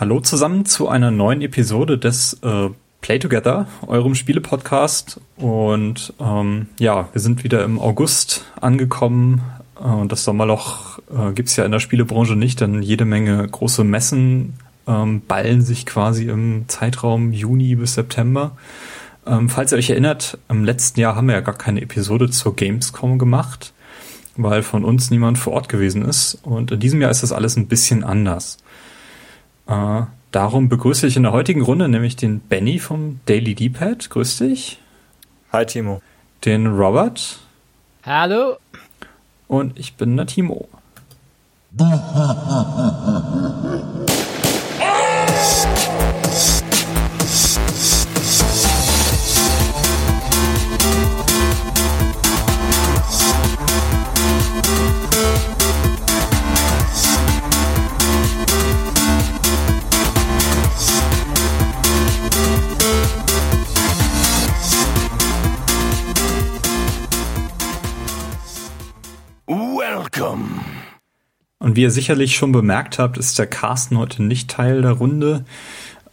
Hallo zusammen zu einer neuen Episode des äh, Play Together, eurem Spiele-Podcast. Und ähm, ja, wir sind wieder im August angekommen. Äh, und das Sommerloch äh, gibt's ja in der Spielebranche nicht, denn jede Menge große Messen ähm, ballen sich quasi im Zeitraum Juni bis September. Ähm, falls ihr euch erinnert, im letzten Jahr haben wir ja gar keine Episode zur Gamescom gemacht, weil von uns niemand vor Ort gewesen ist. Und in diesem Jahr ist das alles ein bisschen anders. Äh, darum begrüße ich in der heutigen Runde nämlich den Benny vom Daily D-Pad. Grüß dich. Hi Timo. Den Robert. Hallo. Und ich bin der Timo. Und wie ihr sicherlich schon bemerkt habt, ist der Carsten heute nicht Teil der Runde.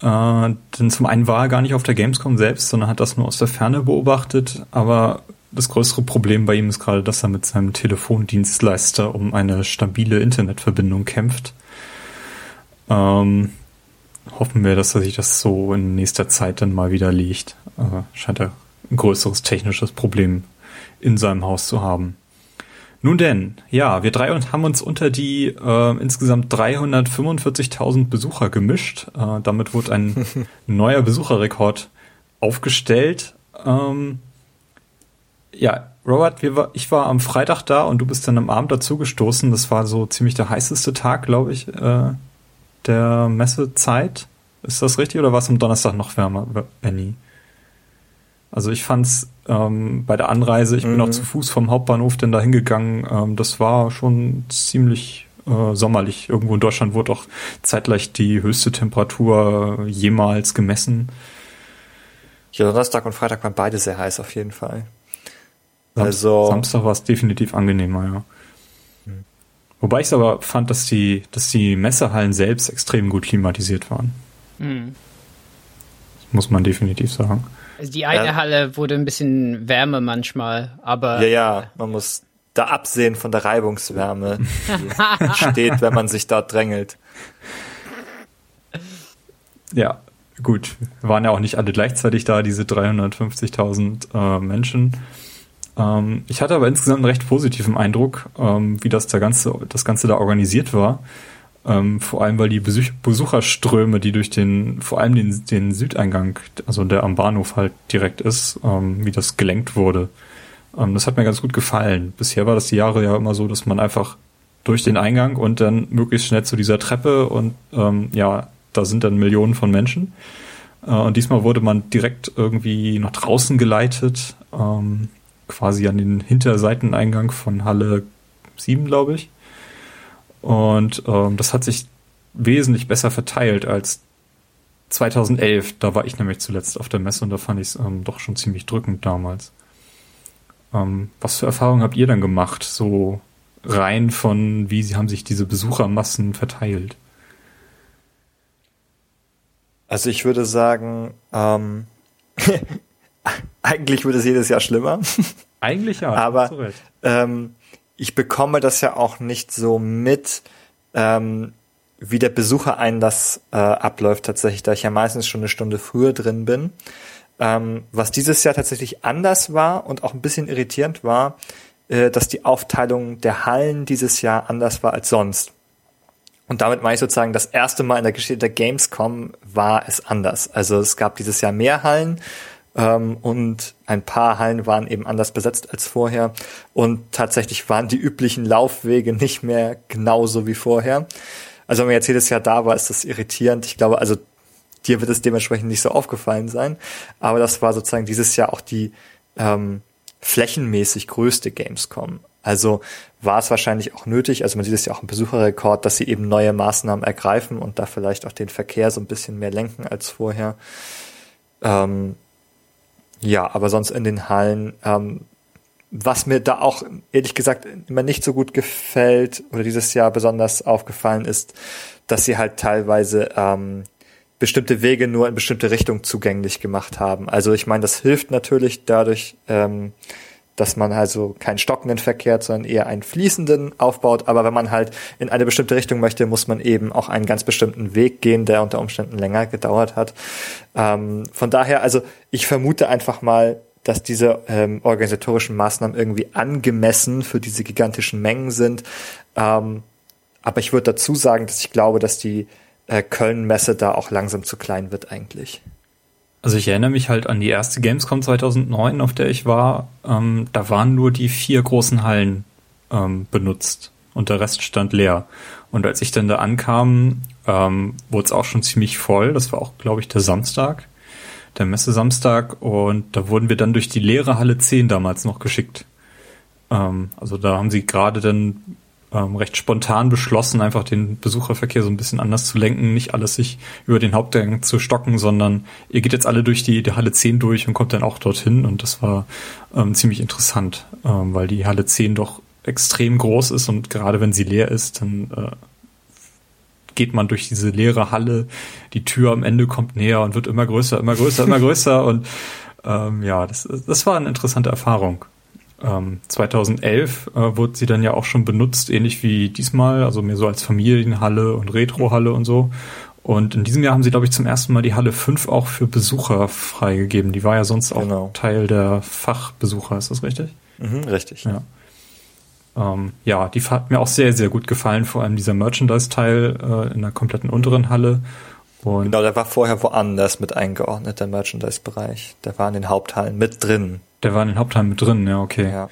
Äh, denn zum einen war er gar nicht auf der Gamescom selbst, sondern hat das nur aus der Ferne beobachtet. Aber das größere Problem bei ihm ist gerade, dass er mit seinem Telefondienstleister um eine stabile Internetverbindung kämpft. Ähm, hoffen wir, dass er sich das so in nächster Zeit dann mal wieder legt. Äh, scheint er ein größeres technisches Problem in seinem Haus zu haben. Nun denn, ja, wir drei haben uns unter die äh, insgesamt 345.000 Besucher gemischt. Äh, damit wurde ein neuer Besucherrekord aufgestellt. Ähm, ja, Robert, war, ich war am Freitag da und du bist dann am Abend dazugestoßen. Das war so ziemlich der heißeste Tag, glaube ich, äh, der Messezeit. Ist das richtig oder war es am Donnerstag noch wärmer, Benny? Also ich fand's ähm, bei der Anreise, ich mhm. bin auch zu Fuß vom Hauptbahnhof denn da hingegangen, ähm, das war schon ziemlich äh, sommerlich. Irgendwo in Deutschland wurde auch zeitgleich die höchste Temperatur jemals gemessen. Ja, Donnerstag und Freitag waren beide sehr heiß auf jeden Fall. Also Samstag war es definitiv angenehmer, ja. Mhm. Wobei ich es aber fand, dass die, dass die Messehallen selbst extrem gut klimatisiert waren. Mhm. muss man definitiv sagen. Also die eine ja. Halle wurde ein bisschen wärmer manchmal, aber. Ja, ja, man muss da absehen von der Reibungswärme, die entsteht, wenn man sich da drängelt. Ja, gut. Waren ja auch nicht alle gleichzeitig da, diese 350.000 äh, Menschen. Ähm, ich hatte aber insgesamt einen recht positiven Eindruck, ähm, wie das, der ganze, das Ganze da organisiert war. Ähm, vor allem, weil die Besuch Besucherströme, die durch den, vor allem den, den Südeingang, also der am Bahnhof halt direkt ist, ähm, wie das gelenkt wurde. Ähm, das hat mir ganz gut gefallen. Bisher war das die Jahre ja immer so, dass man einfach durch den Eingang und dann möglichst schnell zu dieser Treppe und ähm, ja, da sind dann Millionen von Menschen. Äh, und diesmal wurde man direkt irgendwie nach draußen geleitet, ähm, quasi an den Hinterseiteneingang von Halle 7, glaube ich. Und ähm, das hat sich wesentlich besser verteilt als 2011. Da war ich nämlich zuletzt auf der Messe und da fand ich es ähm, doch schon ziemlich drückend damals. Ähm, was für Erfahrungen habt ihr dann gemacht? So rein von, wie haben sich diese Besuchermassen verteilt? Also ich würde sagen, ähm, eigentlich wird es jedes Jahr schlimmer. Eigentlich ja. Aber ähm, ich bekomme das ja auch nicht so mit, ähm, wie der Besuchereinlass äh, abläuft tatsächlich, da ich ja meistens schon eine Stunde früher drin bin. Ähm, was dieses Jahr tatsächlich anders war und auch ein bisschen irritierend war, äh, dass die Aufteilung der Hallen dieses Jahr anders war als sonst. Und damit meine ich sozusagen, das erste Mal in der Geschichte der Gamescom war es anders. Also es gab dieses Jahr mehr Hallen ähm, und ein paar Hallen waren eben anders besetzt als vorher. Und tatsächlich waren die üblichen Laufwege nicht mehr genauso wie vorher. Also wenn man jetzt jedes Jahr da war, ist das irritierend. Ich glaube, also dir wird es dementsprechend nicht so aufgefallen sein. Aber das war sozusagen dieses Jahr auch die ähm, flächenmäßig größte Gamescom. Also war es wahrscheinlich auch nötig, also man sieht es ja auch im Besucherrekord, dass sie eben neue Maßnahmen ergreifen und da vielleicht auch den Verkehr so ein bisschen mehr lenken als vorher. Ähm, ja, aber sonst in den Hallen, ähm, was mir da auch ehrlich gesagt immer nicht so gut gefällt oder dieses Jahr besonders aufgefallen ist, dass sie halt teilweise ähm, bestimmte Wege nur in bestimmte Richtungen zugänglich gemacht haben. Also ich meine, das hilft natürlich dadurch, ähm, dass man also keinen stockenden Verkehr, sondern eher einen fließenden aufbaut. Aber wenn man halt in eine bestimmte Richtung möchte, muss man eben auch einen ganz bestimmten Weg gehen, der unter Umständen länger gedauert hat. Ähm, von daher, also ich vermute einfach mal, dass diese ähm, organisatorischen Maßnahmen irgendwie angemessen für diese gigantischen Mengen sind. Ähm, aber ich würde dazu sagen, dass ich glaube, dass die äh, Köln-Messe da auch langsam zu klein wird eigentlich. Also ich erinnere mich halt an die erste Gamescom 2009, auf der ich war. Ähm, da waren nur die vier großen Hallen ähm, benutzt und der Rest stand leer. Und als ich dann da ankam, ähm, wurde es auch schon ziemlich voll. Das war auch, glaube ich, der Samstag, der Messe-Samstag. Und da wurden wir dann durch die leere Halle 10 damals noch geschickt. Ähm, also da haben sie gerade dann ähm, recht spontan beschlossen, einfach den Besucherverkehr so ein bisschen anders zu lenken, nicht alles sich über den Hauptgang zu stocken, sondern ihr geht jetzt alle durch die, die Halle 10 durch und kommt dann auch dorthin. Und das war ähm, ziemlich interessant, ähm, weil die Halle 10 doch extrem groß ist und gerade wenn sie leer ist, dann äh, geht man durch diese leere Halle, die Tür am Ende kommt näher und wird immer größer, immer größer, immer größer. Und ähm, ja, das, das war eine interessante Erfahrung. Ähm, 2011 äh, wurde sie dann ja auch schon benutzt, ähnlich wie diesmal, also mehr so als Familienhalle und Retrohalle und so. Und in diesem Jahr haben sie, glaube ich, zum ersten Mal die Halle 5 auch für Besucher freigegeben. Die war ja sonst auch genau. Teil der Fachbesucher, ist das richtig? Mhm, richtig. Ja. Ähm, ja, die hat mir auch sehr, sehr gut gefallen, vor allem dieser Merchandise-Teil äh, in der kompletten unteren Halle. Und genau, der war vorher woanders mit eingeordnet, der Merchandise-Bereich. Der war in den Haupthallen mit drin. Der war in den Hauptteilen mit drin, ja, okay. Ja.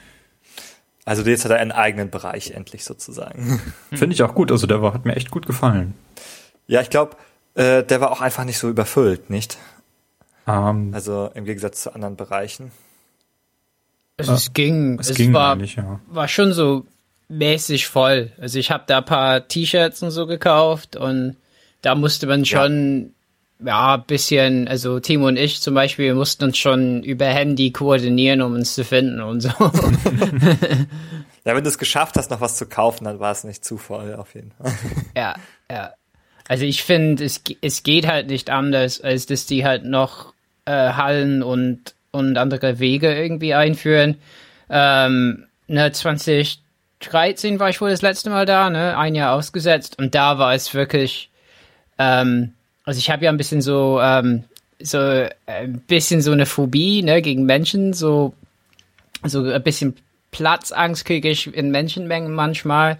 Also jetzt hat er einen eigenen Bereich endlich sozusagen. Finde ich auch gut, also der war, hat mir echt gut gefallen. Ja, ich glaube, äh, der war auch einfach nicht so überfüllt, nicht? Um, ähm. also im Gegensatz zu anderen Bereichen. Also es ging, es, es ging war, ja. war schon so mäßig voll. Also ich habe da ein paar T-Shirts und so gekauft und da musste man schon ja, bisschen, also Timo und ich zum Beispiel mussten uns schon über Handy koordinieren, um uns zu finden und so. ja, wenn du es geschafft hast, noch was zu kaufen, dann war es nicht zu voll auf jeden Fall. Ja, ja. Also ich finde, es, es geht halt nicht anders, als dass die halt noch äh, Hallen und, und andere Wege irgendwie einführen. Ähm, ne, 2013 war ich wohl das letzte Mal da, ne, ein Jahr ausgesetzt und da war es wirklich, ähm, also ich habe ja ein bisschen so, ähm, so äh, ein bisschen so eine Phobie, ne, gegen Menschen, so, so ein bisschen Platzangst kriege ich in Menschenmengen manchmal.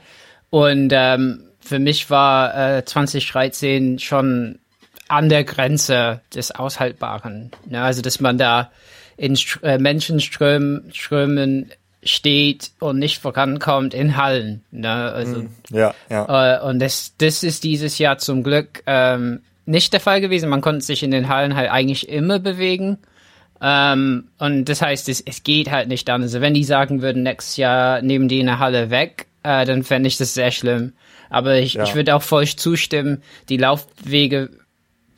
Und ähm, für mich war äh, 2013 schon an der Grenze des Aushaltbaren. Ne? Also, dass man da in St äh, Menschenströmen Strömen steht und nicht vorankommt in Hallen. Ne? Also, mm, ja, ja. Äh, und das, das ist dieses Jahr zum Glück ähm, nicht der Fall gewesen. Man konnte sich in den Hallen halt eigentlich immer bewegen. Ähm, und das heißt, es, es geht halt nicht dann. Also wenn die sagen würden, nächstes Jahr nehmen die eine Halle weg, äh, dann fände ich das sehr schlimm. Aber ich, ja. ich würde auch voll zustimmen, die Laufwege,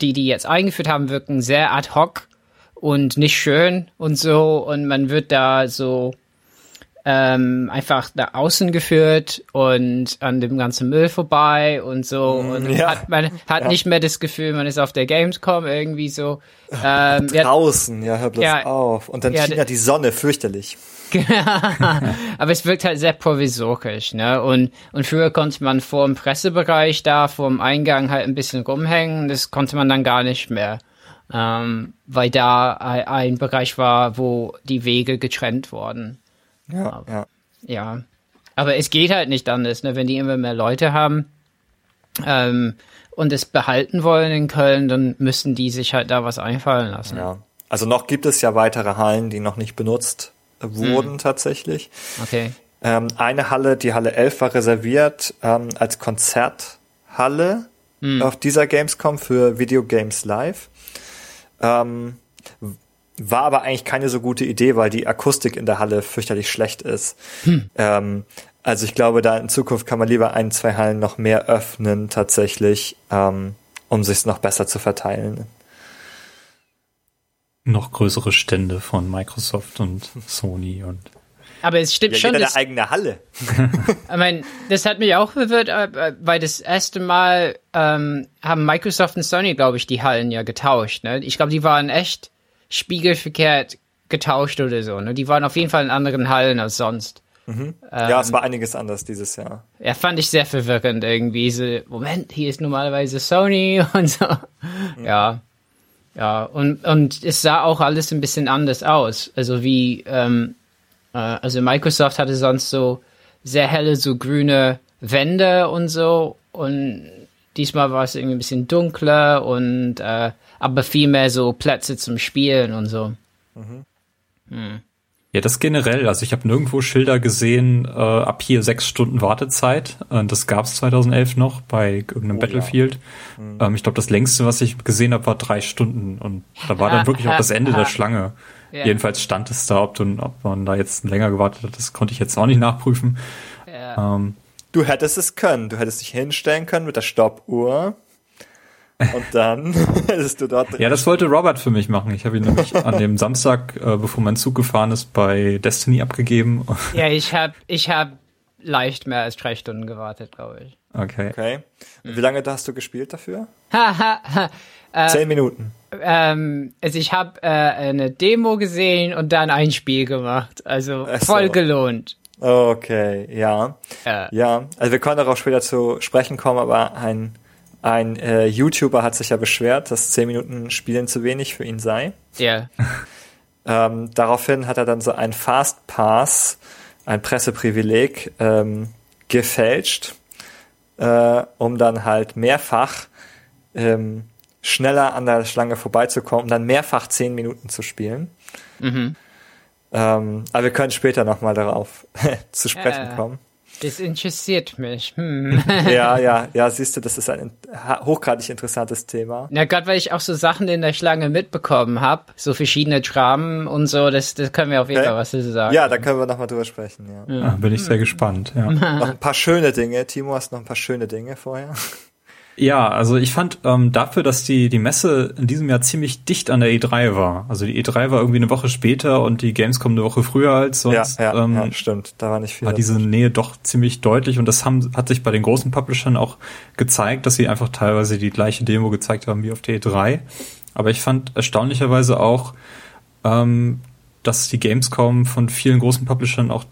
die die jetzt eingeführt haben, wirken sehr ad hoc und nicht schön und so. Und man wird da so ähm, einfach nach außen geführt und an dem ganzen Müll vorbei und so mm, und ja. hat man hat ja. nicht mehr das Gefühl, man ist auf der Gamescom irgendwie so ähm, draußen, ja, hör bloß ja, auf und dann ja, ja die Sonne fürchterlich. Aber es wirkt halt sehr provisorisch, ne? Und, und früher konnte man vor dem Pressebereich da, vor dem Eingang halt ein bisschen rumhängen. Das konnte man dann gar nicht mehr. Ähm, weil da ein Bereich war, wo die Wege getrennt wurden. Ja, ja. Ja. Aber es geht halt nicht anders, ne? Wenn die immer mehr Leute haben ähm, und es behalten wollen in Köln, dann müssen die sich halt da was einfallen lassen. Ja. Also noch gibt es ja weitere Hallen, die noch nicht benutzt wurden hm. tatsächlich. Okay. Ähm, eine Halle, die Halle 11 war reserviert ähm, als Konzerthalle hm. auf dieser Gamescom für Video Games Live. Ähm, war aber eigentlich keine so gute Idee, weil die Akustik in der Halle fürchterlich schlecht ist. Hm. Ähm, also ich glaube, da in Zukunft kann man lieber ein, zwei Hallen noch mehr öffnen tatsächlich, ähm, um sich noch besser zu verteilen. Noch größere Stände von Microsoft und Sony und aber es stimmt Ja, schon. jeder Das, eine eigene Halle. ich meine, das hat mich auch verwirrt, äh, weil das erste Mal ähm, haben Microsoft und Sony, glaube ich, die Hallen ja getauscht. Ne? Ich glaube, die waren echt spiegelverkehrt getauscht oder so. Ne? Die waren auf jeden Fall in anderen Hallen als sonst. ja, es war einiges anders dieses Jahr. Ja, fand ich sehr verwirrend irgendwie. So, Moment, hier ist normalerweise Sony und so. Ja. Ja, und, und es sah auch alles ein bisschen anders aus. Also wie, ähm, äh, also Microsoft hatte sonst so sehr helle, so grüne Wände und so. Und diesmal war es irgendwie ein bisschen dunkler und äh, aber viel mehr so Plätze zum Spielen und so. Ja, das generell. Also ich habe nirgendwo Schilder gesehen, äh, ab hier sechs Stunden Wartezeit. Äh, das gab es 2011 noch bei irgendeinem Oh, Battlefield. Ähm, ich glaube, das längste, was ich gesehen habe, war drei Stunden. Und da war dann wirklich auch das Ende der Schlange. Ja. Jedenfalls stand es da, ob, du, ob man da jetzt länger gewartet hat, das konnte ich jetzt auch nicht nachprüfen. Ja. Ähm, Du hättest es können. Du hättest dich hinstellen können mit der Stoppuhr. Und dann hättest du dort. ja, das wollte Robert für mich machen. Ich habe ihn nämlich an dem Samstag, äh, bevor mein Zug gefahren ist, bei Destiny abgegeben. ja, ich habe ich hab leicht mehr als drei Stunden gewartet, glaube ich. Okay. Okay. Und wie lange hast du gespielt dafür? Haha. Zehn Minuten. ähm, also ich habe äh, eine Demo gesehen und dann ein Spiel gemacht. Also Ach so. voll gelohnt. Okay, ja. Ja. Ja, also wir können darauf später zu sprechen kommen, aber ein, ein äh, YouTuber hat sich ja beschwert, dass zehn Minuten Spielen zu wenig für ihn sei. Ja. Ähm, daraufhin hat er dann so ein Fast Pass, ein Presseprivileg, ähm, gefälscht, äh, um dann halt mehrfach ähm, schneller an der Schlange vorbeizukommen, um dann mehrfach zehn Minuten zu spielen. Mhm. Ähm, aber wir können später nochmal darauf zu sprechen Ja. kommen. Das interessiert mich. Hm. Ja, ja, ja, siehst du, das ist ein hochgradig interessantes Thema. Na Gott, weil ich auch so Sachen in der Schlange mitbekommen habe, so verschiedene Dramen und so, das, das können wir auf jeden. Fall was zu sagen. Ja, da können wir nochmal drüber sprechen, ja. Ah, bin ich sehr gespannt. Ja. Noch ein paar schöne Dinge. Timo, hast noch ein paar schöne Dinge vorher? Ja, also ich fand ähm, dafür, dass die, die Messe in diesem Jahr ziemlich dicht an der E3 war. Also die E3 war irgendwie eine Woche später und die Gamescom eine Woche früher als sonst. ja, ja, ähm, ja, stimmt. Da war nicht viel. war diese dazwischen. Nähe doch ziemlich deutlich und das haben, hat sich bei den großen Publishern auch gezeigt, dass sie einfach teilweise die gleiche Demo gezeigt haben wie auf der E3. Aber ich fand erstaunlicherweise auch, ähm, dass die Gamescom von vielen großen Publishern auch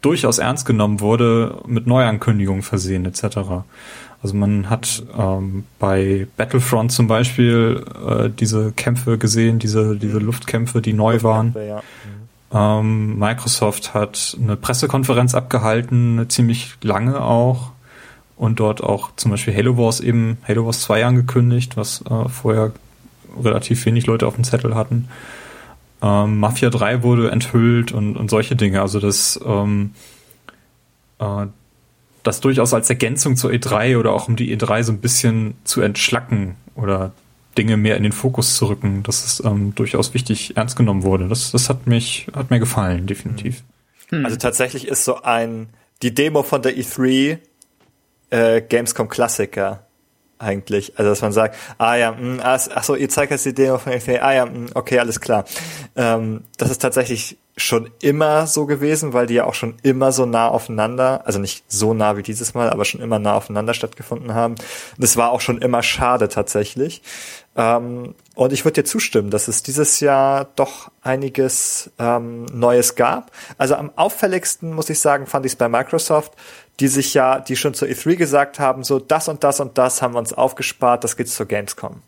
durchaus ernst genommen wurde, mit Neuankündigungen versehen etc. Also man hat ähm, bei Battlefront zum Beispiel äh, diese Kämpfe gesehen, diese, diese Luftkämpfe, die neu waren. Ja. Ähm, Microsoft hat eine Pressekonferenz abgehalten, eine ziemlich lange auch. Und dort auch zum Beispiel Halo Wars eben, Halo Wars 2 angekündigt, was äh, vorher relativ wenig Leute auf dem Zettel hatten. Ähm, Mafia 3 wurde enthüllt und, und solche Dinge. Also das, ähm, äh, das durchaus als Ergänzung zur E3 oder auch um die E3 so ein bisschen zu entschlacken oder Dinge mehr in den Fokus zu rücken, dass es ähm, durchaus wichtig ernst genommen wurde. Das, das hat mich, hat mir gefallen, definitiv. Also tatsächlich ist so ein, die Demo von der E3 äh, Gamescom Klassiker eigentlich. Also dass man sagt, ah ja, mh, ah, ach so, ihr zeigt jetzt die Demo von E3, ah ja, mh, okay, alles klar. Ähm, das ist tatsächlich schon immer so gewesen, weil die ja auch schon immer so nah aufeinander, also nicht so nah wie dieses Mal, aber schon immer nah aufeinander stattgefunden haben. Das war auch schon immer schade tatsächlich. Ähm, und ich würde dir zustimmen, dass es dieses Jahr doch einiges ähm, Neues gab. Also am auffälligsten, muss ich sagen, fand ich es bei Microsoft, die sich ja, die schon zur E3 gesagt haben, so das und das und das haben wir uns aufgespart, das geht zur Gamescom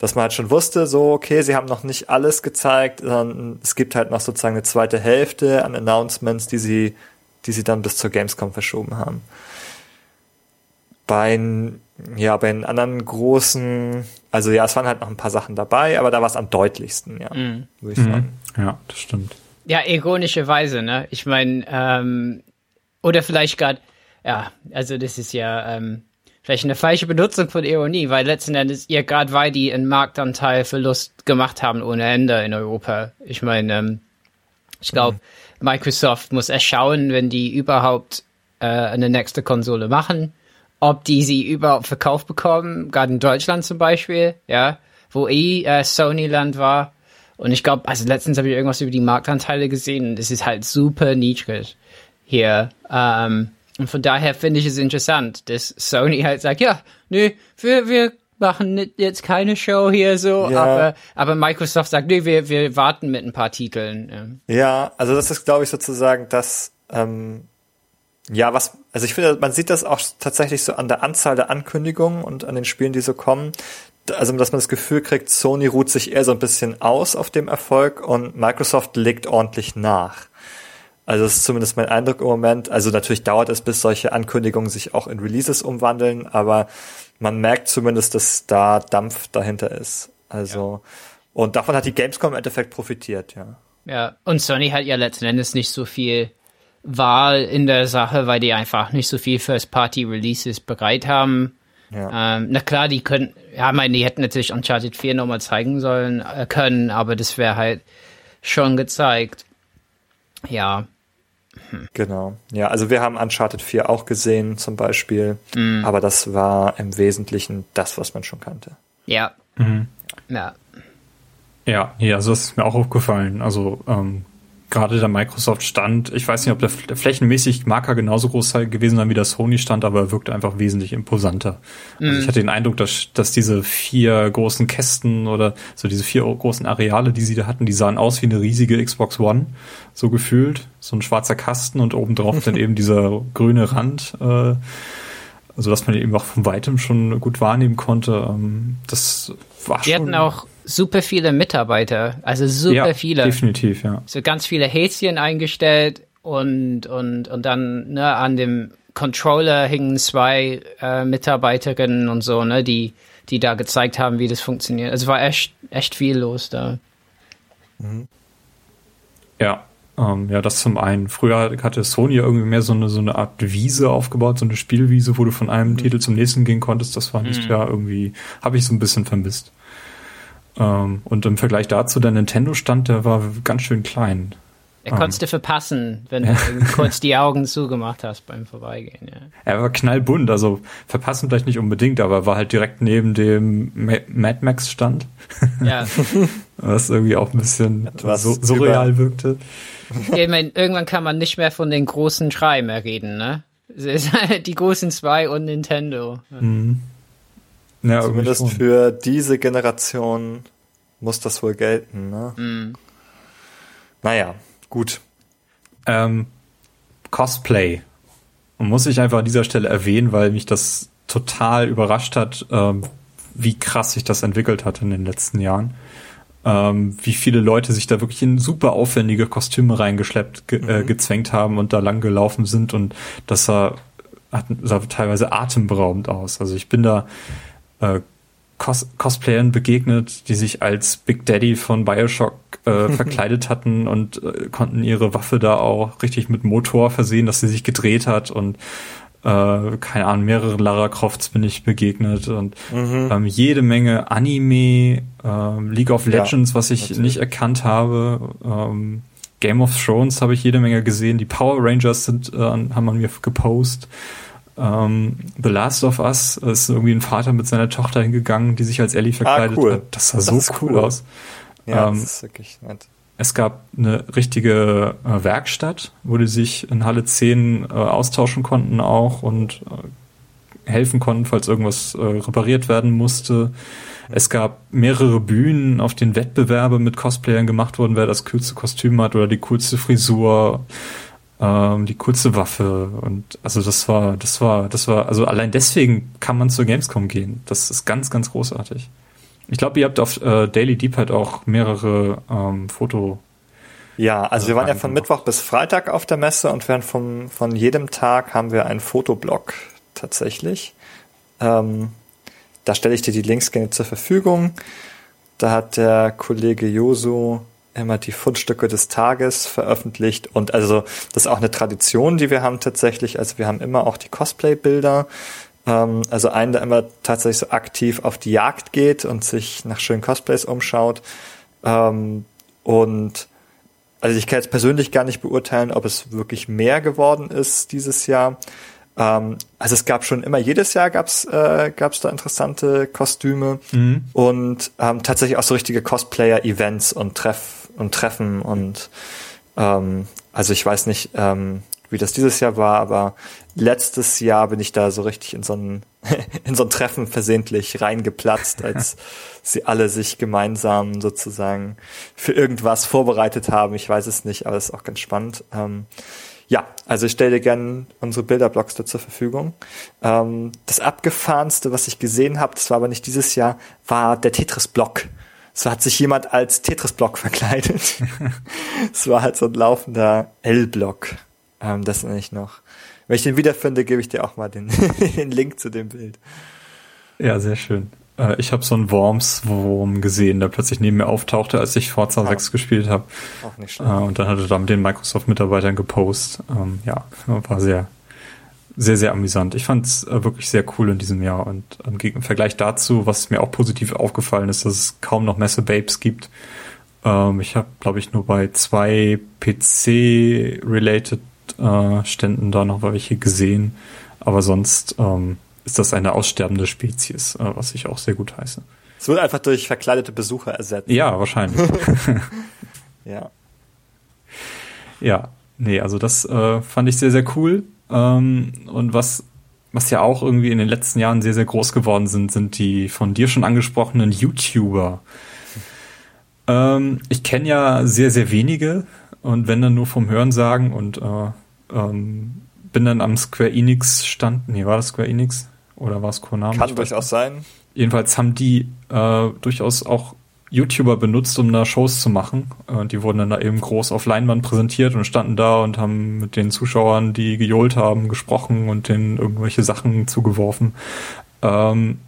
dass man halt schon wusste, so, okay, sie haben noch nicht alles gezeigt, sondern es gibt halt noch sozusagen eine zweite Hälfte an Announcements, die sie, die sie dann bis zur Gamescom verschoben haben. Bei, ja, bei den anderen großen, also ja, es waren halt noch ein paar Sachen dabei, aber da war es am deutlichsten, ja, Mhm. würde ich sagen. Ja, das stimmt. Ja, ironischerweise, ne? Ich meine, ähm, oder vielleicht gerade, ja, also das ist ja ähm, vielleicht eine falsche Benutzung von Ironie, weil letzten Endes ja gerade weil die einen Marktanteil Verlust gemacht haben ohne Ende in Europa. Ich meine, ähm, ich glaube, Microsoft muss erst schauen, wenn die überhaupt äh, eine nächste Konsole machen, ob die sie überhaupt verkauft bekommen, gerade in Deutschland zum Beispiel, ja, wo eh äh, Sony-Land war. Und ich glaube, also letztens habe ich irgendwas über die Marktanteile gesehen und es ist halt super niedrig hier. Ähm, und von daher finde ich es interessant, dass Sony halt sagt, ja, nö, wir, wir machen jetzt keine Show hier so, ja. aber, aber Microsoft sagt, nee, wir, wir warten mit ein paar Titeln. Ja, also das ist, glaube ich, sozusagen das, ähm, ja, was, also ich finde, man sieht das auch tatsächlich so an der Anzahl der Ankündigungen und an den Spielen, die so kommen. Also, dass man das Gefühl kriegt, Sony ruht sich eher so ein bisschen aus auf dem Erfolg und Microsoft legt ordentlich nach. Also das ist zumindest mein Eindruck im Moment. Also natürlich dauert es, bis solche Ankündigungen sich auch in Releases umwandeln, aber man merkt zumindest, dass da Dampf dahinter ist. Also ja. und davon hat die Gamescom im Endeffekt profitiert, ja. Ja, und Sony hat ja letzten Endes nicht so viel Wahl in der Sache, weil die einfach nicht so viel First-Party-Releases bereit haben. Ja. Ähm, na klar, die können, ja, meine, die hätten natürlich Uncharted 4 nochmal zeigen sollen, äh, können, aber das wäre halt schon gezeigt. Ja. Hm. Genau. Ja, also wir haben Uncharted 4 auch gesehen, zum Beispiel, mhm. aber das war im Wesentlichen das, was man schon kannte. Ja. Mhm. Ja. Ja, ja, also das ist mir auch aufgefallen. Also ähm, gerade der Microsoft-Stand, ich weiß nicht, ob der, flächenmäßig Marker genauso groß gewesen sein wie der Sony-Stand, aber er wirkt einfach wesentlich imposanter. Mhm. Also ich hatte den Eindruck, dass, dass diese vier großen Kästen oder so diese vier großen Areale, die sie da hatten, die sahen aus wie eine riesige Xbox One, so gefühlt. So ein schwarzer Kasten und obendrauf dann eben dieser grüne Rand. Äh, also dass man eben auch von weitem schon gut wahrnehmen konnte. Ähm, das war schon. hatten auch super viele Mitarbeiter, also super ja, viele. Definitiv, ja. So ganz viele Häschen eingestellt und und und dann ne, an dem Controller hingen zwei äh, Mitarbeiterinnen und so, ne, die die da gezeigt haben, wie das funktioniert. Also war echt echt viel los da. Mhm. Ja, ähm, ja, das zum einen. Früher hatte Sony irgendwie mehr so eine, so eine Art Wiese aufgebaut, so eine Spielwiese, wo du von einem mhm. Titel zum nächsten gehen konntest. Das war nicht mhm. ja irgendwie, habe ich so ein bisschen vermisst. Ähm, und im Vergleich dazu, der Nintendo-Stand, der war ganz schön klein. Er konntest du verpassen, wenn du kurz die Augen zugemacht hast beim Vorbeigehen. Ja. Er war knallbunt, also verpassen vielleicht nicht unbedingt, aber war halt direkt neben dem Mad Max Stand. Ja. Was irgendwie auch ein bisschen Etwas so, surreal wirkte. Ich meine, irgendwann kann man nicht mehr von den großen drei mehr reden, ne? Die großen zwei und Nintendo. Mhm. Ja, Zumindest für diese Generation muss das wohl gelten, ne? Mhm. Naja, gut. Ähm, Cosplay. Und muss ich einfach an dieser Stelle erwähnen, weil mich das total überrascht hat, ähm, wie krass sich das entwickelt hat in den letzten Jahren ähm, wie viele Leute sich da wirklich in super aufwendige Kostüme reingeschleppt, ge äh, mhm. gezwängt haben und da lang gelaufen sind und das sah, hat, sah teilweise atemberaubend aus. Also ich bin da äh, Cos Cosplayern begegnet, die sich als Big Daddy von Bioshock äh, verkleidet hatten und äh, konnten ihre Waffe da auch richtig mit Motor versehen, dass sie sich gedreht hat und äh, keine Ahnung, mehrere Lara Crofts bin ich begegnet und mhm. ähm, jede Menge Anime, ähm, League of Legends, ja, was ich natürlich. nicht erkannt habe, ähm, Game of Thrones habe ich jede Menge gesehen, die Power Rangers sind, äh, haben an mir gepostet. Ähm, The Last of Us ist irgendwie ein Vater mit seiner Tochter hingegangen, die sich als Ellie verkleidet ah, cool. hat. Das sah das so cool, cool, aus. Ja, ähm, das ist wirklich nett. Es gab eine richtige äh, Werkstatt, wo die sich in Halle 10 äh, austauschen konnten auch und äh, helfen konnten, falls irgendwas äh, repariert werden musste. Es gab mehrere Bühnen, auf denen Wettbewerbe mit Cosplayern gemacht wurden, wer das coolste Kostüm hat oder die coolste Frisur, ähm, die coolste Waffe. Und also das war, das war, das war, also allein deswegen kann man zur Gamescom gehen. Das ist ganz, ganz großartig. Ich glaube, ihr habt auf äh, Daily Deep halt auch mehrere ähm, Foto. Ja, also wir waren ja von Mittwoch bis Freitag auf der Messe und während von, von jedem Tag haben wir einen Fotoblog tatsächlich. Ähm, da stelle ich dir die Links gerne zur Verfügung. Da hat der Kollege Josu immer die Fundstücke des Tages veröffentlicht und also das ist auch eine Tradition, die wir haben tatsächlich. Also wir haben immer auch die Cosplay-Bilder ähm, also einen, der immer tatsächlich so aktiv auf die Jagd geht und sich nach schönen Cosplays umschaut. Ähm, und also ich kann jetzt persönlich gar nicht beurteilen, ob es wirklich mehr geworden ist dieses Jahr. Ähm, also es gab schon immer, jedes Jahr gab's äh, gab's da interessante Kostüme mhm. und ähm, tatsächlich auch so richtige Cosplayer-Events und Treff und Treffen und ähm, also ich weiß nicht, ähm, wie das dieses Jahr war, aber letztes Jahr bin ich da so richtig in so ein, in so ein Treffen versehentlich reingeplatzt, als sie alle sich gemeinsam sozusagen für irgendwas vorbereitet haben. Ich weiß es nicht, aber es ist auch ganz spannend. Ähm, ja, also ich stelle dir gerne unsere Bilderblocks da zur Verfügung. Ähm, das abgefahrenste, was ich gesehen habe, das war aber nicht dieses Jahr, war der Tetris-Block. So hat sich jemand als Tetris-Block verkleidet. Es war halt so ein laufender L-Block. Ähm, das nenne ich noch. Wenn ich den wiederfinde, gebe ich dir auch mal den, den Link zu dem Bild. Ja, sehr schön. Äh, ich habe so einen Worms-Wurm gesehen, der plötzlich neben mir auftauchte, als ich Forza ah. 6 gespielt habe. Auch nicht schlecht. Äh, und dann hatte er da mit den Microsoft-Mitarbeitern gepostet. Ähm, ja, war sehr, sehr, sehr amüsant. Ich fand es äh, wirklich sehr cool in diesem Jahr und ähm, im Vergleich dazu, was mir auch positiv aufgefallen ist, dass es kaum noch Messe-Babes gibt. Ähm, ich habe, glaube ich, nur bei zwei PC-related äh, Ständen da noch welche gesehen. Aber sonst ähm, ist das eine aussterbende Spezies, äh, was ich auch sehr gut heiße. Es wird einfach durch verkleidete Besucher ersetzt. Ja, wahrscheinlich. ja. Ja, nee, also das äh, fand ich sehr, sehr cool. Ähm, und was, was ja auch irgendwie in den letzten Jahren sehr, sehr groß geworden sind, sind die von dir schon angesprochenen YouTuber. Ähm, ich kenne ja sehr, sehr wenige und wenn dann nur vom Hören sagen und äh, ähm, bin dann am Square Enix Stand. Nee, war das Square Enix? Oder war es Konami? Kann durchaus sein. Jedenfalls haben die äh, durchaus auch YouTuber benutzt, um da Shows zu machen. Äh, die wurden dann da eben groß auf Leinwand präsentiert und standen da und haben mit den Zuschauern, die gejohlt haben, gesprochen und denen irgendwelche Sachen zugeworfen. Ähm,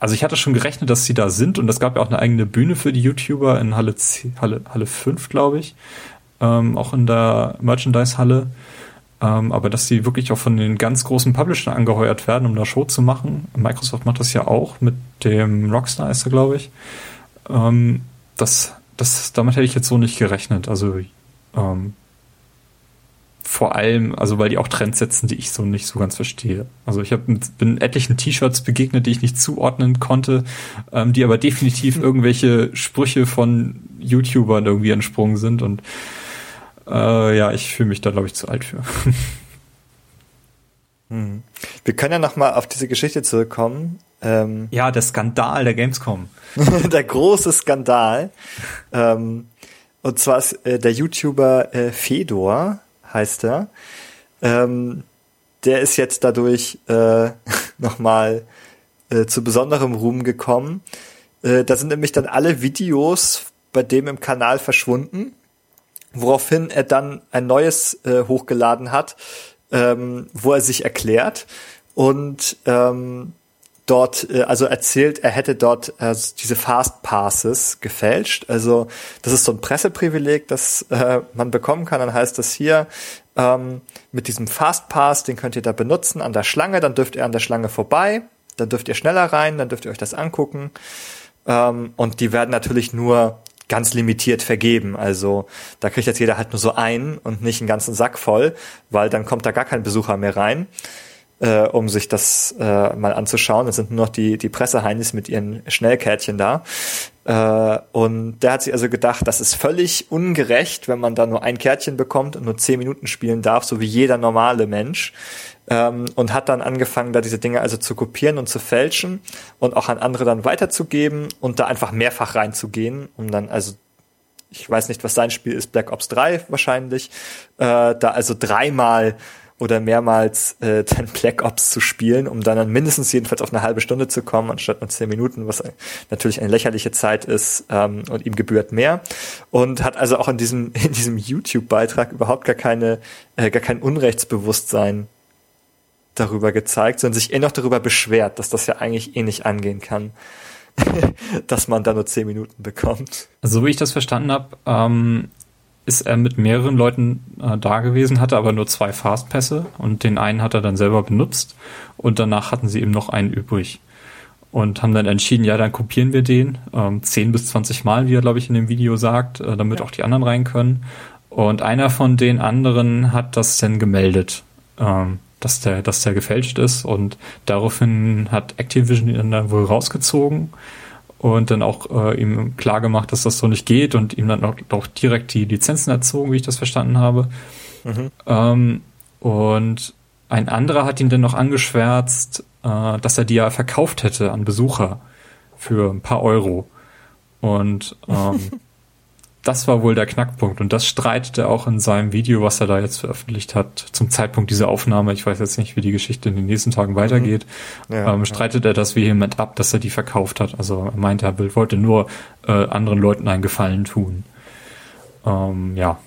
also ich hatte schon gerechnet, dass sie da sind und es gab ja auch eine eigene Bühne für die YouTuber in Halle, 10, Halle, Halle 5, glaube ich ähm, auch in der Merchandise-Halle. Ähm, aber dass sie wirklich auch von den ganz großen Publishern angeheuert werden, um da Show zu machen. Microsoft macht das ja auch mit dem Rockstar ist er, glaube ich. Ähm, das, das, damit hätte ich jetzt so nicht gerechnet. Also ähm, vor allem, also weil die auch Trends setzen, die ich so nicht so ganz verstehe. Also ich hab, bin etlichen T-Shirts begegnet, die ich nicht zuordnen konnte, ähm, die aber definitiv irgendwelche Sprüche von YouTubern irgendwie entsprungen sind und äh, ja, ich fühle mich da, glaube ich, zu alt für. Hm. Wir können ja noch mal auf diese Geschichte zurückkommen. Ähm, ja, der Skandal der Gamescom. der große Skandal. Ähm, und zwar ist äh, der YouTuber äh, Fedor, heißt er. Ähm, der ist jetzt dadurch äh, nochmal äh, zu besonderem Ruhm gekommen. Äh, da sind nämlich dann alle Videos bei dem im Kanal verschwunden woraufhin er dann ein neues äh, hochgeladen hat, ähm, wo er sich erklärt und ähm, dort äh, also erzählt, er hätte dort äh, diese Fast Passes gefälscht. Also das ist so ein Presseprivileg, das äh, man bekommen kann. Dann heißt das hier ähm, mit diesem Fast Pass, den könnt ihr da benutzen an der Schlange. Dann dürft ihr an der Schlange vorbei. Dann dürft ihr schneller rein. Dann dürft ihr euch das angucken. Ähm, und die werden natürlich nur ganz limitiert vergeben. Also da kriegt jetzt jeder halt nur so einen und nicht einen ganzen Sack voll, weil dann kommt da gar kein Besucher mehr rein, äh, um sich das äh, mal anzuschauen. Es sind nur noch die, die Presseheinis mit ihren Schnellkärtchen da. Äh, und der hat sich also gedacht, das ist völlig ungerecht, wenn man da nur ein Kärtchen bekommt und nur zehn Minuten spielen darf, so wie jeder normale Mensch ähm, und hat dann angefangen, da diese Dinge also zu kopieren und zu fälschen und auch an andere dann weiterzugeben und da einfach mehrfach reinzugehen, um dann also ich weiß nicht, was sein Spiel ist, Black Ops 3 wahrscheinlich, äh, da also dreimal oder mehrmals äh, dann Black Ops zu spielen, um dann, dann mindestens jedenfalls auf eine halbe Stunde zu kommen, anstatt nur zehn Minuten, was natürlich eine lächerliche Zeit ist ähm, und ihm gebührt mehr. Und hat also auch in diesem, in diesem YouTube-Beitrag überhaupt gar keine, äh, gar kein Unrechtsbewusstsein darüber gezeigt, sondern sich eher noch darüber beschwert, dass das ja eigentlich eh nicht angehen kann, dass man da nur zehn Minuten bekommt. Also, so wie ich das verstanden habe, ähm, ist er mit mehreren Leuten äh, da gewesen, hatte aber nur zwei Fastpässe und den einen hat er dann selber benutzt und danach hatten sie eben noch einen übrig und haben dann entschieden, ja, dann kopieren wir den ähm, 10 bis 20 Mal, wie er, glaube ich, in dem Video sagt, äh, damit ja. auch die anderen rein können. Und einer von den anderen hat das dann gemeldet. Ähm, dass der, dass der gefälscht ist und daraufhin hat Activision ihn dann wohl rausgezogen und dann auch äh, ihm klar gemacht, dass das so nicht geht und ihm dann auch, auch direkt die Lizenzen erzogen, wie ich das verstanden habe. Mhm. Ähm, und ein anderer hat ihn dann noch angeschwärzt, äh, dass er die ja verkauft hätte an Besucher für ein paar Euro. Und ähm, das war wohl der Knackpunkt. Und das streitet er auch in seinem Video, was er da jetzt veröffentlicht hat, zum Zeitpunkt dieser Aufnahme. Ich weiß jetzt nicht, wie die Geschichte in den nächsten Tagen weitergeht. Mhm. Ja, ähm, streitet ja. er das vehement ab, dass er die verkauft hat. Also er meinte, er wollte nur äh, anderen Leuten einen Gefallen tun. Ähm, ja,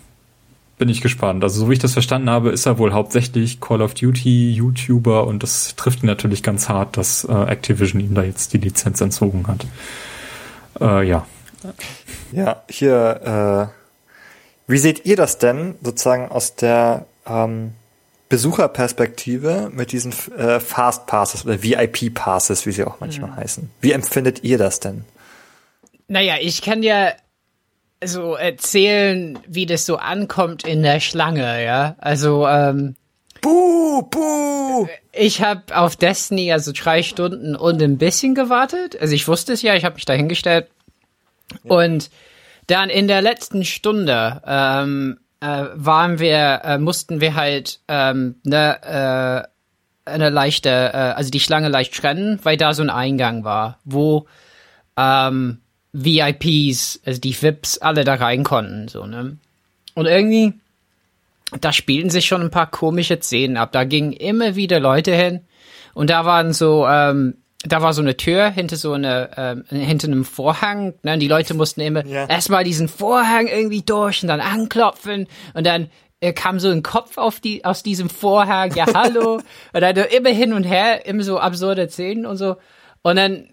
bin ich gespannt. Also so wie ich das verstanden habe, ist er wohl hauptsächlich Call of Duty YouTuber und das trifft ihn natürlich ganz hart, dass äh, Activision ihm da jetzt die Lizenz entzogen hat. Äh, ja. Ja, hier, äh, wie seht ihr das denn sozusagen aus der ähm, Besucherperspektive mit diesen äh, Fast Passes oder VIP Passes, wie sie auch manchmal mhm. heißen? Wie empfindet ihr das denn? Naja, ich kann ja so erzählen, wie das so ankommt in der Schlange, ja. Also, ähm, Buh, buh. Ich habe auf Destiny also drei Stunden und ein bisschen gewartet. Also ich wusste es ja, ich habe mich da hingestellt, und dann in der letzten Stunde ähm, äh, waren wir, äh, mussten wir halt ähm, ne, äh, eine leichte, äh, also die Schlange leicht trennen, weil da so ein Eingang war, wo ähm, VIPs, also die VIPs, alle da rein konnten, so, ne? Und irgendwie, da spielten sich schon ein paar komische Szenen ab. Da gingen immer wieder Leute hin und da waren so ähm, da war so eine Tür hinter so eine ähm, hinter einem Vorhang. Ne? Und die Leute mussten immer ja. erstmal diesen Vorhang irgendwie durch und dann anklopfen und dann äh, kam so ein Kopf auf die aus diesem Vorhang. Ja hallo und dann immer hin und her immer so absurde Szenen und so und dann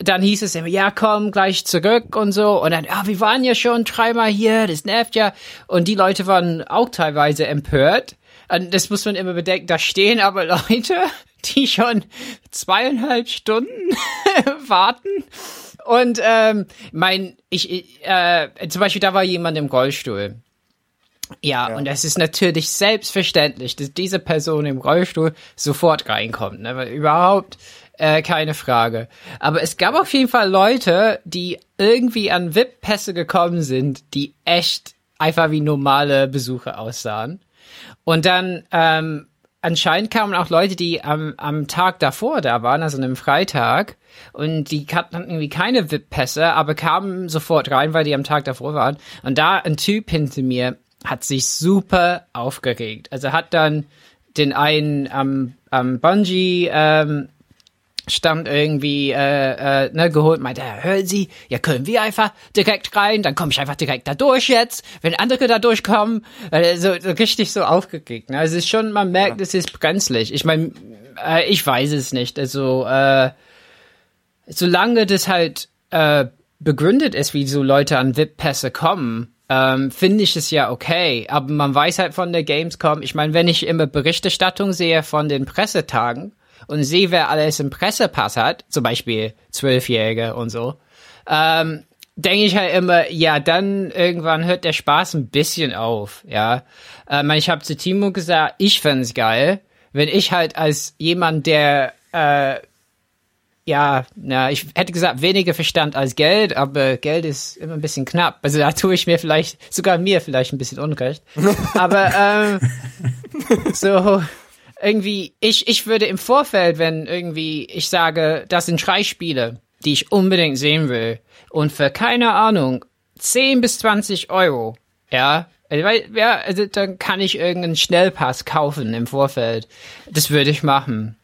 dann hieß es immer, ja, komm gleich zurück und so. Und dann, ja, wir waren ja schon dreimal hier, das nervt ja. Und die Leute waren auch teilweise empört. Und das muss man immer bedenken, da stehen aber Leute die schon zweieinhalb Stunden warten. Und ähm, mein, ich, äh, zum Beispiel, da war jemand im Rollstuhl. Ja, ja, und es ist natürlich selbstverständlich, dass diese Person im Rollstuhl sofort reinkommt, ne? Überhaupt äh, keine Frage. Aber es gab auf jeden Fall Leute, die irgendwie an VIP-Pässe gekommen sind, die echt einfach wie normale Besucher aussahen. Und dann ähm, anscheinend kamen auch Leute, die am, am Tag davor da waren, also an einem Freitag, und die hatten irgendwie keine VIP-Pässe, aber kamen sofort rein, weil die am Tag davor waren. Und da ein Typ hinter mir hat sich super aufgeregt. Also hat dann den einen am, am Bungee ähm, Stand irgendwie äh, äh, ne, geholt, meinte, ja, hören Sie, ja können wir einfach direkt rein, dann komme ich einfach direkt da durch jetzt, wenn andere da durchkommen, äh, so, so richtig so aufgekickt. Ne? Also es ist schon, man merkt, ja. es ist brenzlig. Ich meine, äh, ich weiß es nicht. Also äh, solange das halt äh, begründet ist, wie so Leute an VIP-Pässe kommen, ähm, finde ich es ja okay. Aber man weiß halt von der Gamescom, ich meine, wenn ich immer Berichterstattung sehe von den Pressetagen, und sehe, wer alles im Pressepass hat, zum Beispiel Zwölfjährige und so, ähm, denke ich halt immer, ja, dann irgendwann hört der Spaß ein bisschen auf, ja. Ähm, ich habe zu Timo gesagt, ich fände geil, wenn ich halt als jemand, der äh, ja, na, ich hätte gesagt, weniger Verstand als Geld, aber Geld ist immer ein bisschen knapp. Also da tue ich mir vielleicht, sogar mir vielleicht ein bisschen Unrecht. Aber ähm, so, irgendwie, ich, ich würde im Vorfeld, wenn irgendwie ich sage, das sind drei Spiele, die ich unbedingt sehen will, und für keine Ahnung, 10 bis 20 Euro, ja, also, ja, also dann kann ich irgendeinen Schnellpass kaufen im Vorfeld. Das würde ich machen.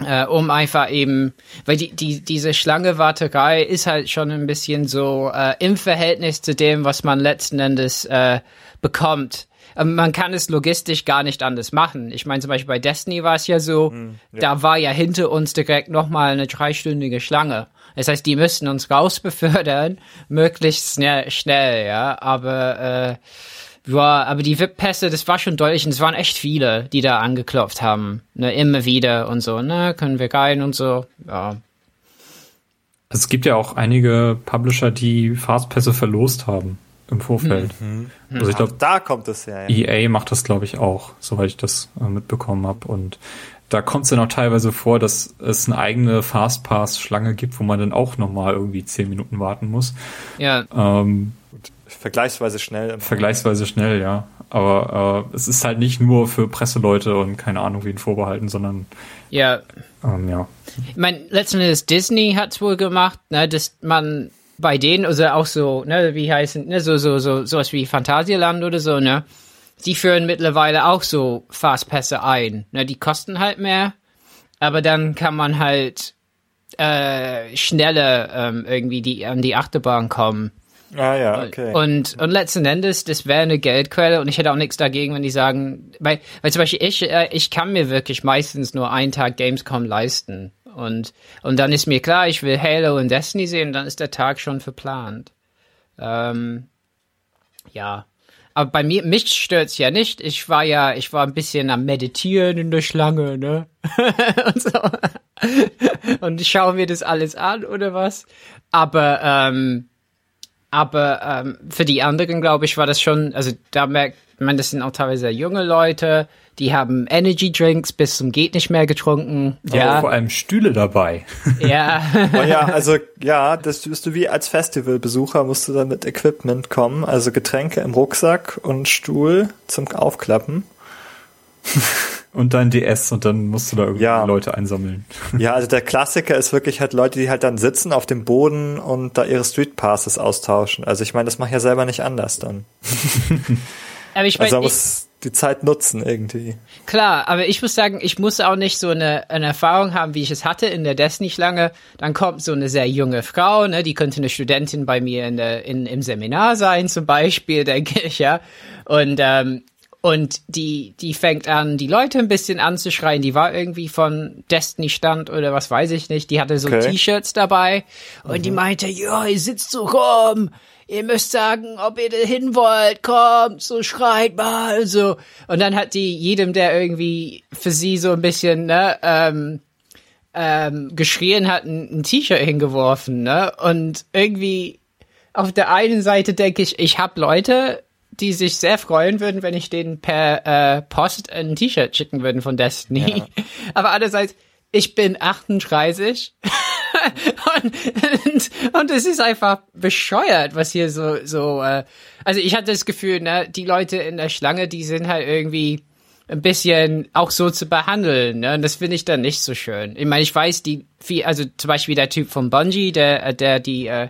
Äh, um einfach eben, weil die, die, diese Schlangewarterei ist halt schon ein bisschen so äh, im Verhältnis zu dem, was man letzten Endes äh, bekommt man kann es logistisch gar nicht anders machen. Ich meine, zum Beispiel bei Destiny war es ja so, mm, ja. da war ja hinter uns direkt nochmal eine dreistündige Schlange. Das heißt, die müssten uns rausbefördern, möglichst schnell, schnell ja. Aber äh, ja, aber die VIP-Pässe, das war schon deutlich und es waren echt viele, die da angeklopft haben. Ne, immer wieder und so, ne, können wir rein und so, ja. Es gibt ja auch einige Publisher, die Fastpässe verlost haben. Im Vorfeld. Mhm. Also ich glaube, Da kommt es her. Ja. EA macht das, glaube ich, auch, soweit ich das äh, mitbekommen habe. Und da kommt es dann auch teilweise vor, dass es eine eigene Fastpass-Schlange gibt, wo man dann auch nochmal irgendwie zehn Minuten warten muss. Ja, Ähm, Vergleichsweise schnell. vergleichsweise schnell, ja. Aber äh, es ist halt nicht nur für Presseleute und keine Ahnung wen vorbehalten, sondern ja. ähm, ja. Ich meine, letzten Endes Disney hat's wohl gemacht, ne, dass man bei denen, also auch so, ne, wie heißen, ne, so, so, so, sowas wie Phantasialand oder so, ne, die führen mittlerweile auch so Fastpässe ein, ne, die kosten halt mehr, aber dann kann man halt äh, schneller ähm, irgendwie die an die Achterbahn kommen. Ah ja, okay. Und, und letzten Endes, das wäre eine Geldquelle und ich hätte auch nichts dagegen, wenn die sagen, weil, weil zum Beispiel ich, äh, ich kann mir wirklich meistens nur einen Tag Gamescom leisten. Und, und dann ist mir klar, ich will Halo und Destiny sehen, dann ist der Tag schon verplant. Ähm, ja. Aber bei mir, mich stört's ja nicht. Ich war ja, ich war ein bisschen am Meditieren in der Schlange, ne? und so. Und ich schaue mir das alles an, oder was? Aber, ähm, aber ähm, für die anderen, glaube ich, war das schon, also da merkt man, das sind auch teilweise junge Leute, die haben Energy Drinks bis zum geht nicht mehr getrunken. Aber Ja, vor allem Stühle dabei. ja, Oh ja, also ja, das bist du wie als Festivalbesucher musst du dann mit Equipment kommen, also Getränke im Rucksack und Stuhl zum Aufklappen. Und dein DS und dann musst du da irgendwie Ja. Leute einsammeln. Ja, also der Klassiker ist wirklich halt Leute, die halt dann sitzen auf dem Boden und da ihre Street Passes austauschen. Also ich meine, das mache ich ja selber nicht anders dann. aber ich Also meine, man muss die Zeit nutzen irgendwie. Klar, aber ich muss sagen, ich muss auch nicht so eine, eine Erfahrung haben, wie ich es hatte in der Destiny-Schlange. Dann kommt so eine sehr junge Frau, ne, die könnte eine Studentin bei mir in der, in, im Seminar sein, zum Beispiel, denke ich, ja. Und, ähm, und die, die fängt an, die Leute ein bisschen anzuschreien. Die war irgendwie von Destiny-Stand oder was weiß ich nicht. Die hatte so Okay. T-Shirts dabei und die meinte, ja, ihr sitzt so rum. Ihr müsst sagen, ob ihr da hin wollt, kommt, so schreit mal, so. Und dann hat die jedem, der irgendwie für sie so ein bisschen, ne, ähm, ähm, geschrien hat, ein, ein T-Shirt hingeworfen, ne? Und irgendwie auf der einen Seite denke ich, ich habe Leute, die sich sehr freuen würden, wenn ich denen per äh, Post ein T-Shirt schicken würden von Destiny. Aber andererseits, ich bin 38 und, und, und es ist einfach bescheuert, was hier so, so, äh, also ich hatte das Gefühl, ne, die Leute in der Schlange, die sind halt irgendwie ein bisschen auch so zu behandeln, ne? Und das finde ich dann nicht so schön. Ich meine, ich weiß, die viel, also zum Beispiel der Typ von Bungie, der, äh, der die äh,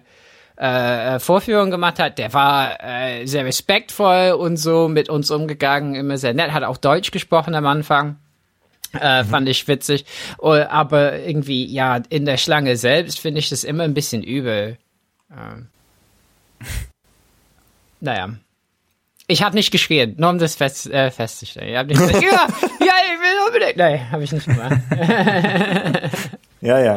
äh, Vorführung gemacht hat, der war äh, sehr respektvoll und so mit uns umgegangen, immer sehr nett, hat auch Deutsch gesprochen am Anfang. Äh, Fand ich witzig. Oh, aber irgendwie, ja, in der Schlange selbst finde ich das immer ein bisschen übel. Ähm. Naja. Ich habe nicht geschrien, nur um das fest, äh, festzustellen. Ich hab nicht gesagt, ja, ja, ich will unbedingt. Nein, habe ich nicht gemacht. Ja, ja.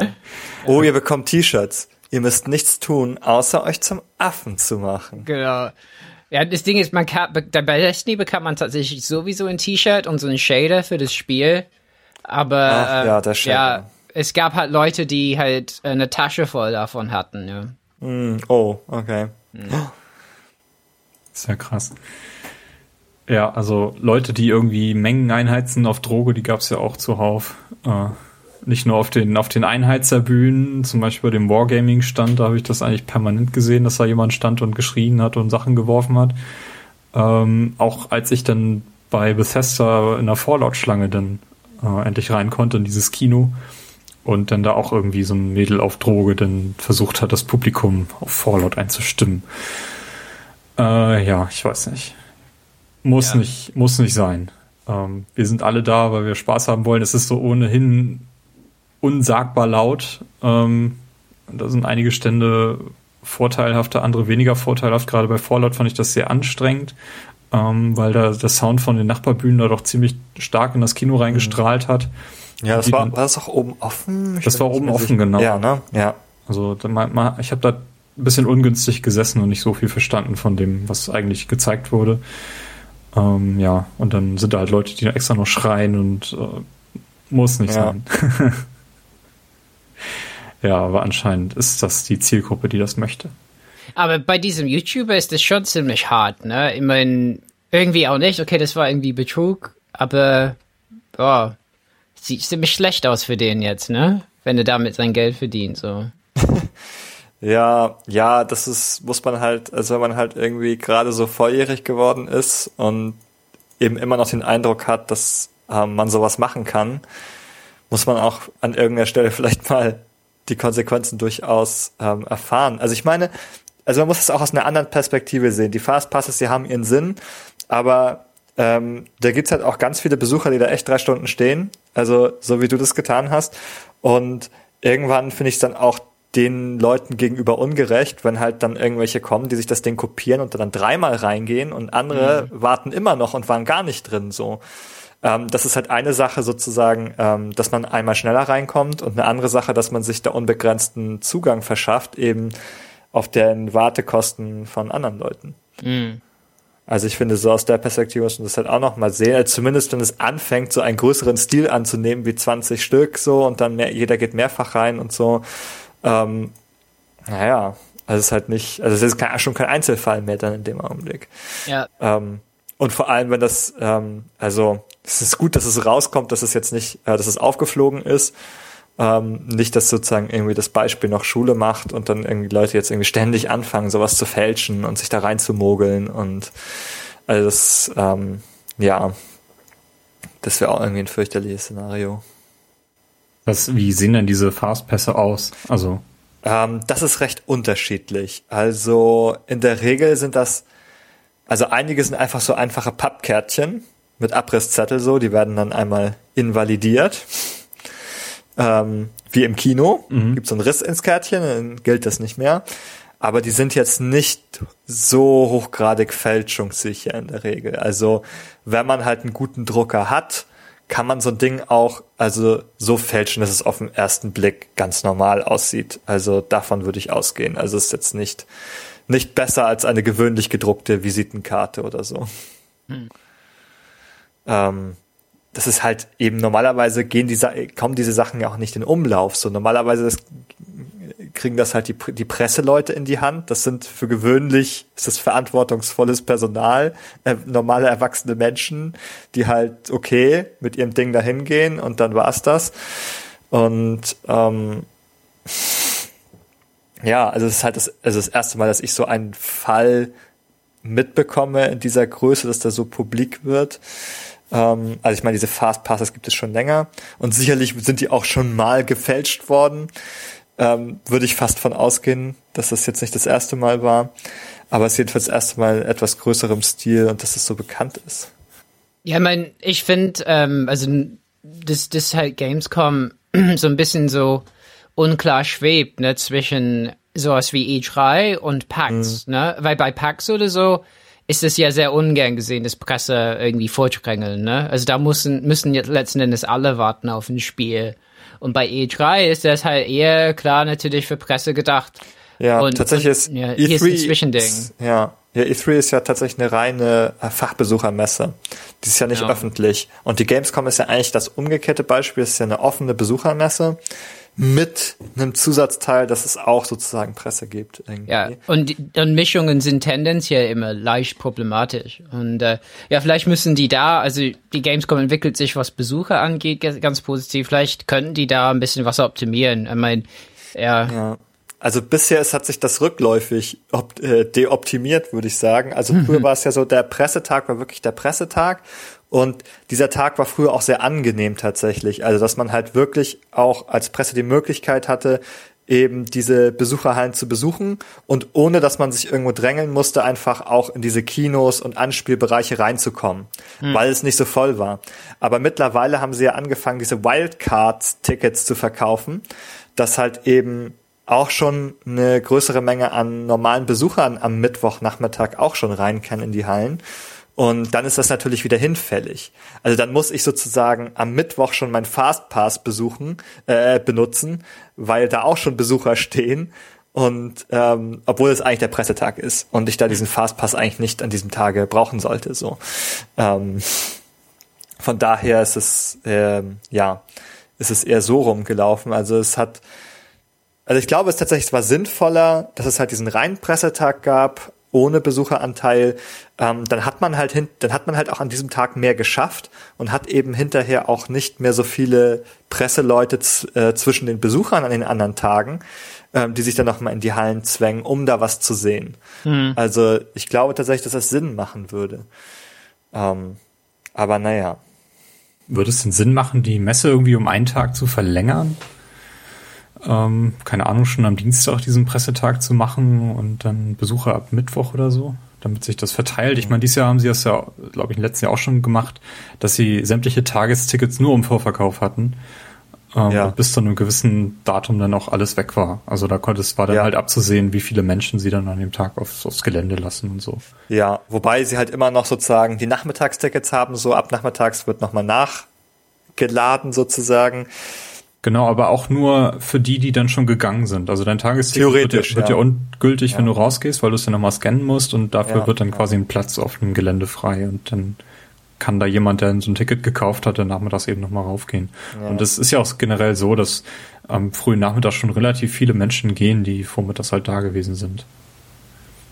Oh, ihr bekommt T-Shirts. Ihr müsst nichts tun, außer euch zum Affen zu machen. Genau. Ja, das Ding ist, man kann, be- bei Destiny bekommt man tatsächlich sowieso ein T-Shirt und so einen Shader für das Spiel. Aber Ach, ja, der Shader. ja, es gab halt Leute, die halt äh, eine Tasche voll davon hatten. Ja. Hm, oh, okay. Ist ja krass. Ja, also Leute, die irgendwie Mengen einheizen auf Droge, die gab's ja auch zuhauf. Äh, nicht nur auf den, auf den Einheizerbühnen, zum Beispiel bei dem Wargaming-Stand, da habe ich das eigentlich permanent gesehen, dass da jemand stand und geschrien hat und Sachen geworfen hat. Ähm, auch als ich dann bei Bethesda in der Fallout-Schlange dann äh, endlich rein konnte in dieses Kino und dann da auch irgendwie so ein Mädel auf Droge dann versucht hat, das Publikum auf Fallout einzustimmen. Äh, ja, ich weiß nicht. Muss Ja. nicht, muss nicht sein. Ähm, wir sind alle da, weil wir Spaß haben wollen. Es ist so ohnehin unsagbar laut. Ähm, da sind einige Stände vorteilhafter, andere weniger vorteilhaft. Gerade bei Fallout fand ich das sehr anstrengend, ähm, weil da der Sound von den Nachbarbühnen da doch ziemlich stark in das Kino reingestrahlt hat. Ja, das Die war, war das auch oben offen? Ich Das war oben offen, genau. Ja, ne? Ja. Also da ma- ma- ich habe da ein bisschen ungünstig gesessen und nicht so viel verstanden von dem, was eigentlich gezeigt wurde. Ähm, ja, und dann sind da halt Leute, die extra noch schreien und äh, muss nicht Ja. sein. ja, aber anscheinend ist das die Zielgruppe, die das möchte. Aber bei diesem YouTuber ist das schon ziemlich hart, ne? Ich meine, irgendwie auch nicht. Okay, das war irgendwie Betrug, aber boah, sieht ziemlich schlecht aus für den jetzt, ne? Wenn er damit sein Geld verdient, so. ja, ja, das ist, muss man halt, also wenn man halt irgendwie gerade so volljährig geworden ist und eben immer noch den Eindruck hat, dass ähm, man sowas machen kann, muss man auch an irgendeiner Stelle vielleicht mal die Konsequenzen durchaus ähm, erfahren. Also ich meine, also man muss es auch aus einer anderen Perspektive sehen. Die Fastpasses, die haben ihren Sinn, aber ähm, da gibt's halt auch ganz viele Besucher, die da echt drei Stunden stehen, also so wie du das getan hast. Und irgendwann finde ich es dann auch den Leuten gegenüber ungerecht, wenn halt dann irgendwelche kommen, die sich das Ding kopieren und dann dreimal reingehen und andere mhm. warten immer noch und waren gar nicht drin so. Ähm, das ist halt eine Sache sozusagen, ähm, dass man einmal schneller reinkommt und eine andere Sache, dass man sich da unbegrenzten Zugang verschafft, eben auf den Wartekosten von anderen Leuten. Mhm. Also ich finde, so aus der Perspektive muss man das halt auch noch mal sehen. Also zumindest wenn es anfängt, so einen größeren Stil anzunehmen, wie 20 Stück so und dann mehr, jeder geht mehrfach rein und so. Ähm, naja, also es ist halt nicht, also es ist kein, schon kein Einzelfall mehr dann in dem Augenblick. Ja. Ähm, und vor allem, wenn das, ähm, also es ist gut, dass es rauskommt, dass es jetzt nicht, äh, dass es aufgeflogen ist. Ähm, nicht, dass sozusagen irgendwie das Beispiel noch Schule macht und dann irgendwie Leute jetzt irgendwie ständig anfangen, sowas zu fälschen und sich da reinzumogeln und also das, ähm, ja, das wäre auch irgendwie ein fürchterliches Szenario. Was, wie sehen denn diese Fastpässe aus? Also ähm, das ist recht unterschiedlich. Also in der Regel sind das, also einige sind einfach so einfache Pappkärtchen mit Abrisszettel so, die werden dann einmal invalidiert. Ähm, wie im Kino, mhm. gibt so einen Riss ins Kärtchen, dann gilt das nicht mehr. Aber die sind jetzt nicht so hochgradig fälschungssicher in der Regel. Also wenn man halt einen guten Drucker hat, kann man so ein Ding auch also so fälschen, dass es auf den ersten Blick ganz normal aussieht. Also davon würde ich ausgehen. Also es ist jetzt nicht nicht besser als eine gewöhnlich gedruckte Visitenkarte oder so. Hm. Ähm, das ist halt eben normalerweise gehen diese kommen diese Sachen ja auch nicht in Umlauf. So normalerweise das, kriegen das halt die, die Presseleute in die Hand. Das sind für gewöhnlich ist das verantwortungsvolles Personal, äh, normale erwachsene Menschen, die halt okay mit ihrem Ding dahin gehen und dann war's das. Und ähm, ja, also es ist halt das, also das erste Mal, dass ich so einen Fall mitbekomme in dieser Größe, dass der so publik wird. Ähm, also ich meine, diese Fast Passes gibt es schon länger und sicherlich sind die auch schon mal gefälscht worden. Ähm, würde ich fast von ausgehen, dass das jetzt nicht das erste Mal war. Aber es ist jedenfalls das erste Mal in etwas größerem Stil und dass es so bekannt ist. Ja, ich meine, ich finde, ähm, also das, das halt Gamescom so ein bisschen so unklar schwebt, ne, zwischen sowas wie E3 und PAX, mhm. ne? Weil bei PAX oder so ist es ja sehr ungern gesehen, dass Presse irgendwie vordrängeln, ne? Also da müssen, müssen jetzt letzten Endes alle warten auf ein Spiel. Und bei E3 ist das halt eher klar natürlich für Presse gedacht. Ja, und, tatsächlich und, ist ja, E3 ist ein Zwischending. Ist, ja, ja, E3 ist ja tatsächlich eine reine äh, Fachbesuchermesse. Die ist ja nicht ja. öffentlich. Und die Gamescom ist ja eigentlich das umgekehrte Beispiel. Es ist ja eine offene Besuchermesse mit einem Zusatzteil, dass es auch sozusagen Presse gibt. Irgendwie. Ja, und, und Mischungen sind tendenziell immer leicht problematisch. Und äh, ja, vielleicht müssen die da, also die Gamescom entwickelt sich, was Besucher angeht, ganz positiv. Vielleicht könnten die da ein bisschen was optimieren. Ich meine, ja. ja. Also bisher es hat sich das rückläufig op äh, deoptimiert, würde ich sagen. Also früher war es ja so, der Pressetag war wirklich der Pressetag und dieser Tag war früher auch sehr angenehm tatsächlich. Also dass man halt wirklich auch als Presse die Möglichkeit hatte, eben diese Besucherhallen zu besuchen und ohne dass man sich irgendwo drängeln musste, einfach auch in diese Kinos und Anspielbereiche reinzukommen, mhm. weil es nicht so voll war. Aber mittlerweile haben sie ja angefangen, diese Wildcards-Tickets zu verkaufen, dass halt eben auch schon eine größere Menge an normalen Besuchern am Mittwochnachmittag auch schon rein kann in die Hallen. Und dann ist das natürlich wieder hinfällig. Also dann muss ich sozusagen am Mittwoch schon mein Fastpass besuchen, äh, benutzen, weil da auch schon Besucher stehen. Und ähm, obwohl es eigentlich der Pressetag ist und ich da diesen Fastpass eigentlich nicht an diesem Tage brauchen sollte. So. Ähm, von daher ist es äh, ja, ist es eher so rumgelaufen. Also es hat also ich glaube, es tatsächlich war sinnvoller, dass es halt diesen reinen Pressetag gab, ohne Besucheranteil, ähm, dann hat man halt hin, dann hat man halt auch an diesem Tag mehr geschafft und hat eben hinterher auch nicht mehr so viele Presseleute äh, zwischen den Besuchern an den anderen Tagen, ähm, die sich dann nochmal in die Hallen zwängen, um da was zu sehen. Mhm. Also ich glaube tatsächlich, dass das Sinn machen würde. Ähm, aber naja. Würde es denn Sinn machen, die Messe irgendwie um einen Tag zu verlängern? Ähm, keine Ahnung, schon am Dienstag diesen Pressetag zu machen und dann Besucher ab Mittwoch oder so, damit sich das verteilt. Ich meine, dieses Jahr haben sie das ja, glaube ich, im letzten Jahr auch schon gemacht, dass sie sämtliche Tagestickets nur im Vorverkauf hatten. Ähm, ja. bis zu einem gewissen Datum dann auch alles weg war. Also da konnte es war dann ja. halt abzusehen, wie viele Menschen sie dann an dem Tag aufs, aufs Gelände lassen und so. Ja, wobei sie halt immer noch sozusagen die Nachmittagstickets haben, so ab nachmittags wird nochmal nachgeladen sozusagen. Genau, aber auch nur für die, die dann schon gegangen sind. Also dein Tagesticket wird, ja, wird ja, ungültig, ja. wenn du rausgehst, weil du es dann nochmal scannen musst und dafür ja, wird dann quasi ein Platz auf dem Gelände frei und dann kann da jemand, der so ein Ticket gekauft hat, dann nachmittags eben nochmal raufgehen. Und es ist ja auch generell so, dass am frühen Nachmittag schon relativ viele Menschen gehen, die vormittags halt da gewesen sind.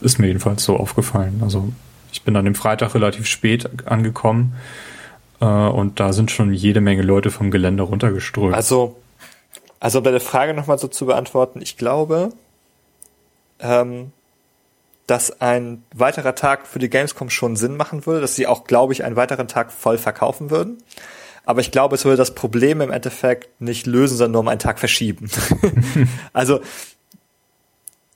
Ist mir jedenfalls so aufgefallen. Also ich bin an dem Freitag relativ spät angekommen äh, und da sind schon jede Menge Leute vom Gelände runtergeströmt. Also, also um deine Frage nochmal so zu beantworten, ich glaube, ähm, dass ein weiterer Tag für die Gamescom schon Sinn machen würde, dass sie auch, glaube ich, einen weiteren Tag voll verkaufen würden. Aber ich glaube, es würde das Problem im Endeffekt nicht lösen, sondern nur um einen Tag verschieben. also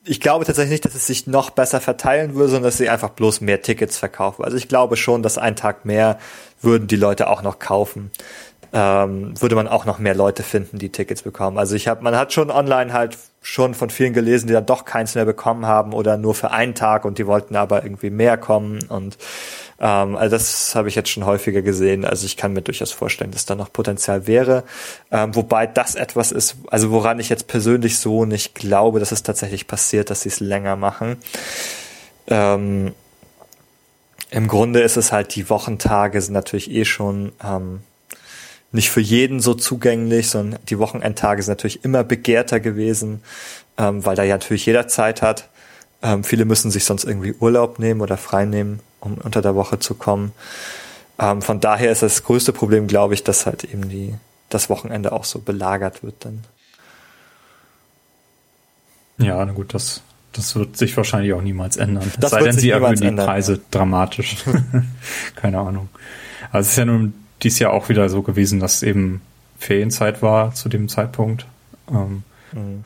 ich glaube tatsächlich nicht, dass es sich noch besser verteilen würde, sondern dass sie einfach bloß mehr Tickets verkaufen. Also ich glaube schon, dass ein Tag mehr würden die Leute auch noch kaufen. Ähm, würde man auch noch mehr Leute finden, die Tickets bekommen. Also ich habe, man hat schon online halt schon von vielen gelesen, die dann doch keins mehr bekommen haben oder nur für einen Tag und die wollten aber irgendwie mehr kommen und ähm, also das habe ich jetzt schon häufiger gesehen. Also ich kann mir durchaus vorstellen, dass da noch Potenzial wäre. Ähm, wobei das etwas ist, also woran ich jetzt persönlich so nicht glaube, dass es tatsächlich passiert, dass sie es länger machen. Ähm, Im Grunde ist es halt, die Wochentage sind natürlich eh schon ähm, nicht für jeden so zugänglich, sondern die Wochenendtage sind natürlich immer begehrter gewesen, ähm, weil da ja natürlich jeder Zeit hat. Ähm, viele müssen sich sonst irgendwie Urlaub nehmen oder frei nehmen um unter der Woche zu kommen. Ähm, von daher ist das größte Problem, glaube ich, dass halt eben die, das Wochenende auch so belagert wird dann. Ja, na gut, das, das wird sich wahrscheinlich auch niemals ändern. Das sei denn, sie erhöhen die ändern, Preise ja. dramatisch. Keine Ahnung. Aber es ist ja nun dies Jahr auch wieder so gewesen, dass eben Ferienzeit war zu dem Zeitpunkt. Ähm, mhm.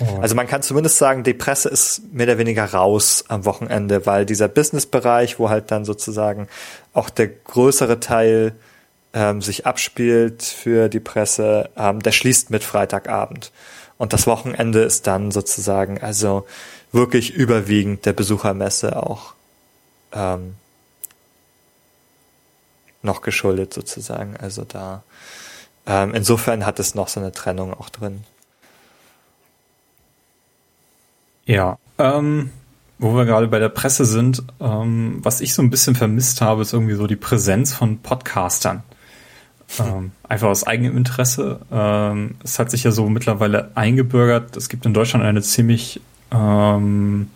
Oh. Also man kann zumindest sagen, die Presse ist mehr oder weniger raus am Wochenende, weil dieser Businessbereich, wo halt dann sozusagen auch der größere Teil ähm, sich abspielt für die Presse, ähm, der schließt mit Freitagabend. Und das Wochenende ist dann sozusagen also wirklich überwiegend der Besuchermesse auch ähm, noch geschuldet sozusagen. Also da ähm, insofern hat es noch so eine Trennung auch drin. Ja, ähm, wo wir gerade bei der Presse sind, ähm, was ich so ein bisschen vermisst habe, ist irgendwie so die Präsenz von Podcastern. Ähm, einfach aus eigenem Interesse. Ähm, es hat sich ja so mittlerweile eingebürgert. Es gibt in Deutschland eine ziemlich ähm,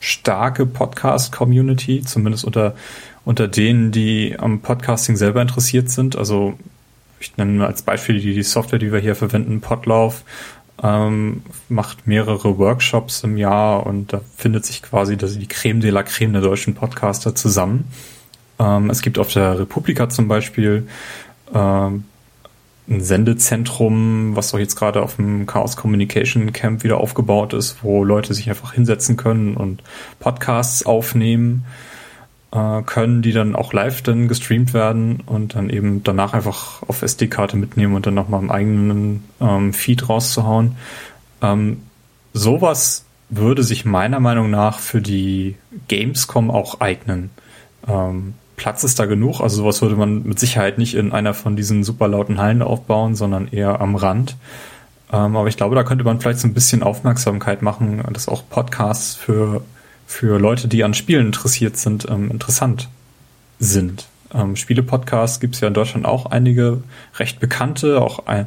starke Podcast-Community, zumindest unter, unter denen, die am Podcasting selber interessiert sind. Also ich nenne als Beispiel die, die Software, die wir hier verwenden, Podlauf ähm, macht mehrere Workshops im Jahr und da findet sich quasi die Creme de la Creme der deutschen Podcaster zusammen. Ähm, es gibt auf der Republika zum Beispiel ähm, ein Sendezentrum, was doch jetzt gerade auf dem Chaos Communication Camp wieder aufgebaut ist, wo Leute sich einfach hinsetzen können und Podcasts aufnehmen äh, können, die dann auch live dann gestreamt werden und dann eben danach einfach auf SD-Karte mitnehmen und dann nochmal im eigenen ähm, Feed rauszuhauen. Ähm, sowas würde sich meiner Meinung nach für die Gamescom auch eignen. Ähm, Platz ist da genug, also sowas würde man mit Sicherheit nicht in einer von diesen super lauten Hallen aufbauen, sondern eher am Rand. Ähm, aber ich glaube, da könnte man vielleicht so ein bisschen Aufmerksamkeit machen, dass auch Podcasts für für Leute, die an Spielen interessiert sind, ähm, interessant sind. Ähm, Spiele-Podcasts gibt es ja in Deutschland auch einige recht bekannte, auch ein,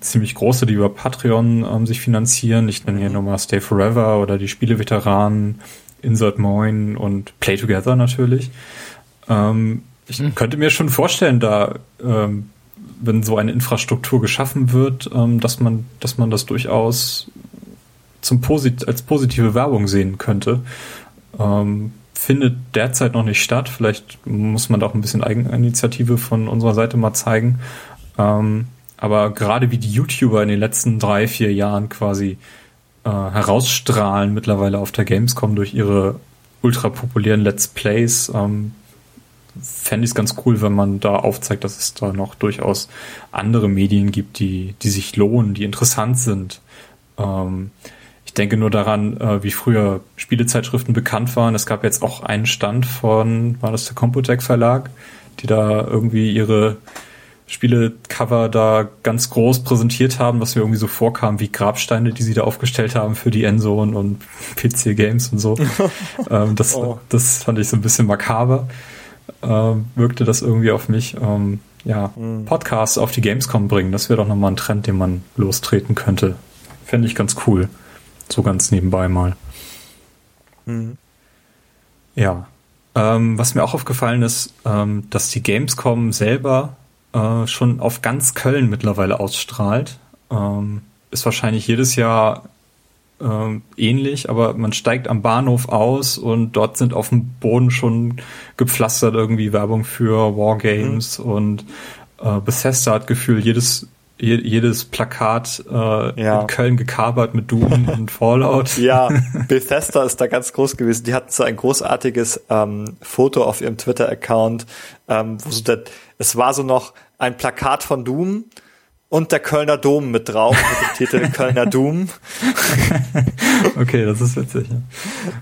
ziemlich große, die über Patreon ähm, sich finanzieren. Ich nenne hier mhm. nochmal Stay Forever oder die Spieleveteranen, Insert Moin und Play Together natürlich. Ähm, ich mhm. könnte mir schon vorstellen, da ähm, wenn so eine Infrastruktur geschaffen wird, ähm, dass man, dass man das durchaus zum Posit als positive Werbung sehen könnte. Ähm, findet derzeit noch nicht statt. Vielleicht muss man da auch ein bisschen Eigeninitiative von unserer Seite mal zeigen. Ähm, aber gerade wie die YouTuber in den letzten drei, vier Jahren quasi äh, herausstrahlen mittlerweile auf der Gamescom durch ihre ultra populären Let's Plays, ähm, fände ich es ganz cool, wenn man da aufzeigt, dass es da noch durchaus andere Medien gibt, die, die sich lohnen, die interessant sind. Ähm, ich denke nur daran, äh, wie früher Spielezeitschriften bekannt waren. Es gab jetzt auch einen Stand von, war das der Computec Verlag, die da irgendwie ihre Spielecover da ganz groß präsentiert haben, was mir irgendwie so vorkam wie Grabsteine, die sie da aufgestellt haben für die Endzone und PC Games und so. ähm, das, oh. das fand ich so ein bisschen makaber äh, wirkte das irgendwie auf mich. Ähm, ja, mhm. Podcasts auf die Gamescom bringen, das wäre doch nochmal ein Trend, den man lostreten könnte. Fände ich ganz cool. So ganz nebenbei mal. Mhm. Ja. Ähm, was mir auch aufgefallen ist, ähm, dass die Gamescom selber äh, schon auf ganz Köln mittlerweile ausstrahlt. Ähm, ist wahrscheinlich jedes Jahr äh, ähnlich, aber man steigt am Bahnhof aus und dort sind auf dem Boden schon gepflastert irgendwie Werbung für Wargames mhm. und äh, Bethesda hat Gefühl, jedes jedes Plakat äh, ja. in Köln gekabert mit Doom und Fallout. Ja, Bethesda ist da ganz groß gewesen. Die hatten so ein großartiges ähm, Foto auf ihrem Twitter-Account, ähm, wo so das, es war so noch ein Plakat von Doom und der Kölner Dom mit drauf, mit dem Titel Kölner Doom. okay, das ist witzig. Ja.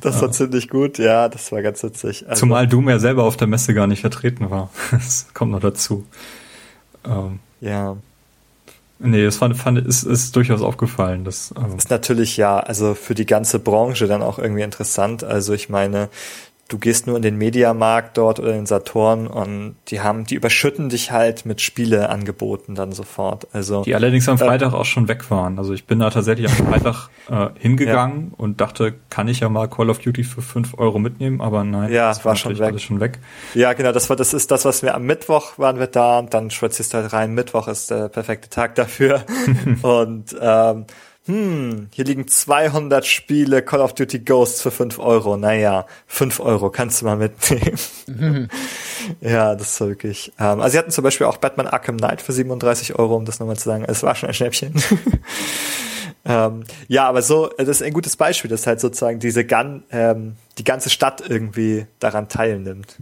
Das war ja. ziemlich gut, ja, das war ganz witzig. Also, Zumal Doom ja selber auf der Messe gar nicht vertreten war. Das kommt noch dazu. Ähm, ja. Nee, das fand, fand ist, ist durchaus aufgefallen. Das ähm, ist natürlich ja, also für die ganze Branche dann auch irgendwie interessant. Also ich meine, du gehst nur in den Mediamarkt dort oder in den Saturn und die haben, die überschütten dich halt mit Spieleangeboten dann sofort. Also die allerdings am äh, Freitag äh, auch schon weg waren. Also ich bin da tatsächlich am Freitag äh, hingegangen ja. und dachte, kann ich ja mal Call of Duty für fünf Euro mitnehmen, aber nein, ja, das war schon weg. schon weg. Ja, genau, das war das ist das, was wir am Mittwoch waren wir da, dann schwatzest halt rein. Mittwoch ist der perfekte Tag dafür und ähm, hm, hier liegen 200 Spiele Call of Duty Ghosts für 5 Euro. Naja, 5 Euro kannst du mal mitnehmen. Mhm. ja, das war wirklich. Ähm, also sie hatten zum Beispiel auch Batman Arkham Knight für 37 Euro, um das nochmal zu sagen. Es war schon ein Schnäppchen. ähm, ja, aber so, das ist ein gutes Beispiel, dass halt sozusagen diese Gun, ähm, die ganze Stadt irgendwie daran teilnimmt.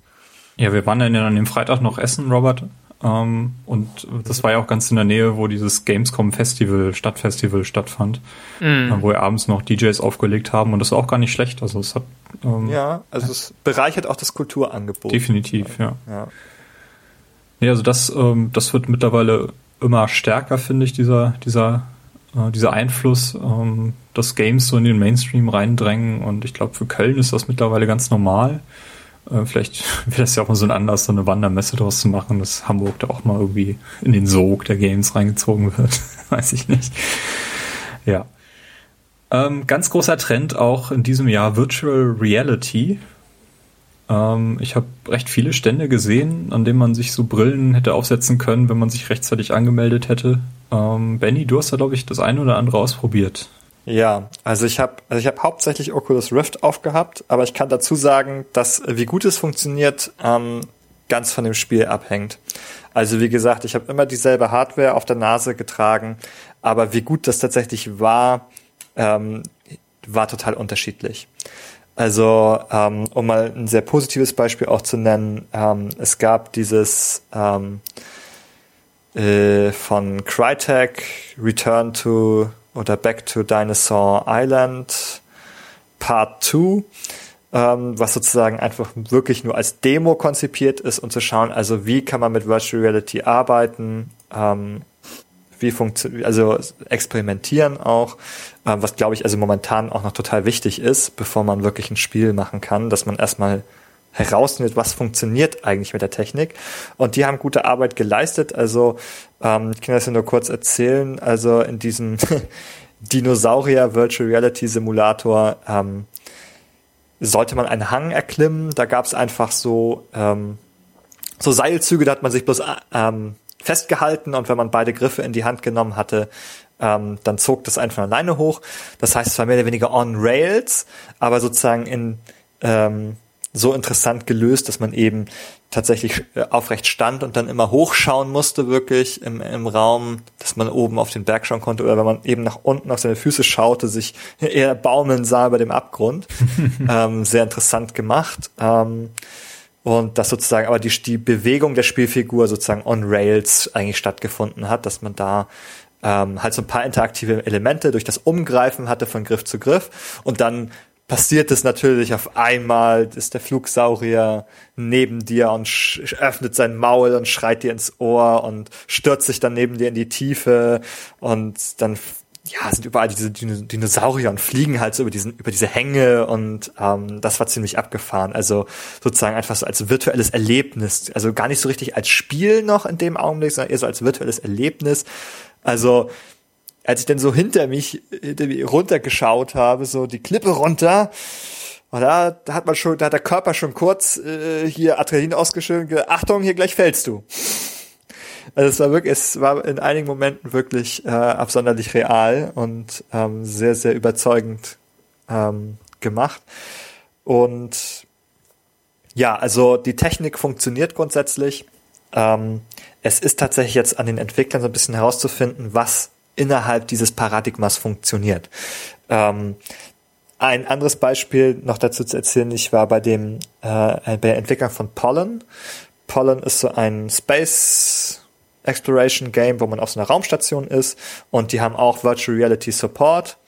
Ja, wir waren dann an dem Freitag noch essen, Robert. Ähm, und das war ja auch ganz in der Nähe, wo dieses Gamescom Festival, Stadtfestival stattfand, mm. wo wir abends noch DJs aufgelegt haben und das war auch gar nicht schlecht. Also es hat ähm, ja, also es bereichert auch das Kulturangebot. Definitiv, ja. Ja, ja also das, ähm, das wird mittlerweile immer stärker, finde ich, dieser, dieser, äh, dieser Einfluss, ähm, dass Games so in den Mainstream reindrängen und ich glaube, für Köln ist das mittlerweile ganz normal. Äh, vielleicht wäre das ja auch mal so ein Anlass, so eine Wandermesse draus zu machen, dass Hamburg da auch mal irgendwie in den Sog der Games reingezogen wird. Weiß ich nicht. Ja. Ähm, ganz großer Trend auch in diesem Jahr Virtual Reality. Ähm, ich habe recht viele Stände gesehen, an denen man sich so Brillen hätte aufsetzen können, wenn man sich rechtzeitig angemeldet hätte. Ähm, Benny, du hast da, glaube ich, das eine oder andere ausprobiert. Ja, also ich habe also ich habe hauptsächlich Oculus Rift aufgehabt, aber ich kann dazu sagen, dass wie gut es funktioniert, ähm, ganz von dem Spiel abhängt. Also wie gesagt, ich habe immer dieselbe Hardware auf der Nase getragen, aber wie gut das tatsächlich war, ähm, war total unterschiedlich. Also ähm, um mal ein sehr positives Beispiel auch zu nennen, ähm, es gab dieses ähm, äh, von Crytek Return to oder Back to Dinosaur Island Part 2, ähm, was sozusagen einfach wirklich nur als Demo konzipiert ist, um zu schauen, also wie kann man mit Virtual Reality arbeiten, ähm, wie funktioniert, also experimentieren auch, ähm, was glaube ich also momentan auch noch total wichtig ist, bevor man wirklich ein Spiel machen kann, dass man erstmal herausfindet, was funktioniert eigentlich mit der Technik. Und die haben gute Arbeit geleistet. Also ähm, ich kann das ja nur kurz erzählen. Also in diesem Dinosaurier Virtual Reality Simulator ähm, sollte man einen Hang erklimmen. Da gab es einfach so ähm, so Seilzüge, da hat man sich bloß ähm, festgehalten und wenn man beide Griffe in die Hand genommen hatte, ähm, dann zog das einfach alleine hoch. Das heißt, es war mehr oder weniger on Rails, aber sozusagen in ähm, so interessant gelöst, dass man eben tatsächlich äh, aufrecht stand und dann immer hochschauen musste, wirklich im, im Raum, dass man oben auf den Berg schauen konnte oder wenn man eben nach unten auf seine Füße schaute, sich eher baumeln sah über dem Abgrund. ähm, sehr interessant gemacht. Ähm, und dass sozusagen aber die, die Bewegung der Spielfigur sozusagen on Rails eigentlich stattgefunden hat, dass man da ähm, halt so ein paar interaktive Elemente durch das Umgreifen hatte von Griff zu Griff und dann passiert es natürlich auf einmal, ist der Flugsaurier neben dir und öffnet sein Maul und schreit dir ins Ohr und stürzt sich dann neben dir in die Tiefe und dann ja, sind überall diese Dinosaurier und fliegen halt so über diesen, über diese Hänge und ähm, das war ziemlich abgefahren. Also sozusagen einfach so als virtuelles Erlebnis. Also gar nicht so richtig als Spiel noch in dem Augenblick, sondern eher so als virtuelles Erlebnis. Also als ich dann so hinter mich, hinter mich runtergeschaut habe, so die Klippe runter, und da, da hat man schon, da hat der Körper schon kurz äh, hier Adrenalin ausgeschüttet, Achtung, hier gleich fällst du. Also es war wirklich, es war in einigen Momenten wirklich äh, absonderlich real und ähm, sehr, sehr überzeugend ähm, gemacht. Und ja, also die Technik funktioniert grundsätzlich. Ähm, es ist tatsächlich jetzt an den Entwicklern so ein bisschen herauszufinden, was innerhalb dieses Paradigmas funktioniert. Ähm, ein anderes Beispiel noch dazu zu erzählen, ich war bei dem äh, bei der Entwicklung von Pollen. Pollen ist so ein Space Exploration Game, wo man auf so einer Raumstation ist und die haben auch Virtual Reality Support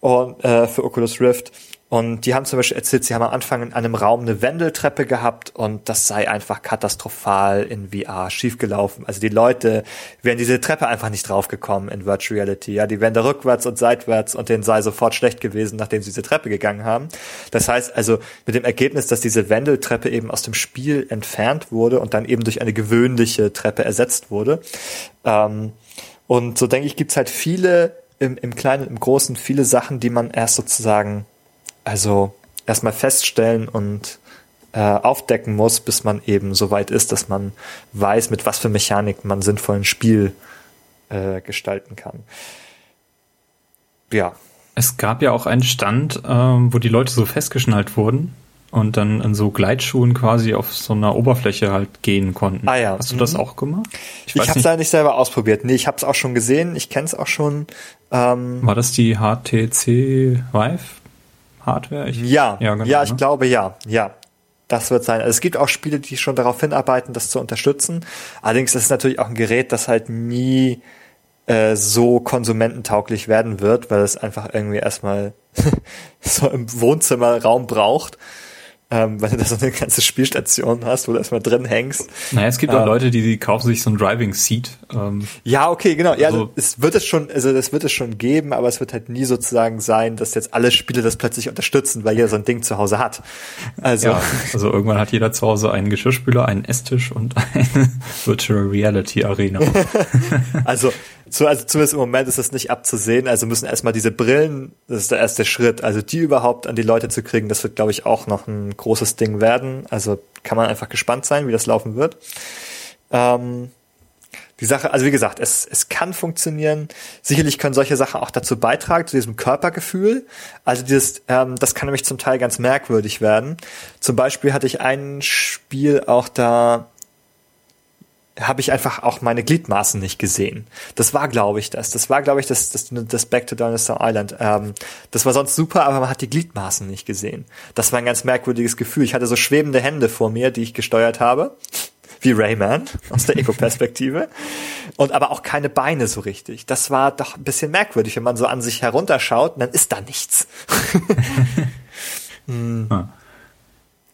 und äh, für Oculus Rift und die haben zum Beispiel erzählt, sie haben am Anfang in einem Raum eine Wendeltreppe gehabt und das sei einfach katastrophal in VR schiefgelaufen. Also die Leute wären diese Treppe einfach nicht draufgekommen in Virtual Reality. Ja, die wären da rückwärts und seitwärts und denen sei sofort schlecht gewesen, nachdem sie diese Treppe gegangen haben. Das heißt also mit dem Ergebnis, dass diese Wendeltreppe eben aus dem Spiel entfernt wurde und dann eben durch eine gewöhnliche Treppe ersetzt wurde. Ähm, und so denke ich, gibt's halt viele im, im Kleinen im Großen viele Sachen, die man erst sozusagen also erstmal feststellen und äh, aufdecken muss, bis man eben so weit ist, dass man weiß, mit was für Mechanik man sinnvollen Spiel äh, gestalten kann. Ja. Es gab ja auch einen Stand, ähm, wo die Leute so festgeschnallt wurden und dann in so Gleitschuhen quasi auf so einer Oberfläche halt gehen konnten. Ah ja. Hast du das mhm. auch gemacht? Ich, ich habe es leider nicht selber ausprobiert. Nee, ich habe es auch schon gesehen. Ich kenne es auch schon. Ähm, War das die HTC Vive? Hardware? Ich, ja, ja, genau, ja, ich ne? glaube ja, ja. Das wird sein. Also es gibt auch Spiele, die schon darauf hinarbeiten, das zu unterstützen. Allerdings ist es natürlich auch ein Gerät, das halt nie äh, so konsumententauglich werden wird, weil es einfach irgendwie erstmal so im Wohnzimmerraum braucht ähm, weil du da so eine ganze Spielstation hast, wo du erstmal drin hängst. Naja, es gibt auch ähm, Leute, die, die kaufen sich so ein Driving Seat. Ähm, ja, okay, genau. Ja, also, es wird es schon, also das wird es schon geben, aber es wird halt nie sozusagen sein, dass jetzt alle Spiele das plötzlich unterstützen, weil jeder so ein Ding zu Hause hat. Also, ja, also irgendwann hat jeder zu Hause einen Geschirrspüler, einen Esstisch und eine Virtual Reality Arena. also so, also zumindest im Moment ist das nicht abzusehen. Also müssen erstmal diese Brillen, das ist der erste Schritt. Also die überhaupt an die Leute zu kriegen, das wird, glaube ich, auch noch ein großes Ding werden. Also kann man einfach gespannt sein, wie das laufen wird. Ähm, die Sache, also wie gesagt, es, es kann funktionieren. Sicherlich können solche Sachen auch dazu beitragen, zu diesem Körpergefühl. Also dieses, ähm, das kann nämlich zum Teil ganz merkwürdig werden. Zum Beispiel hatte ich ein Spiel auch da, habe ich einfach auch meine Gliedmaßen nicht gesehen. Das war, glaube ich, das. Das war, glaube ich, das, das, das Back to Dinosaur Island. Ähm, das war sonst super, aber man hat die Gliedmaßen nicht gesehen. Das war ein ganz merkwürdiges Gefühl. Ich hatte so schwebende Hände vor mir, die ich gesteuert habe. Wie Rayman aus der Eko-Perspektive. Und aber auch keine Beine so richtig. Das war doch ein bisschen merkwürdig, wenn man so an sich herunterschaut, dann ist da nichts. hm. ah.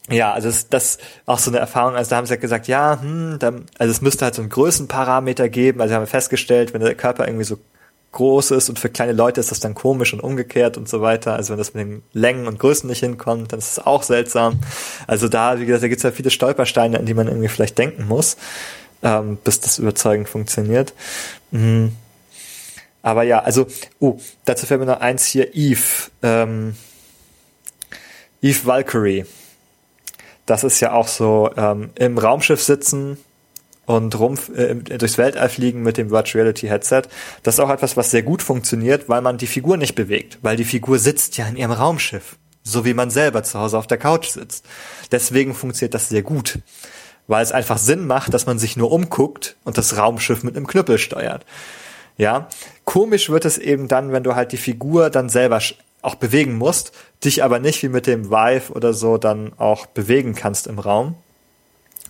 Ja, also das, das auch so eine Erfahrung. Also da haben sie ja gesagt, ja, hm, da, also es müsste halt so einen Größenparameter geben. Also haben festgestellt, wenn der Körper irgendwie so groß ist und für kleine Leute ist das dann komisch und umgekehrt und so weiter. Also wenn das mit den Längen und Größen nicht hinkommt, dann ist es auch seltsam. Also da, wie gesagt, da gibt es ja viele Stolpersteine, an die man irgendwie vielleicht denken muss, ähm, bis das überzeugend funktioniert. Mhm. Aber ja, also, oh, dazu fällt mir noch eins hier, Eve. Ähm, Eve Valkyrie. Das ist ja auch so ähm, im Raumschiff sitzen und rum äh, durchs Weltall fliegen mit dem Virtual Reality Headset. Das ist auch etwas, was sehr gut funktioniert, weil man die Figur nicht bewegt, weil die Figur sitzt ja in ihrem Raumschiff, so wie man selber zu Hause auf der Couch sitzt. Deswegen funktioniert das sehr gut, weil es einfach Sinn macht, dass man sich nur umguckt und das Raumschiff mit einem Knüppel steuert. Ja, komisch wird es eben dann, wenn du halt die Figur dann selber auch bewegen musst, dich aber nicht wie mit dem Vive oder so dann auch bewegen kannst im Raum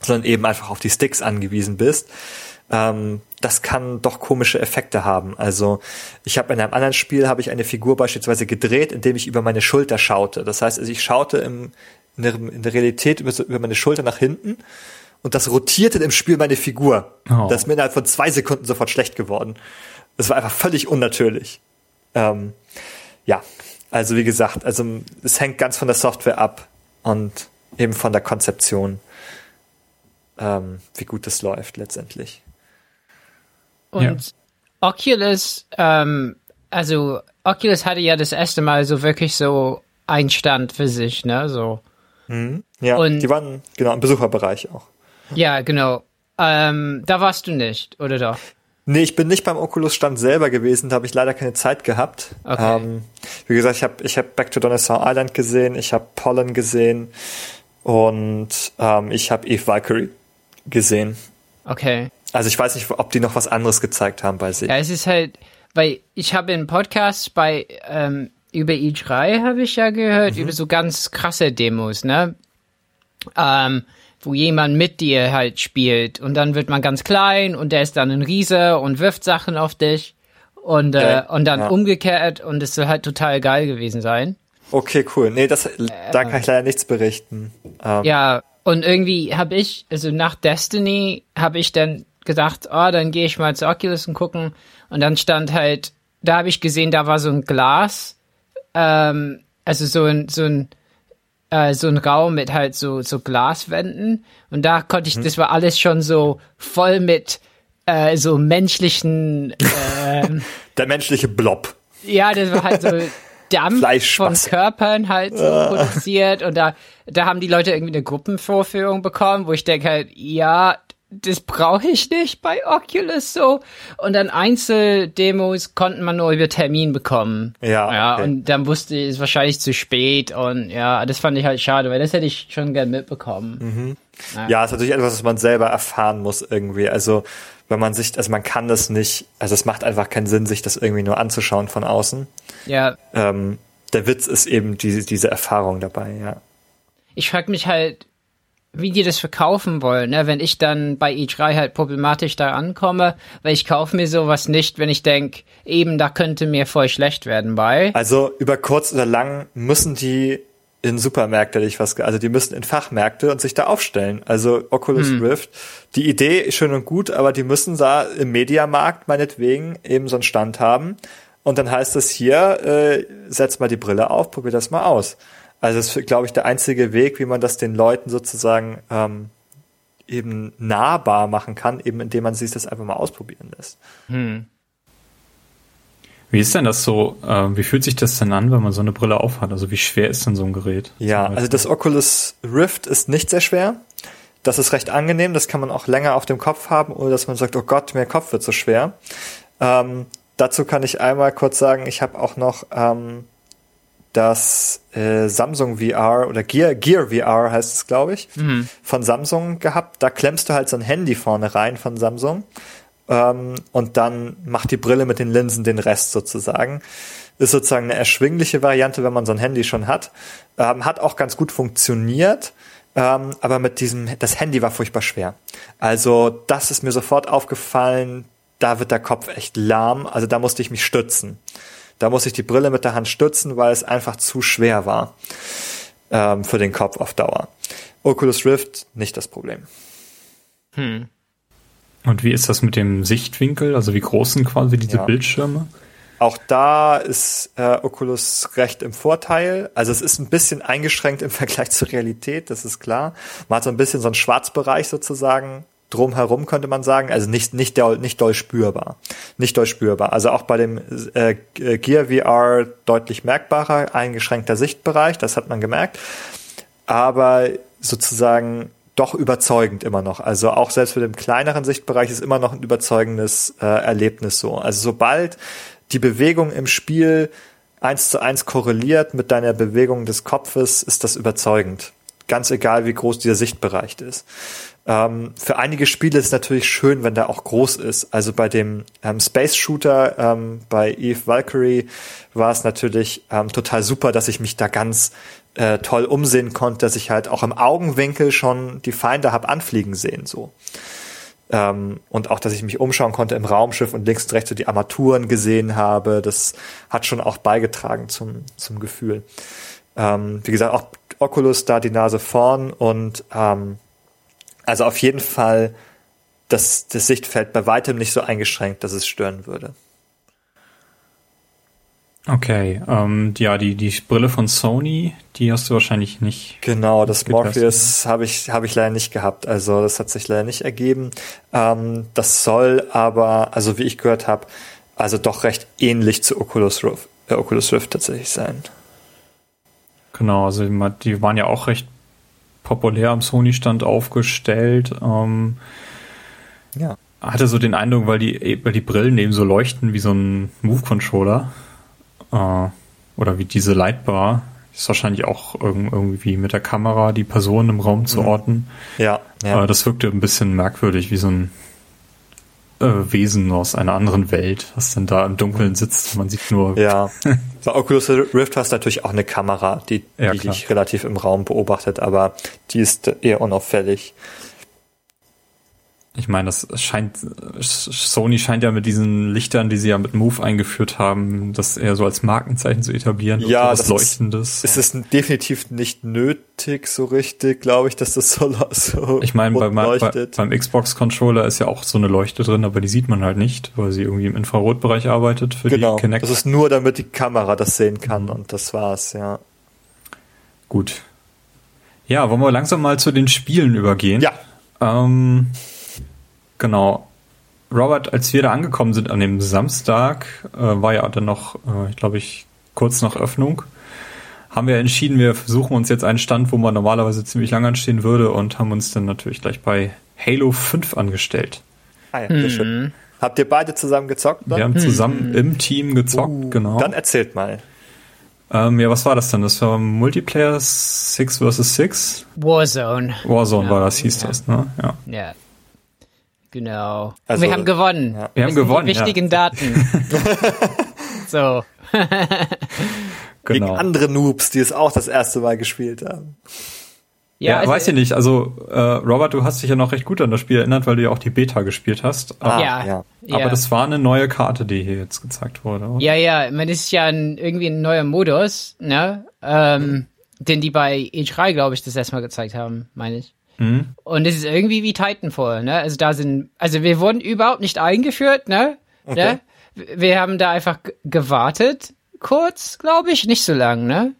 sondern eben einfach auf die Sticks angewiesen bist. Ähm, das kann doch komische Effekte haben. Also ich habe in einem anderen Spiel habe ich eine Figur beispielsweise gedreht, indem ich über meine Schulter schaute. Das heißt, also ich schaute im, in, der, in der Realität über, über meine Schulter nach hinten und das rotierte im Spiel meine Figur. Oh. Das ist mir innerhalb von zwei Sekunden sofort schlecht geworden. Das war einfach völlig unnatürlich. Ähm, ja, also wie gesagt, also es hängt ganz von der Software ab und eben von der Konzeption ähm, wie gut das läuft letztendlich. Und ja. Oculus, ähm, also Oculus hatte ja das erste Mal so wirklich so einen Stand für sich, ne? So. Mhm. Ja, und, die waren genau im Besucherbereich auch. Ja, genau. Ähm, da warst du nicht, oder doch? Nee, ich bin nicht beim Oculus-Stand selber gewesen, da habe ich leider keine Zeit gehabt. Okay. Ähm, wie gesagt, ich habe ich hab Back to Dinosaur Island gesehen, ich habe Pollen gesehen und ähm, ich habe Eve Valkyrie gesehen. Okay. Also ich weiß nicht, ob die noch was anderes gezeigt haben bei sich. Ja, es ist halt, weil ich habe in Podcasts bei ähm, über i3 habe ich ja gehört, mhm. über so ganz krasse Demos, ne? Ähm, wo jemand mit dir halt spielt und dann wird man ganz klein und der ist dann ein Riese und wirft Sachen auf dich und, äh, und dann ja. umgekehrt und es soll halt total geil gewesen sein. Okay, cool. Nee, das, da kann ich leider nichts berichten. Ähm, ja, und irgendwie habe ich, also nach Destiny habe ich dann gedacht, oh, dann gehe ich mal zu Oculus und gucken. Und dann stand halt, da habe ich gesehen, da war so ein Glas, ähm, also so ein, so ein, äh, so ein Raum mit halt so, so Glaswänden. Und da konnte ich, mhm. das war alles schon so voll mit äh, so menschlichen. Äh, Der menschliche Blob. Ja, das war halt so Dampf von Körpern halt so ah. produziert und da, da haben die Leute irgendwie eine Gruppenvorführung bekommen, wo ich denke halt, ja, das brauche ich nicht bei Oculus so. Und dann Einzeldemos konnten man nur über Termin bekommen. Ja. Ja, okay. und dann wusste ich, es ist wahrscheinlich zu spät und ja, das fand ich halt schade, weil das hätte ich schon gern mitbekommen. Mhm. Ja. ja, ist natürlich etwas, was man selber erfahren muss irgendwie. Also, wenn man sich, also man kann das nicht, also es macht einfach keinen Sinn, sich das irgendwie nur anzuschauen von außen. Ja. Ähm, der Witz ist eben diese, diese Erfahrung dabei, ja. Ich frage mich halt, wie die das verkaufen wollen, ne? wenn ich dann bei E3 halt problematisch da ankomme, weil ich kaufe mir sowas nicht, wenn ich denke, eben da könnte mir voll schlecht werden bei. Also über kurz oder lang müssen die in Supermärkte ich was, also die müssen in Fachmärkte und sich da aufstellen. Also Oculus hm. Rift, die Idee ist schön und gut, aber die müssen da im Mediamarkt meinetwegen eben so einen Stand haben. Und dann heißt es hier, äh, setz mal die Brille auf, probier das mal aus. Also das ist, glaube ich, der einzige Weg, wie man das den Leuten sozusagen ähm, eben nahbar machen kann, eben indem man sich das einfach mal ausprobieren lässt. Hm. Wie ist denn das so? Äh, wie fühlt sich das denn an, wenn man so eine Brille aufhat? Also wie schwer ist denn so ein Gerät? Ja, also das Oculus Rift ist nicht sehr schwer. Das ist recht angenehm. Das kann man auch länger auf dem Kopf haben, ohne dass man sagt, oh Gott, mein Kopf wird so schwer. Ähm, dazu kann ich einmal kurz sagen, ich habe auch noch ähm, das äh, Samsung VR oder Gear, Gear VR heißt es, glaube ich, mhm. von Samsung gehabt. Da klemmst du halt so ein Handy vorne rein von Samsung ähm, und dann macht die Brille mit den Linsen den Rest sozusagen. Ist sozusagen eine erschwingliche Variante, wenn man so ein Handy schon hat. Ähm, hat auch ganz gut funktioniert. Ähm, aber mit diesem, das Handy war furchtbar schwer. Also das ist mir sofort aufgefallen, da wird der Kopf echt lahm. Also da musste ich mich stützen. Da musste ich die Brille mit der Hand stützen, weil es einfach zu schwer war ähm, für den Kopf auf Dauer. Oculus Rift nicht das Problem. Hm. Und wie ist das mit dem Sichtwinkel? Also wie groß sind quasi diese ja. Bildschirme? Auch da ist äh, Oculus recht im Vorteil. Also es ist ein bisschen eingeschränkt im Vergleich zur Realität, das ist klar. Man hat so ein bisschen so einen Schwarzbereich sozusagen drumherum, könnte man sagen. Also nicht, nicht, doll, nicht doll spürbar. Nicht doll spürbar. Also auch bei dem äh, Gear VR deutlich merkbarer, eingeschränkter Sichtbereich, das hat man gemerkt. Aber sozusagen doch überzeugend immer noch. Also auch selbst für den kleineren Sichtbereich ist immer noch ein überzeugendes äh, Erlebnis so. Also sobald die Bewegung im Spiel eins zu eins korreliert mit deiner Bewegung des Kopfes, ist das überzeugend. Ganz egal, wie groß dieser Sichtbereich ist. Ähm, für einige Spiele ist es natürlich schön, wenn der auch groß ist. Also bei dem ähm, Space Shooter ähm, bei Eve Valkyrie war es natürlich ähm, total super, dass ich mich da ganz äh, toll umsehen konnte, dass ich halt auch im Augenwinkel schon die Feinde hab anfliegen sehen so. Ähm, und auch, dass ich mich umschauen konnte im Raumschiff und links und rechts so die Armaturen gesehen habe, das hat schon auch beigetragen zum, zum Gefühl. Ähm, wie gesagt, auch Oculus da die Nase vorn und ähm, also auf jeden Fall das, das Sichtfeld bei weitem nicht so eingeschränkt, dass es stören würde. Okay, ähm, ja, die, die Brille von Sony, die hast du wahrscheinlich nicht. Genau, das Morpheus habe ich, habe ich leider nicht gehabt. Also das hat sich leider nicht ergeben. Ähm, das soll aber, also wie ich gehört habe, also doch recht ähnlich zu Oculus Rift, äh, Oculus Rift tatsächlich sein. Genau, also die waren ja auch recht populär am Sony-Stand aufgestellt. Ähm, ja. Hatte so den Eindruck, weil die, weil die Brillen eben so leuchten wie so ein Move-Controller äh, oder wie diese Lightbar, ist wahrscheinlich auch irgendwie mit der Kamera die Person im Raum zu mhm. orten. Ja, ja. Äh, das wirkte ein bisschen merkwürdig, wie so ein äh, Wesen aus einer anderen Welt, was dann da im Dunkeln sitzt. Man sieht nur. Ja. Bei Oculus Rift hast du natürlich auch eine Kamera, die, ja, die dich relativ im Raum beobachtet, aber die ist eher unauffällig. Ich meine, das scheint, Sony scheint ja mit diesen Lichtern, die sie ja mit Move eingeführt haben, das eher so als Markenzeichen zu etablieren. Ja, das Leuchtendes. Ist, ist es definitiv nicht nötig, so richtig, glaube ich, dass das so, so Ich meine, bei, bei, beim Xbox-Controller ist ja auch so eine Leuchte drin, aber die sieht man halt nicht, weil sie irgendwie im Infrarotbereich arbeitet für genau, die Kinect. Das ist nur, damit die Kamera das sehen kann und das war's, ja. Gut. Ja, wollen wir langsam mal zu den Spielen übergehen? Ja. Ähm, Genau. Robert, als wir da angekommen sind an dem Samstag, äh, war ja dann noch, äh, ich glaube ich, kurz nach Öffnung, haben wir entschieden, wir versuchen uns jetzt einen Stand, wo man normalerweise ziemlich lang anstehen würde und haben uns dann natürlich gleich bei Halo 5 angestellt. Ah ja, sehr schön. Mhm. Habt ihr beide zusammen gezockt? Dann? Wir haben zusammen mhm. im Team gezockt, uh, genau. Dann erzählt mal. Ähm, ja, was war das denn? Das war Multiplayer 6 vs 6? Warzone. Warzone ja, war das, hieß ja. das, ne? Ja. ja. Genau. Also, wir haben gewonnen. Ja. Wir haben gewonnen. Die wichtigen ja. Daten. so. genau. Gegen andere Noobs, die es auch das erste Mal gespielt haben. Ja, ja also, weiß ich nicht. Also, äh, Robert, du hast dich ja noch recht gut an das Spiel erinnert, weil du ja auch die Beta gespielt hast. Ah, ja, ja. Aber ja. das war eine neue Karte, die hier jetzt gezeigt wurde. Oder? Ja, ja. Man ist ja ein, irgendwie ein neuer Modus, ne? Ähm, den die bei E3, glaube ich, das erstmal gezeigt haben, meine ich. Mhm. Und es ist irgendwie wie Titanfall, ne? Also da sind, also wir wurden überhaupt nicht eingeführt, ne? Okay. ne? Wir haben da einfach gewartet, kurz, glaube ich, nicht so lang, ne?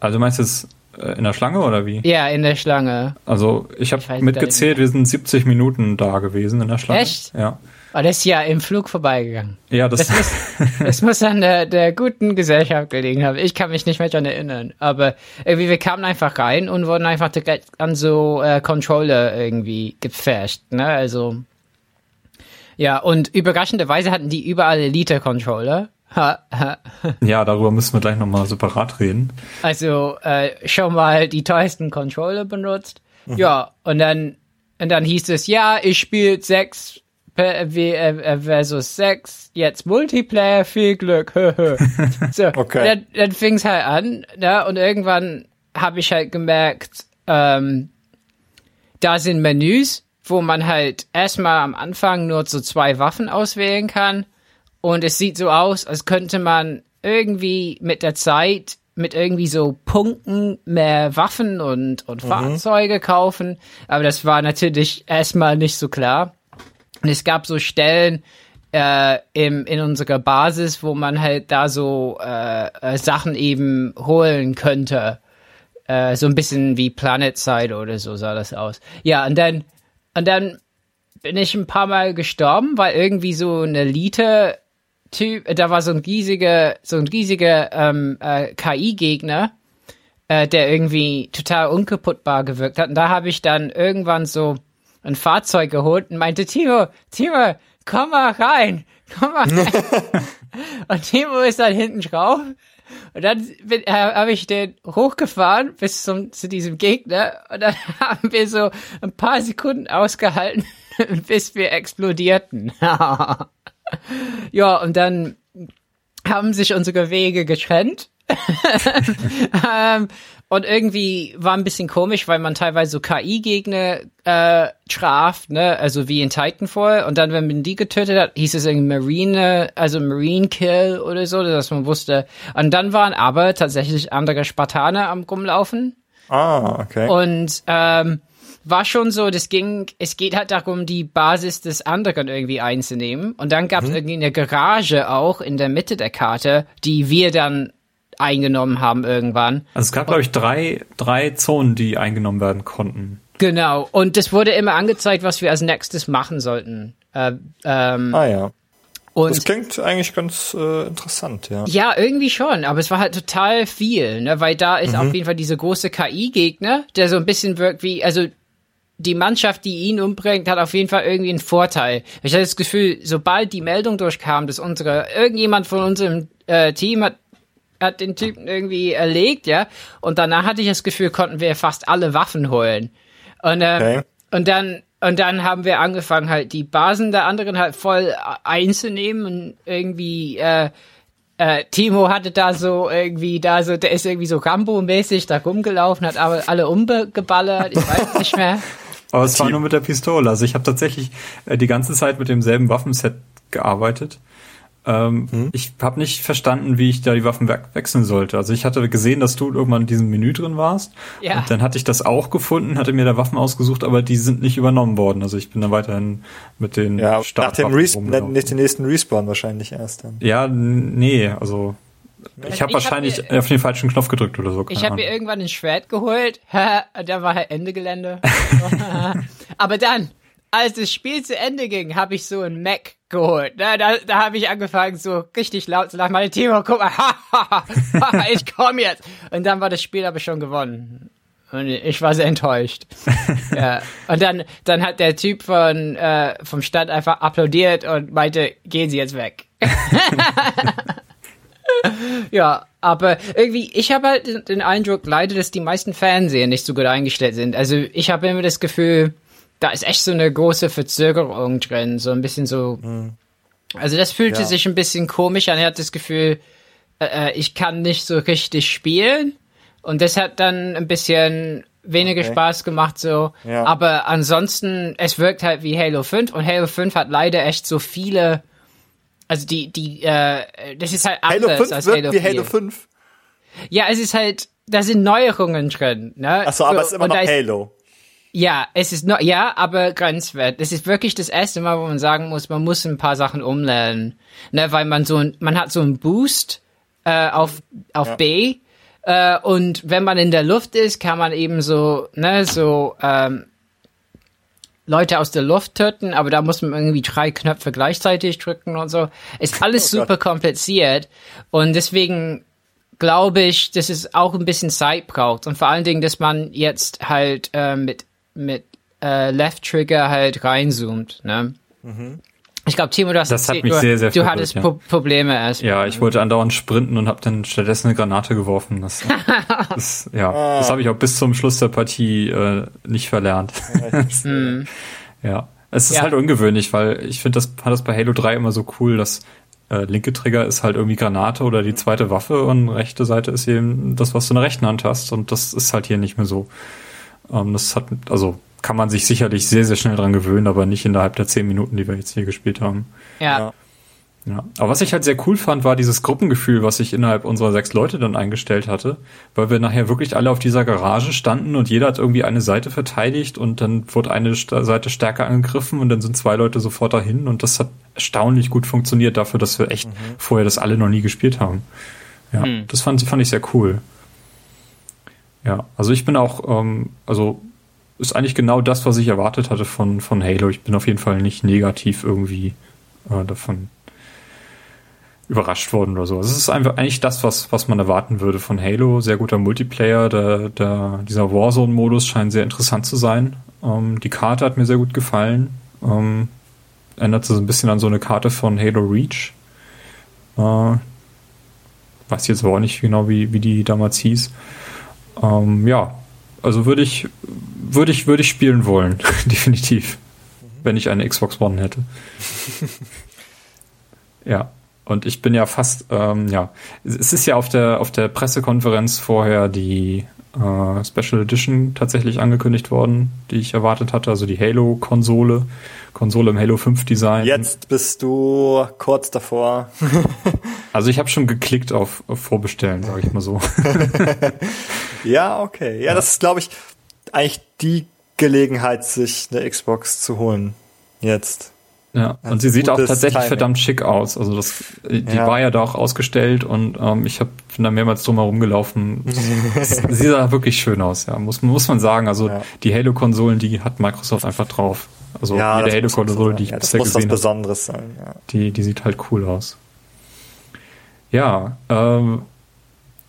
Also meinst du es äh, in der Schlange oder wie? Ja, in der Schlange. Also ich habe mitgezählt, wir sind 70 Minuten da gewesen in der Schlange. Echt? Ja. Oh, das ist ja im Flug vorbeigegangen. Ja, das, das, muss, das muss an der, der guten Gesellschaft gelegen haben. Ich kann mich nicht mehr daran erinnern. Aber irgendwie, wir kamen einfach rein und wurden einfach direkt an so äh, Controller irgendwie gefasht. Ne? Also, ja, und überraschenderweise hatten die überall Elite-Controller. ja, darüber müssen wir gleich nochmal separat reden. Also, äh, schon mal die teuersten Controller benutzt. Mhm. Ja, und dann, und dann hieß es, ja, ich spiele sechs versus 6, jetzt Multiplayer, viel Glück. so, okay. Dann, dann fing es halt an, ne? und irgendwann habe ich halt gemerkt, ähm, da sind Menüs, wo man halt erstmal am Anfang nur so zwei Waffen auswählen kann. Und es sieht so aus, als könnte man irgendwie mit der Zeit mit irgendwie so Punkten mehr Waffen und, und mhm. Fahrzeuge kaufen. Aber das war natürlich erstmal nicht so klar. Und es gab so Stellen, äh, im, in unserer Basis, wo man halt da so äh, äh, Sachen eben holen könnte. Äh, so ein bisschen wie Planet Side oder so sah das aus. Ja, und dann, und dann bin ich ein paar Mal gestorben, weil irgendwie so ein Elite-Typ, da war so ein riesiger, so ein riesiger ähm, äh, KI-Gegner, äh, der irgendwie total unkaputtbar gewirkt hat. Und da habe ich dann irgendwann so ein Fahrzeug geholt und meinte, Timo, Timo, komm mal rein, komm mal rein. und Timo ist dann hinten drauf. Und dann äh, habe ich den hochgefahren bis zum, zu diesem Gegner und dann haben wir so ein paar Sekunden ausgehalten, bis wir explodierten. ja, und dann haben sich unsere Wege getrennt. ähm, und irgendwie war ein bisschen komisch, weil man teilweise so KI-Gegner äh, traf, ne, also wie in Titanfall. Und dann, wenn man die getötet hat, hieß es irgendwie Marine, also Marine Kill oder so, dass man wusste. Und dann waren aber tatsächlich andere Spartaner am rumlaufen. Ah, okay. Und ähm, war schon so, das ging, es geht halt darum, die Basis des anderen irgendwie einzunehmen. Und dann gab es mhm. irgendwie eine Garage auch in der Mitte der Karte, die wir dann eingenommen haben irgendwann. Also es gab, glaube ich, drei, drei Zonen, die eingenommen werden konnten. Genau. Und es wurde immer angezeigt, was wir als nächstes machen sollten. Äh, ähm, ah ja. Und das klingt eigentlich ganz äh, interessant, ja. Ja, irgendwie schon, aber es war halt total viel, ne? weil da ist mhm. auf jeden Fall diese große KI-Gegner, der so ein bisschen wirkt wie, also die Mannschaft, die ihn umbringt, hat auf jeden Fall irgendwie einen Vorteil. Ich hatte das Gefühl, sobald die Meldung durchkam, dass unsere, irgendjemand von unserem äh, Team hat hat den Typen irgendwie erlegt, ja. Und danach hatte ich das Gefühl, konnten wir fast alle Waffen holen. Und, äh, okay. und dann und dann haben wir angefangen, halt die Basen der anderen halt voll einzunehmen und irgendwie äh, äh, Timo hatte da so irgendwie da so, der ist irgendwie so Rambo-mäßig da rumgelaufen, hat aber alle umgeballert, ich weiß nicht mehr. aber es war nur mit der Pistole. Also ich habe tatsächlich äh, die ganze Zeit mit demselben Waffenset gearbeitet. Ähm, hm? Ich habe nicht verstanden, wie ich da die Waffen we wechseln sollte. Also ich hatte gesehen, dass du irgendwann in diesem Menü drin warst. Ja. Und dann hatte ich das auch gefunden, hatte mir da Waffen ausgesucht, aber die sind nicht übernommen worden. Also ich bin da weiterhin mit den ja, Nach dem Respawn, nicht den nächsten Respawn wahrscheinlich erst dann. Ja, nee, also ich habe wahrscheinlich hab mir, auf den falschen Knopf gedrückt oder so. Ich habe mir irgendwann ein Schwert geholt. da war halt Ende Gelände. aber dann, als das Spiel zu Ende ging, habe ich so ein Mac geholt. Da, da, da habe ich angefangen, so richtig laut zu lachen. Meine Timo, guck mal, ich komme jetzt. Und dann war das Spiel aber schon gewonnen. Und ich war sehr enttäuscht. ja. Und dann, dann hat der Typ von, äh, vom Stand einfach applaudiert und meinte, gehen Sie jetzt weg. ja, aber irgendwie, ich habe halt den Eindruck leider, dass die meisten Fernseher nicht so gut eingestellt sind. Also ich habe immer das Gefühl, da ist echt so eine große Verzögerung drin, so ein bisschen so. Mhm. Also das fühlte ja. sich ein bisschen komisch an. Er hat das Gefühl, äh, äh, ich kann nicht so richtig spielen. Und das hat dann ein bisschen weniger okay. Spaß gemacht so. Ja. Aber ansonsten, es wirkt halt wie Halo 5 und Halo 5 hat leider echt so viele, also die, die, äh, das ist halt anders Halo 5 als wirkt Halo wie Halo 5. Ja, es ist halt, da sind Neuerungen drin, ne? Achso, aber es ist immer noch Halo. Ja, es ist noch, ja, aber grenzwert. Es ist wirklich das erste Mal, wo man sagen muss, man muss ein paar Sachen umlernen. Ne, weil man so ein, man hat so einen Boost äh, auf, auf ja. B. Äh, und wenn man in der Luft ist, kann man eben so, ne, so ähm, Leute aus der Luft töten, aber da muss man irgendwie drei Knöpfe gleichzeitig drücken und so. Ist alles oh super kompliziert. Und deswegen glaube ich, dass es auch ein bisschen Zeit braucht. Und vor allen Dingen, dass man jetzt halt äh, mit mit äh, Left Trigger halt reinzoomt. Ne? Mhm. Ich glaube, Timo, du hast das hat mich du, sehr, sehr du hattest ja. Probleme erst. Ja, ich wollte andauernd sprinten und habe dann stattdessen eine Granate geworfen. Das, das ja, ah. das habe ich auch bis zum Schluss der Partie äh, nicht verlernt. mhm. ja, es ist ja. halt ungewöhnlich, weil ich finde, das hat das bei Halo 3 immer so cool, dass äh, linke Trigger ist halt irgendwie Granate oder die zweite Waffe und rechte Seite ist eben das, was du in der rechten Hand hast und das ist halt hier nicht mehr so. Ähm, das hat, also kann man sich sicherlich sehr, sehr schnell dran gewöhnen, aber nicht innerhalb der zehn Minuten, die wir jetzt hier gespielt haben. Ja. Ja, aber was ich halt sehr cool fand, war dieses Gruppengefühl, was ich innerhalb unserer sechs Leute dann eingestellt hatte, weil wir nachher wirklich alle auf dieser Garage standen und jeder hat irgendwie eine Seite verteidigt und dann wurde eine Seite stärker angegriffen und dann sind zwei Leute sofort dahin und das hat erstaunlich gut funktioniert dafür, dass wir echt mhm. vorher das alle noch nie gespielt haben. Ja, mhm. das fand, fand ich sehr cool. Ja, also ich bin auch, ähm, also ist eigentlich genau das, was ich erwartet hatte von, von Halo. Ich bin auf jeden Fall nicht negativ irgendwie äh, davon überrascht worden oder so. Es ist einfach eigentlich das, was, was man erwarten würde von Halo. Sehr guter Multiplayer. Der, der, dieser Warzone-Modus scheint sehr interessant zu sein. Ähm, die Karte hat mir sehr gut gefallen. Ähm, ändert sich so ein bisschen an so eine Karte von Halo Reach. Äh, weiß jetzt aber auch nicht genau, wie, wie die damals hieß. Ähm, ja, also würde ich, würde ich, würde ich spielen wollen. Definitiv. Wenn ich eine Xbox One hätte. ja. Und ich bin ja fast, ähm, ja, es ist ja auf der auf der Pressekonferenz vorher die äh, Special Edition tatsächlich angekündigt worden, die ich erwartet hatte, also die Halo-Konsole, Konsole im Halo 5 Design. Jetzt bist du kurz davor. also ich habe schon geklickt auf, auf Vorbestellen, sage ich mal so. ja, okay. Ja, das ist, glaube ich, eigentlich die Gelegenheit, sich eine Xbox zu holen. Jetzt. Ja, und sie sieht auch tatsächlich Timing. verdammt schick aus. Also das, die ja. war ja da auch ausgestellt und ähm, ich hab, bin da mehrmals drum herum gelaufen. sie sah wirklich schön aus, ja, muss, muss man sagen. Also ja. die Halo-Konsolen, die hat Microsoft einfach drauf. Also ja, jede Halo-Konsole, die ich ja, bisher gesehen habe. Besonderes sein, ja. Die, die sieht halt cool aus. Ja, ähm,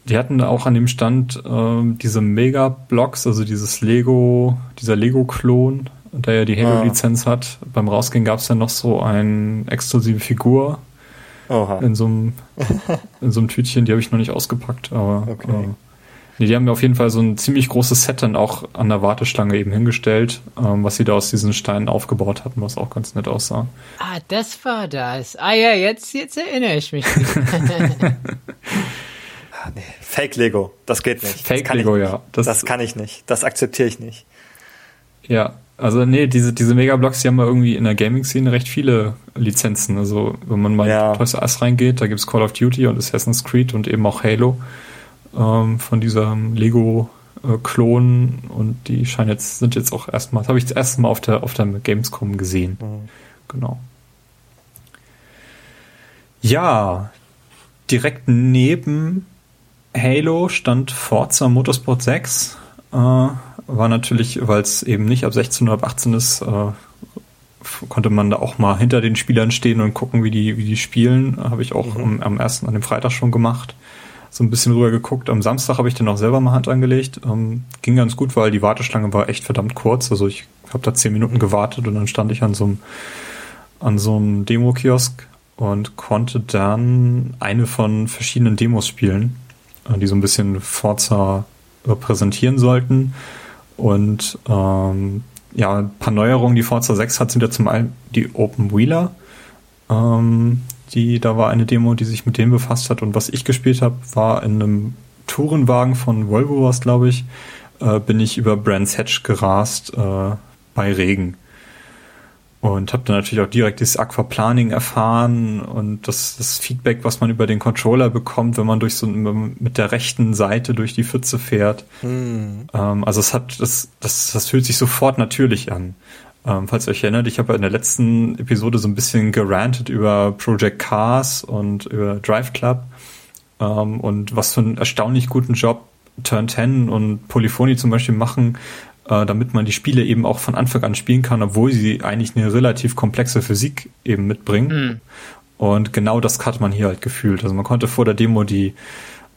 die hatten auch an dem Stand ähm, diese Mega-Blocks, also dieses Lego, dieser Lego-Klon der ja die Halo-Lizenz ah. hat. Beim Rausgehen gab es ja noch so eine exklusive Figur Oha. in so einem in so einem Tütchen, die habe ich noch nicht ausgepackt, aber okay. äh, nee, die haben mir auf jeden Fall so ein ziemlich großes Set dann auch an der Warteschlange eben hingestellt, ähm, was sie da aus diesen Steinen aufgebaut hatten, was auch ganz nett aussah. Ah, das war das. Ah ja, jetzt, jetzt erinnere ich mich. Ah, nee. Fake Lego, das geht nicht. Fake Lego, ja. Das, das kann ich nicht. Das akzeptiere ich nicht. Ja, also nee, diese, diese Megablocks, die haben ja irgendwie in der Gaming-Szene recht viele Lizenzen. Also wenn man mal ja. in Toys R Us reingeht, da gibt's Call of Duty und Assassin's Creed und eben auch Halo ähm, von diesem Lego-Klon und die scheinen jetzt, sind jetzt auch erstmal, das habe ich das erste Mal auf der, auf der Gamescom gesehen. Mhm. Genau. Ja, direkt neben Halo stand Forza Motorsport 6. Äh, war natürlich, weil es eben nicht ab 16 oder ab 18 ist, äh, konnte man da auch mal hinter den Spielern stehen und gucken, wie die, wie die spielen. Habe ich auch mhm. am, am ersten, an dem Freitag schon gemacht. So ein bisschen rüber geguckt. Am Samstag habe ich dann auch selber mal Hand angelegt. Ähm, ging ganz gut, weil die Warteschlange war echt verdammt kurz. Also ich habe da zehn Minuten gewartet und dann stand ich an so einem, an Demo-Kiosk und konnte dann eine von verschiedenen Demos spielen, äh, die so ein bisschen Forza präsentieren sollten. Und ähm, ja, ein paar Neuerungen, die Forza 6 hat, sind ja zum einen die Open Wheeler. Ähm, die, da war eine Demo, die sich mit dem befasst hat. Und was ich gespielt habe, war in einem Tourenwagen von Volvo, was glaube ich, äh, bin ich über Brands Hatch gerast äh, bei Regen. Und habe dann natürlich auch direkt dieses Aquaplaning erfahren und das, das Feedback, was man über den Controller bekommt, wenn man durch so mit der rechten Seite durch die Pfütze fährt. Hm. Ähm, also es hat, das, das, das fühlt sich sofort natürlich an. Ähm, falls ihr euch erinnert, ich habe ja in der letzten Episode so ein bisschen gerantet über Project Cars und über Drive Club ähm, und was für einen erstaunlich guten Job Turn 10 und Polyphony zum Beispiel machen, äh, damit man die Spiele eben auch von Anfang an spielen kann, obwohl sie eigentlich eine relativ komplexe Physik eben mitbringen. Mhm. Und genau das hat man hier halt gefühlt. Also man konnte vor der Demo die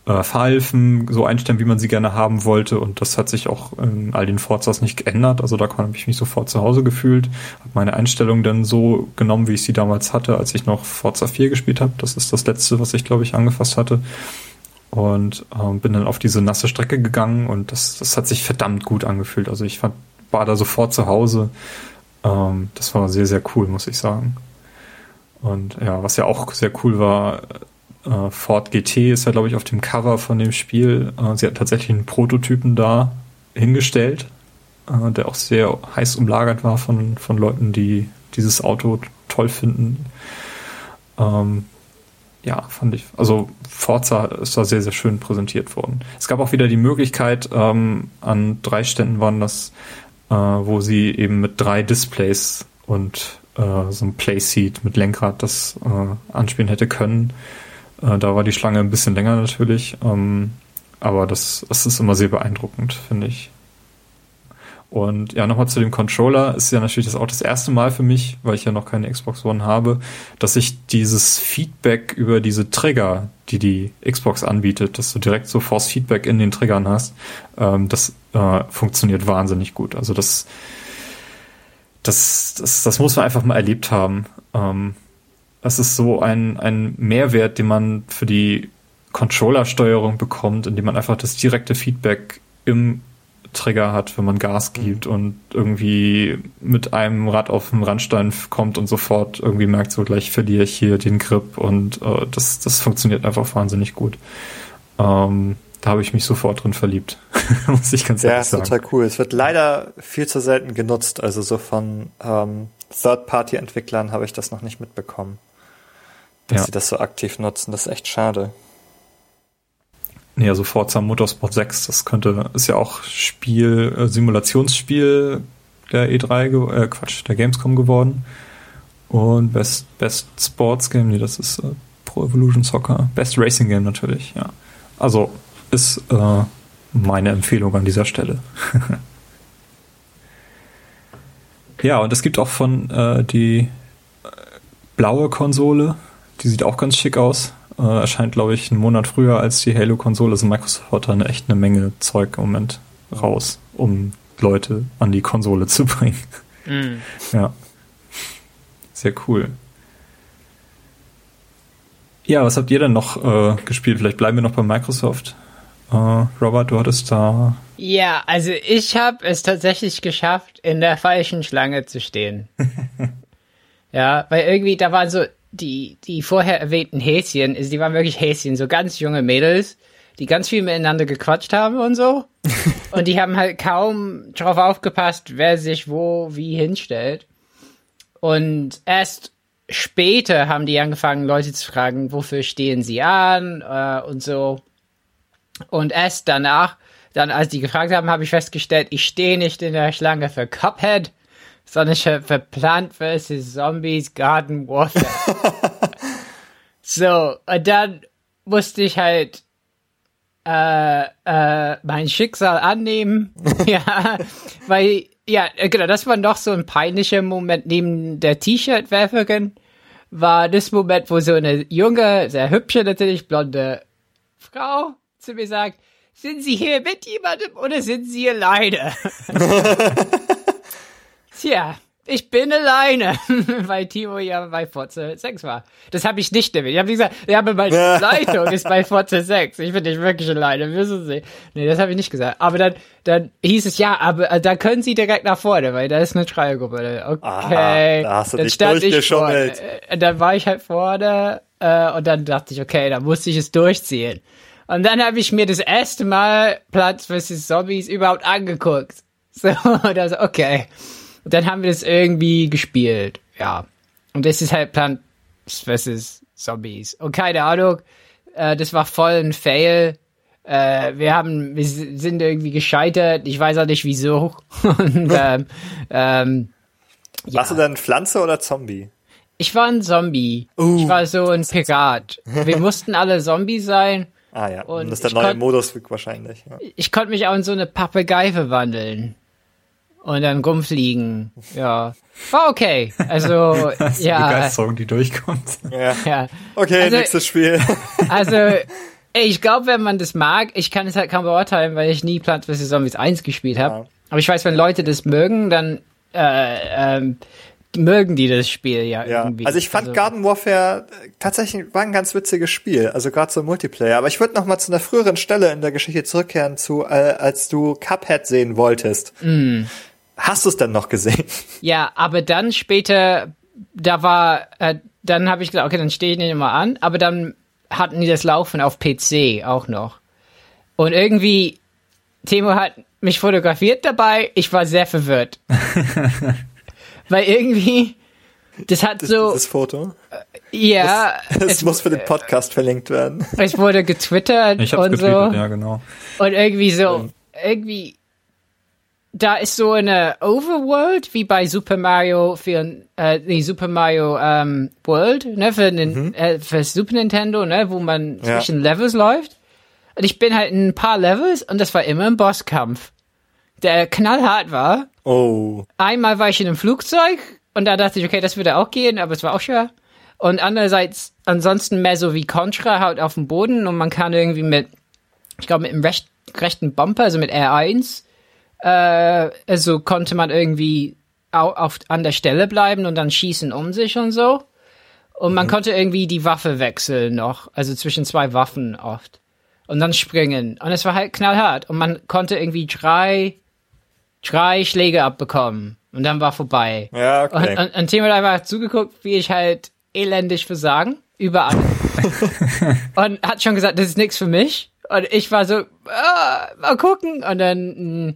äh, so einstellen, wie man sie gerne haben wollte. Und das hat sich auch in all den Forzas nicht geändert. Also da habe ich mich sofort zu Hause gefühlt. Habe meine Einstellung dann so genommen, wie ich sie damals hatte, als ich noch Forza 4 gespielt habe. Das ist das letzte, was ich, glaube ich, angefasst hatte und ähm, bin dann auf diese nasse Strecke gegangen und das, das hat sich verdammt gut angefühlt. Also ich fand, war da sofort zu Hause. Ähm, das war sehr, sehr cool, muss ich sagen. Und ja, was ja auch sehr cool war, äh, Ford GT ist ja, glaube ich, auf dem Cover von dem Spiel. Äh, sie hat tatsächlich einen Prototypen da hingestellt, äh, der auch sehr heiß umlagert war von, von Leuten, die dieses Auto toll finden. Ähm, ja, fand ich. Also Forza ist da sehr, sehr schön präsentiert worden. Es gab auch wieder die Möglichkeit, ähm, an drei Ständen waren das, äh, wo sie eben mit drei Displays und äh, so ein Playseat mit Lenkrad das äh, anspielen hätte können. Äh, da war die Schlange ein bisschen länger natürlich. Ähm, aber das, das ist immer sehr beeindruckend, finde ich. Und ja, nochmal zu dem Controller ist ja natürlich das auch das erste Mal für mich, weil ich ja noch keine Xbox One habe, dass ich dieses Feedback über diese Trigger, die die Xbox anbietet, dass du direkt so Force Feedback in den Triggern hast, ähm, das äh, funktioniert wahnsinnig gut. Also das, das, das, das muss man einfach mal erlebt haben. Ähm, das ist so ein, ein Mehrwert, den man für die Controller-Steuerung bekommt, indem man einfach das direkte Feedback im Trigger hat, wenn man Gas mhm. gibt mhm. und irgendwie mit einem Rad auf den Randstein kommt und sofort irgendwie merkt, so gleich verliere ich hier den Grip und äh, das, das funktioniert einfach wahnsinnig gut. Ähm, da habe ich mich sofort drin verliebt, muss ich ganz ehrlich sagen. Ja, total cool. Es wird leider viel zu selten genutzt, also so von ähm, Third-Party-Entwicklern habe ich das noch nicht mitbekommen, dass ja. sie das so aktiv nutzen. Das ist echt schade. Nee, also Forza Motorsport 6, das könnte, ist ja auch Spiel, äh, Simulationsspiel der E3, äh, Quatsch, der Gamescom geworden. Und Best, Best Sports Game, nee, das ist äh, Pro Evolution Soccer. Best Racing Game natürlich, ja. Also ist äh, meine Empfehlung an dieser Stelle. ja, und es gibt auch von äh, die äh, blaue Konsole, die sieht auch ganz schick aus. Äh, erscheint, glaube ich, einen Monat früher als die Halo-Konsole. Also Microsoft hat da echt eine Menge Zeug im Moment raus, um Leute an die Konsole zu bringen. Mm. Ja. Sehr cool. Ja, was habt ihr denn noch äh, gespielt? Vielleicht bleiben wir noch bei Microsoft. Äh, Robert, du hattest da. Ja, also ich habe es tatsächlich geschafft, in der falschen Schlange zu stehen. ja, weil irgendwie da waren so die, die vorher erwähnten Häschen, ist, die waren wirklich Häschen, so ganz junge Mädels, die ganz viel miteinander gequatscht haben und so. und die haben halt kaum drauf aufgepasst, wer sich wo wie hinstellt. Und erst später haben die angefangen, Leute zu fragen, wofür stehen sie an äh, und so. Und erst danach, dann als die gefragt haben, habe ich festgestellt, ich stehe nicht in der Schlange für Cuphead, für Plant vs. Zombies Garden Warfare. so, und dann musste ich halt äh, äh, mein Schicksal annehmen. ja, weil, ja, genau, das war noch so ein peinlicher Moment neben der T-Shirt-Werferin. War das Moment, wo so eine junge, sehr hübsche, natürlich blonde Frau zu mir sagt, sind Sie hier mit jemandem oder sind Sie alleine? Tja, ich bin alleine, weil Timo ja bei Forza 6 war. Das habe ich nicht erwähnt. Ich habe gesagt, ja, meine Leitung ist bei Forza 6. Ich bin nicht wirklich alleine, wissen Sie. Nee, das habe ich nicht gesagt. Aber dann, dann hieß es, ja, aber äh, da können Sie direkt nach vorne, weil da ist eine Schreiergruppe. Okay. Aha, da hast du dann dich stand ich vorne. Äh, dann war ich halt vorne äh, und dann dachte ich, okay, da musste ich es durchziehen. Und dann habe ich mir das erste Mal Platz vs. Zombies überhaupt angeguckt. So, das, okay. Und dann haben wir das irgendwie gespielt. Ja. Und das ist halt Plant vs. Zombies. Und keine Ahnung, äh, das war voll ein Fail. Äh, wir haben, wir sind irgendwie gescheitert. Ich weiß auch nicht wieso. Und, ähm, ähm, ja. Warst du dann Pflanze oder Zombie? Ich war ein Zombie. Uh, ich war so ein Pirat. Wir mussten alle Zombie sein. Ah ja, und das ist der neue Modus wahrscheinlich. Ja. Ich konnte mich auch in so eine Papagei verwandeln und dann rumfliegen. Ja. War okay. Also, das ist ja. Die Begeisterung, die durchkommt. Ja. ja. Okay, also, nächstes Spiel. Also, ich glaube, wenn man das mag, ich kann es halt kaum beurteilen, weil ich nie Plants vs. Zombies 1 gespielt habe. Ja. Aber ich weiß, wenn Leute das mögen, dann äh, ähm, mögen die das Spiel ja, ja. irgendwie. Also ich fand also, Garden Warfare äh, tatsächlich war ein ganz witziges Spiel, also gerade so Multiplayer. Aber ich würde noch mal zu einer früheren Stelle in der Geschichte zurückkehren, zu äh, als du Cuphead sehen wolltest. Mm. Hast du es dann noch gesehen? Ja, aber dann später, da war, äh, dann habe ich gedacht, okay, dann stehe ich nicht immer an, aber dann hatten die das Laufen auf PC auch noch. Und irgendwie, Timo hat mich fotografiert dabei, ich war sehr verwirrt. Weil irgendwie, das hat so. Das Foto. Ja. Es, es muss für den Podcast verlinkt werden. Es wurde getwittert Ich hab's und so. ja, genau. Und irgendwie so, irgendwie, da ist so eine Overworld wie bei Super Mario für, äh, nee, Super Mario ähm, World, ne, für, den, äh, für Super Nintendo, ne, wo man Ja. zwischen Levels läuft. Und ich bin halt in ein paar Levels und das war immer ein Bosskampf, der knallhart war. Oh. Einmal war ich in einem Flugzeug und da dachte ich, okay, das würde auch gehen, aber es war auch schwer. Und andererseits, ansonsten mehr so wie Contra, halt auf dem Boden und man kann irgendwie mit, ich glaube, mit dem recht, rechten Bumper, also mit R1, äh, also konnte man irgendwie au- auf, an der Stelle bleiben und dann schießen um sich und so. Und man konnte irgendwie die Waffe wechseln noch, also zwischen zwei Waffen oft. Und dann springen. Und es war halt knallhart. Und man konnte irgendwie drei, drei Schläge abbekommen. Und dann war vorbei. Ja, okay. Und, und, und Tim hat einfach zugeguckt, wie ich halt elendig versagen. Überall. und hat schon gesagt, das ist nichts für mich. Und ich war so, ah, mal gucken. Und dann, mh, äh,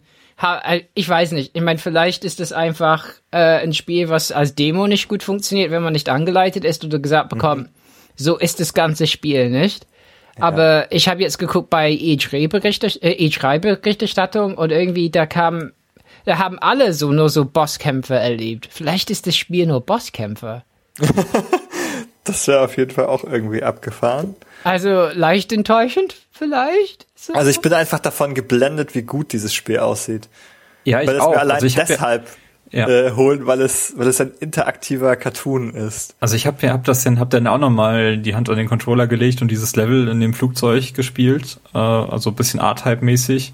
ich weiß nicht. Ich meine, vielleicht ist das einfach äh, ein Spiel, was als Demo nicht gut funktioniert, wenn man nicht angeleitet ist oder gesagt bekommt, so ist das ganze Spiel nicht. Aber ich habe jetzt geguckt bei E3-Berichterstattung äh, E3-Berichterstattung und irgendwie da kam, da haben alle so nur so Bosskämpfe erlebt. Vielleicht ist das Spiel nur Bosskämpfe. Das wäre auf jeden Fall auch irgendwie abgefahren. Also leicht enttäuschend, vielleicht. So. Also ich bin einfach davon geblendet, wie gut dieses Spiel aussieht. Ja, ich Weil es auch. mir allein also ich hab ja- deshalb Ja. äh, holen, weil es, weil es ein interaktiver Cartoon ist. Also ich habe hab das dann, hab dann auch noch mal die Hand an den Controller gelegt und dieses Level in dem Flugzeug gespielt, äh, also ein bisschen A-Type-mäßig.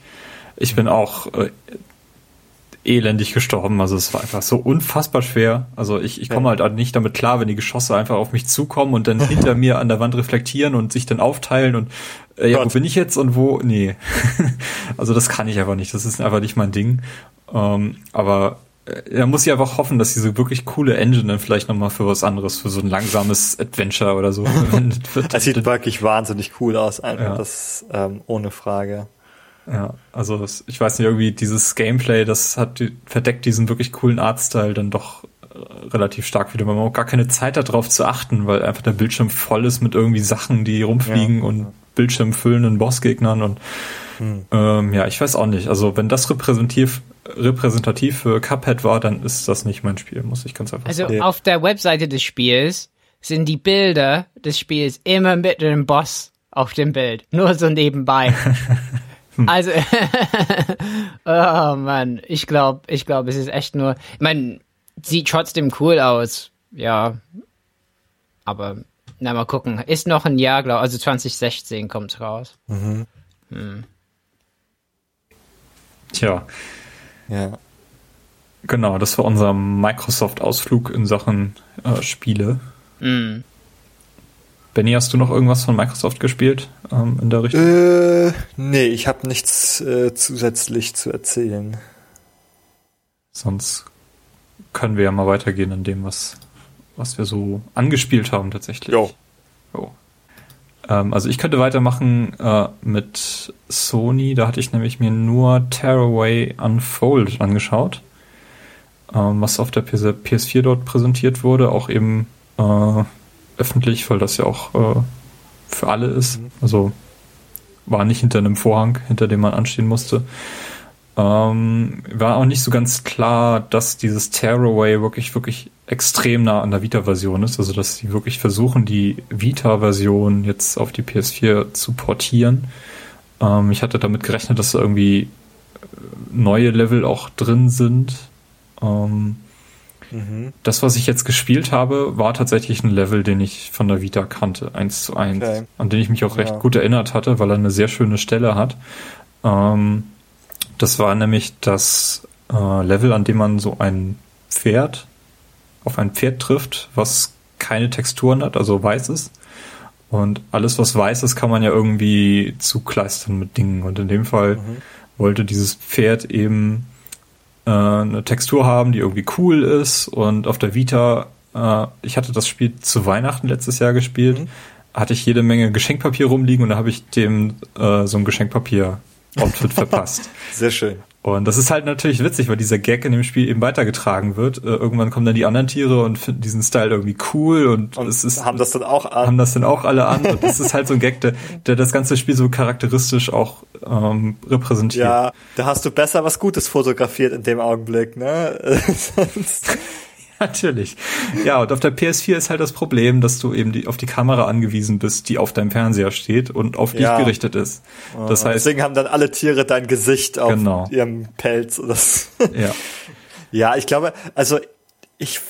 Ich bin auch äh, elendig gestorben, also es war einfach so unfassbar schwer. Also ich, ich komme halt nicht damit klar, wenn die Geschosse einfach auf mich zukommen und dann hinter mir an der Wand reflektieren und sich dann aufteilen und äh, ja, wo bin ich jetzt und wo? Nee. also das kann ich einfach nicht. Das ist einfach nicht mein Ding. Ähm, aber äh, da muss ich einfach hoffen, dass diese wirklich coole Engine dann vielleicht nochmal für was anderes, für so ein langsames Adventure oder so verwendet wird. Es sieht wirklich wahnsinnig cool aus, einfach Ja. das ähm, ohne Frage. Ja, also ich weiß nicht, irgendwie dieses Gameplay, das hat die, verdeckt diesen wirklich coolen Artstyle dann doch äh, relativ stark wieder. Man hat auch gar keine Zeit darauf zu achten, weil einfach der Bildschirm voll ist mit irgendwie Sachen, die rumfliegen Ja. und Bildschirm füllenden Bossgegnern und ähm, ja, ich weiß auch nicht. Also wenn das repräsentativ repräsentativ für Cuphead war, dann ist das nicht mein Spiel, muss ich ganz einfach Also sagen. auf der Webseite des Spiels sind die Bilder des Spiels immer mit dem Boss auf dem Bild. Nur so nebenbei. also, oh Mann, ich glaube, ich glaube, es ist echt nur, ich meine, sieht trotzdem cool aus, ja. Aber, na mal gucken. Ist noch ein Jahr, glaube also 2016 kommt's raus. Tja, Ja. genau, das war unser Microsoft-Ausflug in Sachen äh, Spiele. Mm. Benny, hast du noch irgendwas von Microsoft gespielt ähm, in der Richtung? Äh, nee, ich habe nichts äh, zusätzlich zu erzählen. Sonst können wir ja mal weitergehen in dem, was, was wir so angespielt haben tatsächlich. Jo. Jo. Ähm, also ich könnte weitermachen äh, mit Sony. Da hatte ich nämlich mir nur Tearaway Unfold angeschaut, ähm, was auf der PS PS4 dort präsentiert wurde, auch eben äh, öffentlich, weil das ja auch äh, für alle ist. Also war nicht hinter einem Vorhang, hinter dem man anstehen musste. Ähm, war auch nicht so ganz klar, dass dieses Tearaway wirklich, wirklich extrem nah an der Vita-Version ist. Also, dass sie wirklich versuchen, die Vita-Version jetzt auf die PS4 zu portieren. Ähm, ich hatte damit gerechnet, dass da irgendwie neue Level auch drin sind. Ähm, Mhm. das, was ich jetzt gespielt habe, war tatsächlich ein Level, den ich von der Vita kannte, eins zu eins, Okay. an den ich mich auch recht Ja. gut erinnert hatte, weil er eine sehr schöne Stelle hat. Ähm, das war nämlich das äh, Level, an dem man so ein Pferd auf ein Pferd trifft, was keine Texturen hat, also weiß ist. Und alles, was weiß ist, kann man ja irgendwie zukleistern mit Dingen. Und in dem Fall wollte dieses Pferd eben äh, eine Textur haben, die irgendwie cool ist. Und auf der Vita, äh, ich hatte das Spiel zu Weihnachten letztes Jahr gespielt, hatte ich jede Menge Geschenkpapier rumliegen und da habe ich dem äh, so ein Geschenkpapier-Outfit verpasst. Sehr schön. Und das ist halt natürlich witzig, weil dieser Gag in dem Spiel eben weitergetragen wird. Äh, irgendwann kommen dann die anderen Tiere und finden diesen Style irgendwie cool und, Und es ist, haben das dann auch an. haben das dann auch alle an. Und das ist halt so ein Gag, der, der das ganze Spiel so charakteristisch auch ähm, repräsentiert. Ja, da hast du besser was Gutes fotografiert in dem Augenblick, ne? Natürlich. Ja, und auf der PS4 ist halt das Problem, dass du eben die, auf die Kamera angewiesen bist, die auf deinem Fernseher steht und auf dich Ja. gerichtet ist. Das heißt, Deswegen haben dann alle Tiere dein Gesicht auf Genau. ihrem Pelz. Das ja. ja, ich glaube, also ich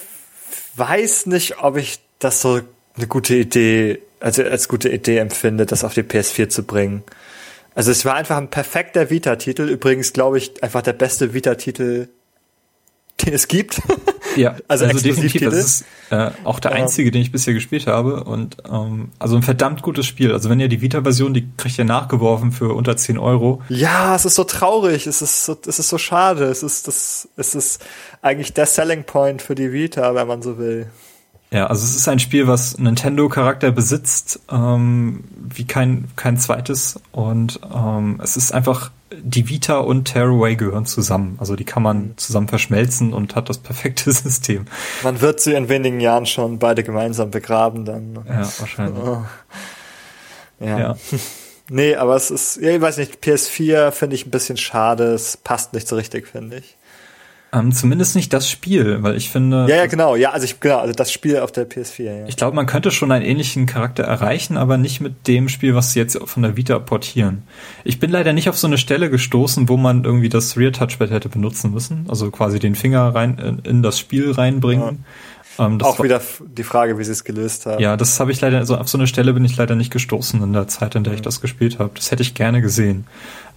weiß nicht, ob ich das so eine gute Idee, also als gute Idee empfinde, das auf die PS4 zu bringen. Also es war einfach ein perfekter Vita-Titel. Übrigens, glaube ich, einfach der beste Vita-Titel, den es gibt. Ja, Also also, definitiv. Das ist äh, auch der einzige, den ich bisher gespielt habe. Und ähm, also ein verdammt gutes Spiel. Also wenn ihr die Vita-Version, die kriegt ihr nachgeworfen für unter 10 Euro. Ja, es ist so traurig, es ist so, es ist so schade, es ist das, es ist eigentlich der Selling Point für die Vita, wenn man so will. Ja, also es ist ein Spiel, was Nintendo-Charakter besitzt, ähm, wie kein, kein zweites. Und ähm, es ist einfach, die Vita und Tearaway gehören zusammen. Also die kann man zusammen verschmelzen und hat das perfekte System. Man wird sie in wenigen Jahren schon beide gemeinsam begraben dann. Ja, wahrscheinlich. Ja. Ja. Nee, aber es ist, ja, ich weiß nicht, PS4 finde ich ein bisschen schade, es passt nicht so richtig, finde ich. Ähm, zumindest nicht das Spiel, weil ich finde. Ja, ja, genau, ja, also ich, genau, also das Spiel auf der PS4, ja. Ich glaube, man könnte schon einen ähnlichen Charakter erreichen, aber nicht mit dem Spiel, was sie jetzt von der Vita portieren. Ich bin leider nicht auf so eine Stelle gestoßen, wo man irgendwie das Rear Touchpad hätte benutzen müssen, also quasi den Finger rein in, in das Spiel reinbringen. Ähm, Auch wieder die Frage, wie sie es gelöst haben. Ja, das habe ich leider, also auf so eine Stelle bin ich leider nicht gestoßen in der Zeit, in der ich das gespielt habe. Das hätte ich gerne gesehen.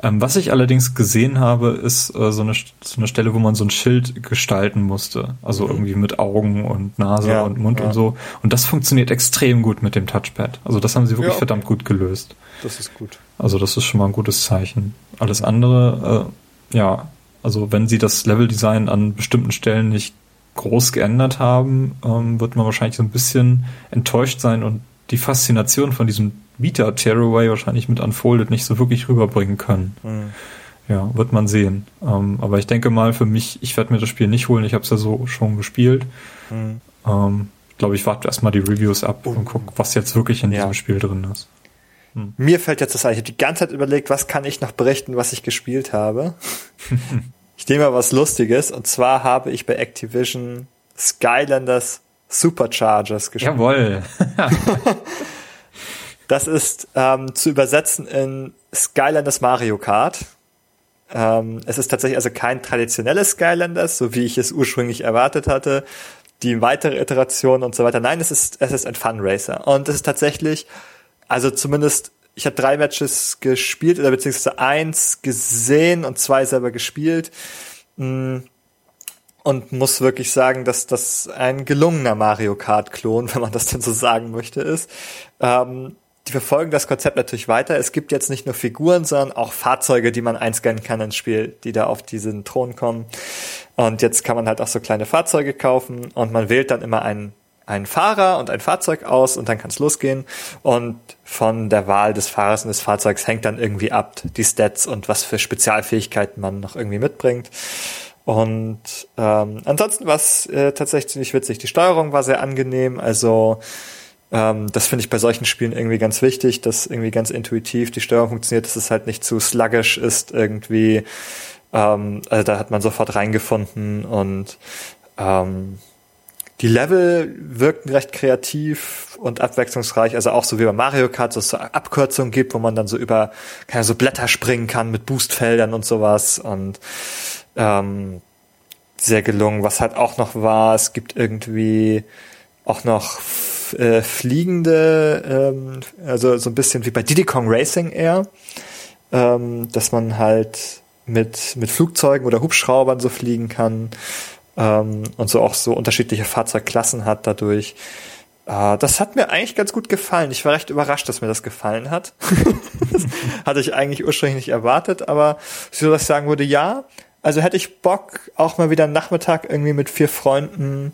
Ähm, was ich allerdings gesehen habe, ist äh, so, eine, so eine Stelle, wo man so ein Schild gestalten musste. Also irgendwie mit Augen und Nase Ja, und Mund ja. und so. Und das funktioniert extrem gut mit dem Touchpad. Also das haben sie wirklich Ja, okay. verdammt gut gelöst. Das ist gut. Also das ist schon mal ein gutes Zeichen. Alles andere, äh, ja, also wenn sie das Leveldesign an bestimmten Stellen nicht groß geändert haben, ähm, wird man wahrscheinlich so ein bisschen enttäuscht sein und die Faszination von diesem Vita Tearaway wahrscheinlich mit Unfolded nicht so wirklich rüberbringen können. Hm. Ja, wird man sehen. Ähm, aber ich denke mal für mich, ich werde mir das Spiel nicht holen. Ich habe es ja so schon gespielt. Hm. Ähm, ich glaube, ich warte erstmal die Reviews ab und guck, was jetzt wirklich in Ja. diesem Spiel drin ist. Mir fällt jetzt das ein, ich habe die ganze Zeit überlegt, was kann ich noch berichten, was ich gespielt habe. ich nehme mal was Lustiges, und zwar habe ich bei Activision Skylanders Superchargers gespielt. Jawohl. Das ist ähm, zu übersetzen in Skylanders Mario Kart. Ähm, es ist tatsächlich also kein traditionelles Skylanders, so wie ich es ursprünglich erwartet hatte. Die weitere Iteration und so weiter. Nein, es ist, es ist ein Fun Racer. Und es ist tatsächlich, also zumindest, ich habe drei Matches gespielt oder beziehungsweise eins gesehen und zwei selber gespielt. Mm, Und muss wirklich sagen, dass das ein gelungener Mario Kart-Klon, wenn man das denn so sagen möchte, ist. Ähm, die verfolgen das Konzept natürlich weiter. Es gibt jetzt nicht nur Figuren, sondern auch Fahrzeuge, die man einscannen kann ins Spiel, die da auf diesen Thron kommen. Und jetzt kann man halt auch so kleine Fahrzeuge kaufen und man wählt dann immer einen, einen Fahrer und ein Fahrzeug aus und dann kann es losgehen. Und von der Wahl des Fahrers und des Fahrzeugs hängt dann irgendwie ab die Stats und was für Spezialfähigkeiten man noch irgendwie mitbringt. Und ähm, ansonsten war es äh, tatsächlich ziemlich witzig. Die Steuerung war sehr angenehm, also ähm, das finde ich bei solchen Spielen irgendwie ganz wichtig, dass irgendwie ganz intuitiv die Steuerung funktioniert, dass es halt nicht zu sluggish ist irgendwie. Ähm, also da hat man sofort reingefunden und ähm, die Level wirkten recht kreativ und abwechslungsreich, also auch so wie bei Mario Kart, dass es so Abkürzungen gibt, wo man dann so über keine so Blätter springen kann mit Boostfeldern und sowas. Und ähm, sehr gelungen. Was halt auch noch war, es gibt irgendwie auch noch äh, fliegende, ähm, also so ein bisschen wie bei Diddy Kong Racing eher, ähm, dass man halt mit, mit Flugzeugen oder Hubschraubern so fliegen kann ähm, und so auch so unterschiedliche Fahrzeugklassen hat dadurch. Äh, das hat mir eigentlich ganz gut gefallen. Ich war recht überrascht, dass mir das gefallen hat. das hatte ich eigentlich ursprünglich nicht erwartet, aber so dass ich sagen würde, ja, also hätte ich Bock, auch mal wieder einen Nachmittag irgendwie mit vier Freunden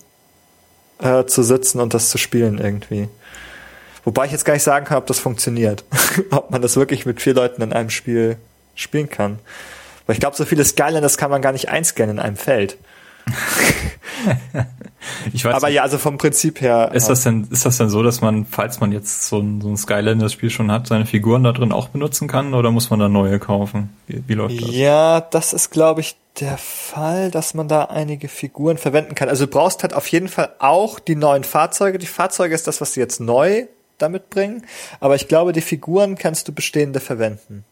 äh, zu sitzen und das zu spielen irgendwie. Wobei ich jetzt gar nicht sagen kann, ob das funktioniert. ob man das wirklich mit vier Leuten in einem Spiel spielen kann. Weil ich glaube, so viele Skylanders kann man gar nicht einscannen in einem Feld. ich weiß Aber nicht, ja, also vom Prinzip her. ist das denn, ist das denn so, dass man, falls man jetzt so ein, so ein Skylanders-Spiel schon hat, seine Figuren da drin auch benutzen kann oder muss man da neue kaufen? Wie, wie läuft das? Ja, das ist, glaube ich, der Fall, dass man da einige Figuren verwenden kann. Also du brauchst halt auf jeden Fall auch die neuen Fahrzeuge. Die Fahrzeuge ist das, was sie jetzt neu damit bringen. Aber ich glaube, die Figuren kannst du bestehende verwenden.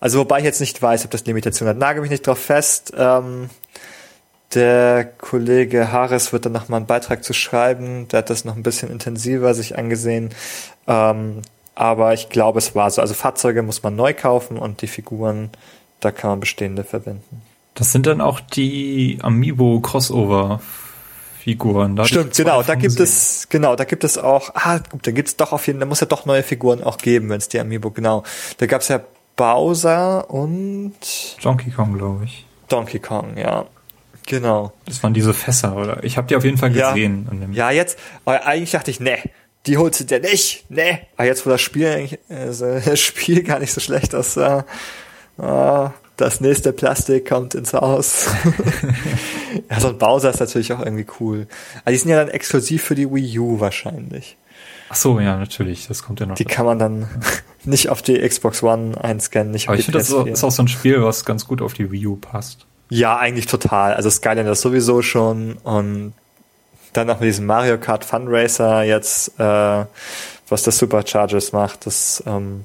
Also wobei ich jetzt nicht weiß, ob das Limitation hat. Nagel mich nicht drauf fest. Ähm, der Kollege Harris wird dann noch mal einen Beitrag zu schreiben. Der hat das noch ein bisschen intensiver sich angesehen. Ähm, aber ich glaube, es war so. Also Fahrzeuge muss man neu kaufen und die Figuren, da kann man bestehende verwenden. Das sind dann auch die Amiibo Crossover Figuren. Da Stimmt, genau, da gibt gesehen. es, genau, da gibt es auch, ah, gut, da gibt's doch auf jeden, da muss ja doch neue Figuren auch geben, wenn es die Amiibo, genau. Da gab's ja Bowser und Donkey Kong, glaube ich. Donkey Kong, ja. Genau. Das waren diese Fässer, oder? Ich habe die auf jeden Fall Ja. gesehen. dem- Ja, jetzt, aber eigentlich dachte ich, ne, die holst du dir nicht, ne. Aber jetzt, wo das Spiel eigentlich, also, das Spiel gar nicht so schlecht aussah, ah, das nächste Plastik kommt ins Haus. ja, so ein Bowser ist natürlich auch irgendwie cool. Aber die sind ja dann exklusiv für die Wii U wahrscheinlich. Ach so, ja, natürlich. Das kommt ja noch. Die kann man dann nicht auf die Xbox One einscannen, nicht auf Aber die ich finde, das ist auch, PS4. ist auch so ein Spiel, was ganz gut auf die Wii U passt. Ja, eigentlich total. Also Skylanders sowieso schon und dann noch mit diesem Mario Kart Fun Racer jetzt, äh, was das Superchargers macht, das ähm,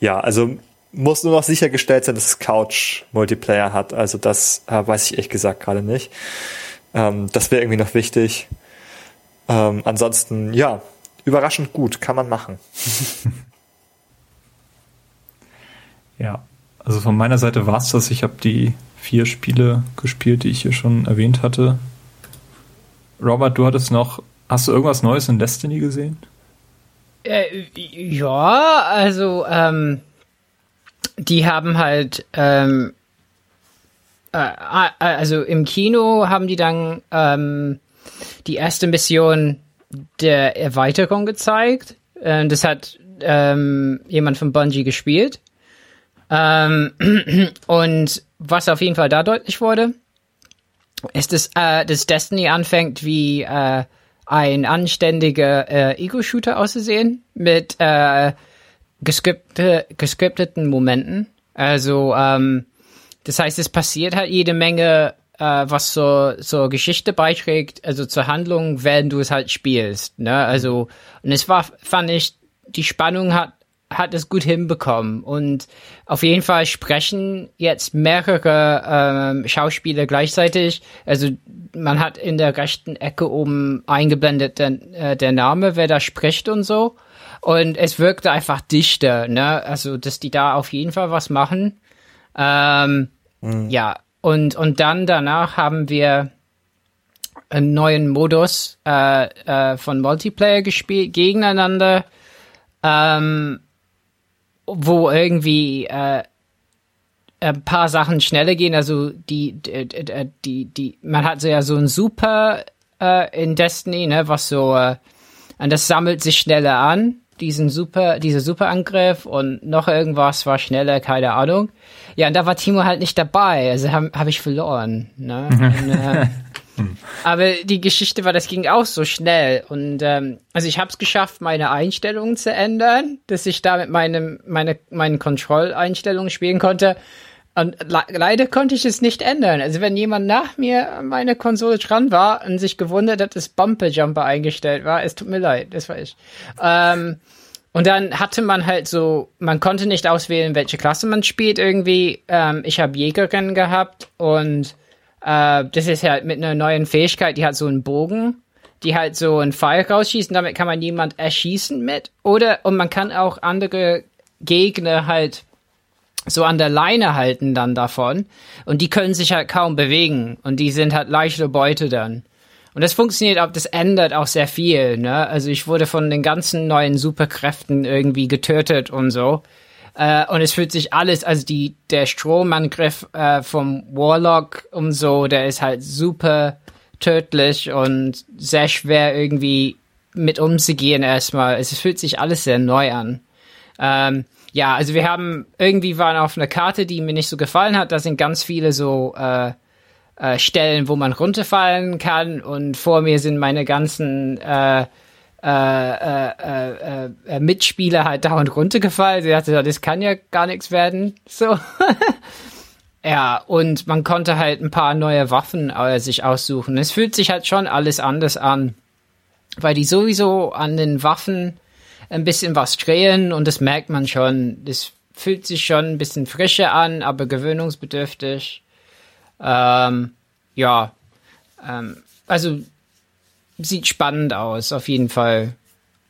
ja, also muss nur noch sichergestellt sein, dass es Couch Multiplayer hat. Also das äh, weiß ich ehrlich gesagt gerade nicht. Ähm, das wäre irgendwie noch wichtig. Ähm, ansonsten, ja, überraschend gut, kann man machen. Ja. Also von meiner Seite war es das. Ich habe die vier Spiele gespielt, die ich hier schon erwähnt hatte. Robert, du hattest noch. Hast du irgendwas Neues in Destiny gesehen? Äh, ja, also ähm, die haben halt ähm, äh, äh, also im Kino haben die dann ähm, die erste Mission der Erweiterung gezeigt. Ähm, das hat ähm, jemand von Bungie gespielt. Ähm, und was auf jeden Fall da deutlich wurde, ist, dass, äh, dass Destiny anfängt wie äh, ein anständiger äh, Ego-Shooter auszusehen mit äh, geskripte, geskripteten Momenten. Also, ähm, das heißt, es passiert halt jede Menge, äh, was zur, zur Geschichte beiträgt, also zur Handlung, während du es halt spielst. Ne? Also, und es war, fand ich, die Spannung hat hat es gut hinbekommen und auf jeden Fall sprechen jetzt mehrere ähm, Schauspieler gleichzeitig. Also man hat in der rechten Ecke oben eingeblendet der, äh, der Name, wer da spricht und so. Und es wirkte einfach dichter, ne? Also dass die da auf jeden Fall was machen. Ähm, Ja und und dann danach haben wir einen neuen Modus äh, äh, von Multiplayer gespielt gegeneinander. Ähm, wo irgendwie äh, ein paar Sachen schneller gehen. Also die, die, die, die man hat so ja so ein Super äh, in Destiny, ne, was so, äh, und das sammelt sich schneller an, diesen Super, dieser Superangriff und noch irgendwas war schneller, keine Ahnung. Ja, und da war Timo halt nicht dabei, also habe hab ich verloren. Ne? Und, äh, aber die Geschichte war, das ging auch so schnell. Und ähm, also ich habe es geschafft, meine Einstellungen zu ändern, dass ich da mit meinem, meine, meinen Control-Einstellungen spielen konnte. Und le leider konnte ich es nicht ändern. Also wenn jemand nach mir an meine Konsole dran war und sich gewundert hat, dass Bumper Jumper eingestellt war, es tut mir leid, das war ich. Ähm, und dann hatte man halt so, man konnte nicht auswählen, welche Klasse man spielt irgendwie. Ähm, ich habe Jägerin gehabt und äh, das ist halt mit einer neuen Fähigkeit, die hat so einen Bogen, die halt so einen Pfeil rausschießen, damit kann man jemand erschießen mit. Oder, und man kann auch andere Gegner halt so an der Leine halten dann davon. Und die können sich halt kaum bewegen. Und die sind halt leichte Beute dann. Und das funktioniert auch, das ändert auch sehr viel, ne? Also ich wurde von den ganzen neuen Superkräften irgendwie getötet und so. Äh, und es fühlt sich alles, also die, der Stromangriff äh, vom Warlock und so, der ist halt super tödlich und sehr schwer irgendwie mit umzugehen erstmal. Es fühlt sich alles sehr neu an. Ähm, ja, also wir haben irgendwie waren auf einer Karte, die mir nicht so gefallen hat. Da sind ganz viele so äh, äh, Stellen, wo man runterfallen kann und vor mir sind meine ganzen äh, äh, äh, äh, äh, Mitspieler halt dauernd runtergefallen. Sie dachte, das kann ja gar nichts werden. So. ja, und man konnte halt ein paar neue Waffen äh, sich aussuchen. Es fühlt sich halt schon alles anders an, weil die sowieso an den Waffen ein bisschen was drehen und das merkt man schon. Das fühlt sich schon ein bisschen frischer an, aber gewöhnungsbedürftig. Ähm, ja, ähm, also sieht spannend aus, auf jeden Fall.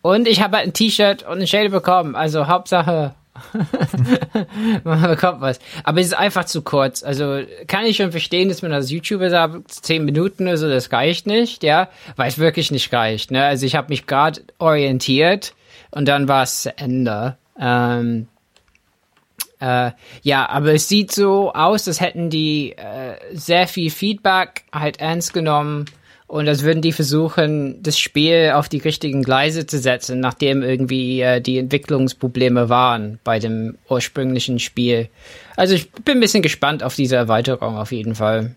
Und ich habe halt ein T-Shirt und eine Schädel bekommen, also Hauptsache man bekommt was. Aber es ist einfach zu kurz. Also kann ich schon verstehen, dass man als YouTuber sagt, zehn Minuten oder so, das reicht nicht, ja, weil es wirklich nicht reicht. Ne? Also ich habe mich gerade orientiert und dann war es zu Ende. Ähm, äh, ja, aber es sieht so aus, als hätten die äh, sehr viel Feedback halt ernst genommen und als würden die versuchen, das Spiel auf die richtigen Gleise zu setzen, nachdem irgendwie äh, die Entwicklungsprobleme waren bei dem ursprünglichen Spiel. Also ich bin ein bisschen gespannt auf diese Erweiterung auf jeden Fall.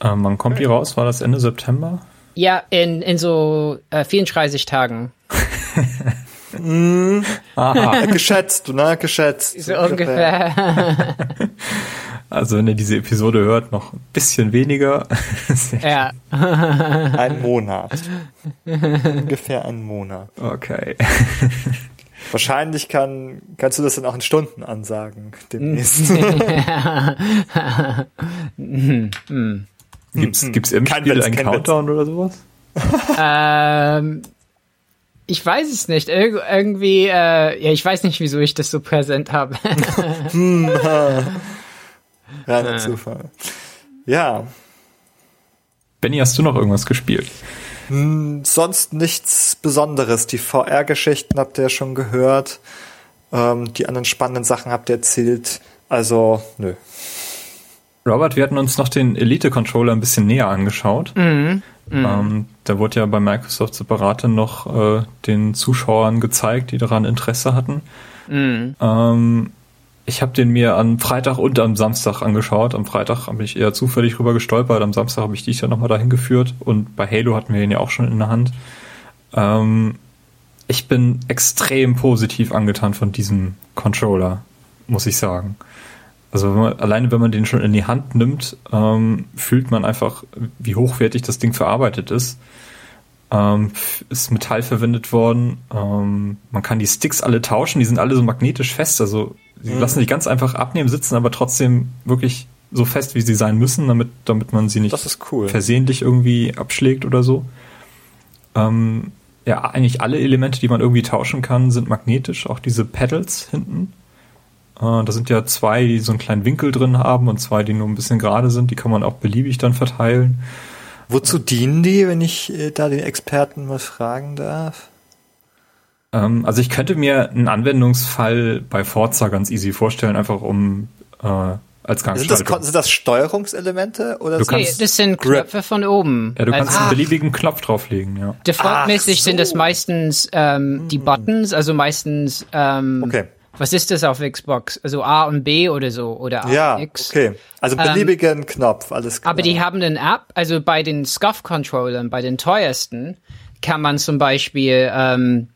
Ähm, wann kommt die raus? War das Ende September? Ja, in, in so äh, 34 Tagen. mm, Aha. geschätzt, ne? Geschätzt. So ungefähr. Also wenn ihr diese Episode hört, noch ein bisschen weniger. ja. ein Monat. Ungefähr ein Monat. Okay. Wahrscheinlich kann, kannst du das dann auch in Stunden ansagen, demnächst. gibt's, gibt's im kein Spiel einen Countdown oder sowas? ähm, ich weiß es nicht. Ir irgendwie, äh, ja, ich weiß nicht, wieso ich das so präsent habe. Reiner Zufall. Ja. Benny, hast du noch irgendwas gespielt? Hm, sonst nichts Besonderes. Die VR-Geschichten habt ihr ja schon gehört. Ähm, die anderen spannenden Sachen habt ihr erzählt. Also, nö. Robert, wir hatten uns noch den Elite-Controller ein bisschen näher angeschaut. Mhm. Mhm. Ähm, da wurde ja bei Microsoft separat noch äh, den Zuschauern gezeigt, die daran Interesse hatten. Mhm. Ähm, ich habe den mir am Freitag und am Samstag angeschaut. Am Freitag habe ich eher zufällig rüber gestolpert. Am Samstag habe ich dich ja nochmal dahin geführt. Und bei Halo hatten wir ihn ja auch schon in der Hand. Ähm, ich bin extrem positiv angetan von diesem Controller, muss ich sagen. Also wenn man, alleine wenn man den schon in die Hand nimmt, ähm, fühlt man einfach, wie hochwertig das Ding verarbeitet ist. Ähm, ist Metall verwendet worden. Ähm, man kann die Sticks alle tauschen, die sind alle so magnetisch fest. Also Sie mhm. lassen sich ganz einfach abnehmen, sitzen aber trotzdem wirklich so fest, wie sie sein müssen, damit, damit man sie nicht cool. versehentlich irgendwie abschlägt oder so. Ähm, ja, eigentlich alle Elemente, die man irgendwie tauschen kann, sind magnetisch. Auch diese Pedals hinten. Äh, da sind ja zwei, die so einen kleinen Winkel drin haben und zwei, die nur ein bisschen gerade sind. Die kann man auch beliebig dann verteilen. Wozu dienen die, wenn ich äh, da den Experten was fragen darf? Ähm, also ich könnte mir einen Anwendungsfall bei Forza ganz easy vorstellen, einfach um äh, als Gangschaltung. Sind das, sind das Steuerungselemente oder du kannst, das sind Knöpfe von oben. Ja, du kannst also, einen beliebigen Knopf drauflegen, ja. Defaultmäßig so. sind das meistens ähm, die hm. Buttons, also meistens ähm, okay. Was ist das auf Xbox? Also A und B oder so oder A ja, und X? okay. Also beliebigen ähm, Knopf, alles klar. Aber die haben eine App, also bei den Scuff-Controllern, bei den teuersten, kann man zum Beispiel ähm,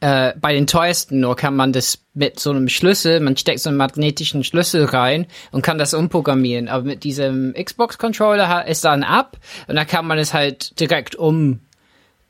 äh, bei den teuersten nur kann man das mit so einem Schlüssel, man steckt so einen magnetischen Schlüssel rein und kann das umprogrammieren. Aber mit diesem Xbox-Controller ist da eine App und da kann man es halt direkt um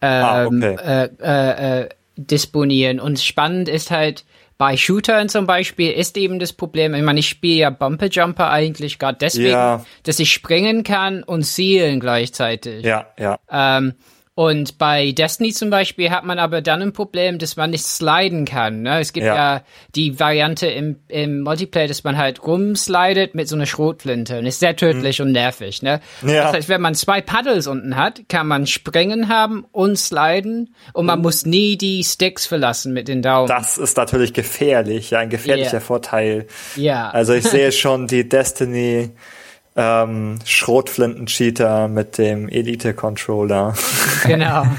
ah, ähm, ah, okay. äh, äh, äh, disponieren. Und spannend ist halt, bei Shootern zum Beispiel ist eben das Problem, ich meine, ich spiele ja Bumper Jumper eigentlich gerade deswegen, ja. dass ich springen kann und zielen gleichzeitig. Ja, ja. Ähm, und bei Destiny zum Beispiel hat man aber dann ein Problem, dass man nicht sliden kann. Ne? Es gibt ja. ja, die Variante im, im Multiplayer, dass man halt rumslidet mit so einer Schrotflinte und ist sehr tödlich mhm. und nervig. Ne? Ja. Das heißt, wenn man zwei Paddles unten hat, kann man springen haben und sliden und man mhm. muss nie die Sticks verlassen mit den Daumen. Das ist natürlich gefährlich, ja, ein gefährlicher yeah. Vorteil. Ja. Also ich sehe schon die Destiny ähm, Schrotflinten-Cheater mit dem Elite-Controller. Genau.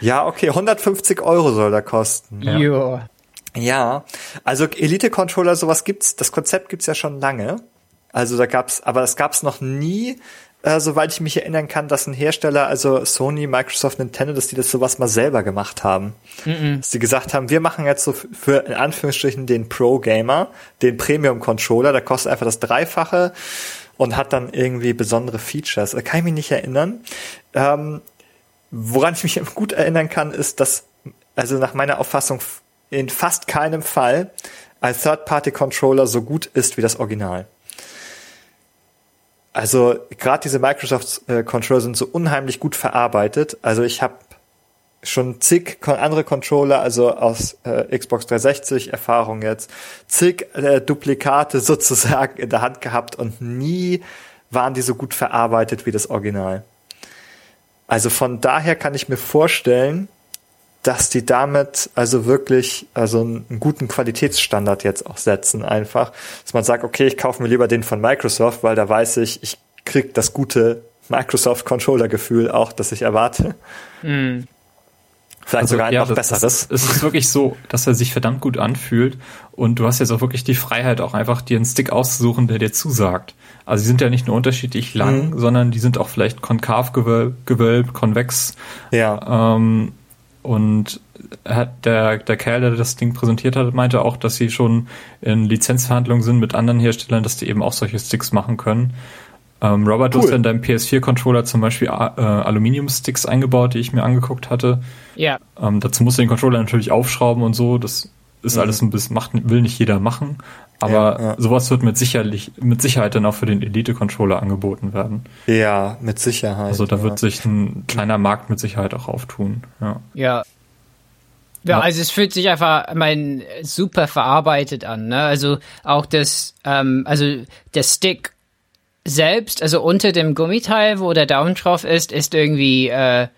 Ja, okay, 150 Euro soll der kosten. Ja. Jo. Ja, also Elite-Controller, sowas gibt's, das Konzept gibt's ja schon lange. Also da gab's, aber das gab's noch nie, äh, soweit ich mich erinnern kann, dass ein Hersteller, also Sony, Microsoft, Nintendo, dass die das sowas mal selber gemacht haben. Mm -mm. Dass die gesagt haben, wir machen jetzt so für in Anführungsstrichen den Pro-Gamer, den Premium-Controller, der kostet einfach das Dreifache und hat dann irgendwie besondere Features. Da kann ich mich nicht erinnern. Ähm, woran ich mich gut erinnern kann, ist, dass, also nach meiner Auffassung, in fast keinem Fall ein Third-Party-Controller so gut ist wie das Original. Also gerade diese Microsoft-Controller sind so unheimlich gut verarbeitet. Also ich habe schon zig andere Controller, also aus äh, Xbox 360 Erfahrung jetzt, zig äh, Duplikate sozusagen in der Hand gehabt und nie waren die so gut verarbeitet wie das Original. Also von daher kann ich mir vorstellen, dass die damit also wirklich also einen guten Qualitätsstandard jetzt auch setzen einfach, dass man sagt, okay, ich kaufe mir lieber den von Microsoft, weil da weiß ich, ich krieg das gute Microsoft Controller Gefühl auch, das ich erwarte. Mm. Vielleicht also, sogar ja, noch besseres. Es ist wirklich so, dass er sich verdammt gut anfühlt und du hast jetzt auch wirklich die Freiheit, auch einfach dir einen Stick auszusuchen, der dir zusagt. Also sie sind ja nicht nur unterschiedlich lang, mhm. sondern die sind auch vielleicht konkav gewölbt, gewölbt konvex. Ja. Ähm, und hat der, der Kerl, der das Ding präsentiert hat, meinte auch, dass sie schon in Lizenzverhandlungen sind mit anderen Herstellern, dass die eben auch solche Sticks machen können. Ähm, Robert, cool. du hast in deinem PS4-Controller zum Beispiel äh, Aluminium-Sticks eingebaut, die ich mir angeguckt hatte. Ja. Ähm, dazu musst du den Controller natürlich aufschrauben und so. Das ist mhm. alles ein bisschen, macht, will nicht jeder machen. Aber ja, ja. sowas wird mit sicherlich, mit Sicherheit dann auch für den Elite-Controller angeboten werden. Ja, mit Sicherheit. Also da ja. wird sich ein kleiner Markt mit Sicherheit auch auftun. Ja. Ja. Ja, also es fühlt sich einfach mein super verarbeitet an. Ne? Also auch das, ähm, also der Stick selbst, also unter dem Gummiteil, wo der Daumen drauf ist, ist irgendwie äh,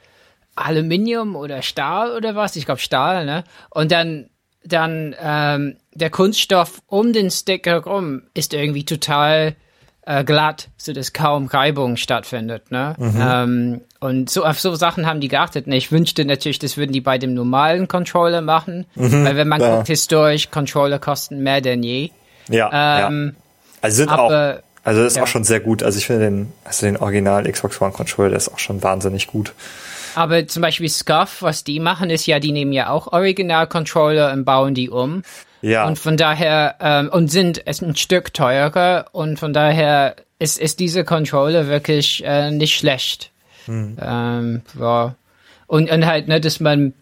Aluminium oder Stahl oder was? Ich glaube Stahl, ne? Und dann dann ähm, der Kunststoff um den Stick herum ist irgendwie total äh, glatt, so dass kaum Reibung stattfindet. Ne? Mhm. Ähm, und so auf so Sachen haben die geachtet. Und ich wünschte natürlich, das würden die bei dem normalen Controller machen, mhm, weil wenn man ja. guckt, historisch Controller kosten mehr denn je. Ja. Ähm, ja. Also sind aber, auch also das ist ja. auch schon sehr gut. Also ich finde den, also den Original Xbox One Controller, der ist auch schon wahnsinnig gut. Aber zum Beispiel Scuff, was die machen, ist ja, die nehmen ja auch Original-Controller und bauen die um. Ja. Und von daher, ähm, und sind es ein Stück teurer und von daher ist, ist diese Controller wirklich äh, nicht schlecht. Hm. Ähm, ja. Und, und halt, ne, dass man,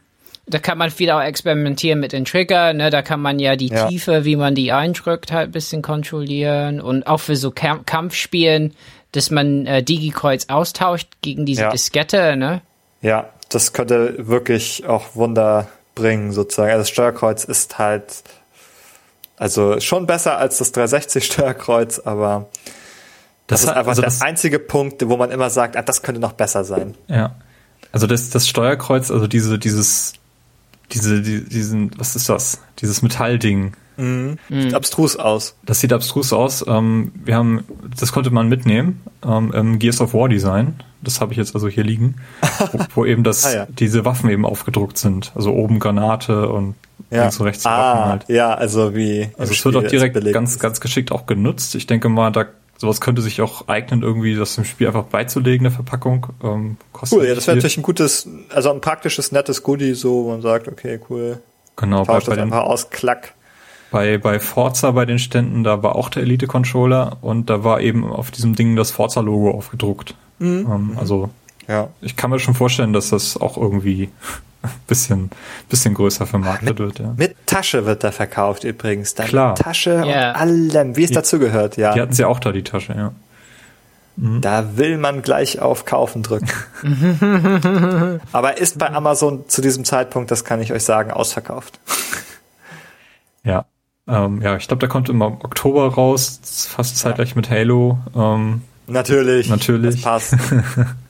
da kann man viel auch experimentieren mit den Trigger, ne, da kann man ja die ja. Tiefe, wie man die eindrückt, halt ein bisschen kontrollieren und auch für so Kamp Kampfspielen, dass man äh, Digi-Kreuz austauscht gegen diese ja. Diskette, ne? Ja, das könnte wirklich auch Wunder bringen, sozusagen. Also das Steuerkreuz ist halt, also schon besser als das 360 Steuerkreuz, aber das, das ist einfach also der einzige Punkt, wo man immer sagt, ah, das könnte noch besser sein. Ja. Also das, das Steuerkreuz, also diese, dieses, diese, die, diesen, was ist das? Dieses Metallding, Mhm. Sieht abstrus aus. Das sieht abstrus aus. Ähm, wir haben, das konnte man mitnehmen ähm, im Gears of War Design. Das habe ich jetzt also hier liegen, wo, wo eben das, ah, ja. diese Waffen eben aufgedruckt sind. Also oben Granate und ja. links und rechts ah, Waffen halt. Ja, also wie. Also es wird auch direkt ganz, ganz geschickt auch genutzt. Ich denke mal, da sowas könnte sich auch eignen, irgendwie das im Spiel einfach beizulegen, eine Verpackung. Ähm, cool, ja, das wäre natürlich ein gutes, also ein praktisches, nettes Goodie, so, wo man sagt, okay, cool. Genau, bei, bei einfach aus, klack. Bei, bei Forza bei den Ständen, da war auch der Elite-Controller und da war eben auf diesem Ding das Forza-Logo aufgedruckt. Mhm. Ähm, also ja. ich kann mir schon vorstellen, dass das auch irgendwie bisschen, bisschen größer vermarktet mit, wird. Ja. Mit Tasche wird da verkauft übrigens. Da Klar. Tasche yeah. und allem, wie es dazu gehört, ja. Die hatten sie auch da, die Tasche, ja. Mhm. Da will man gleich auf Kaufen drücken. Aber ist bei Amazon zu diesem Zeitpunkt, das kann ich euch sagen, ausverkauft. ja. Ähm, ja, ich glaube, der kommt im Oktober raus, fast zeitgleich mit Halo. Ähm, natürlich. Natürlich. Das passt.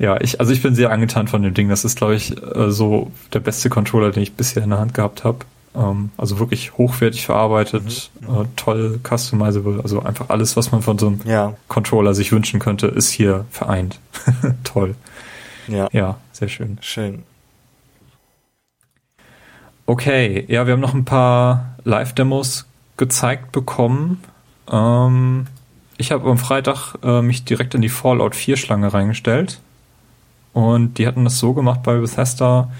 ja, ich, also ich bin sehr angetan von dem Ding. Das ist, glaube ich, äh, so der beste Controller, den ich bisher in der Hand gehabt habe. Ähm, also wirklich hochwertig verarbeitet, mhm. äh, toll customizable. Also einfach alles, was man von so einem ja. Controller sich wünschen könnte, ist hier vereint. toll. Ja. Ja, sehr schön. Schön. Okay, ja, wir haben noch ein paar Live-Demos gezeigt bekommen. Ähm, ich habe am Freitag äh, mich direkt in die Fallout 4 Schlange reingestellt. Und die hatten das so gemacht bei Bethesda,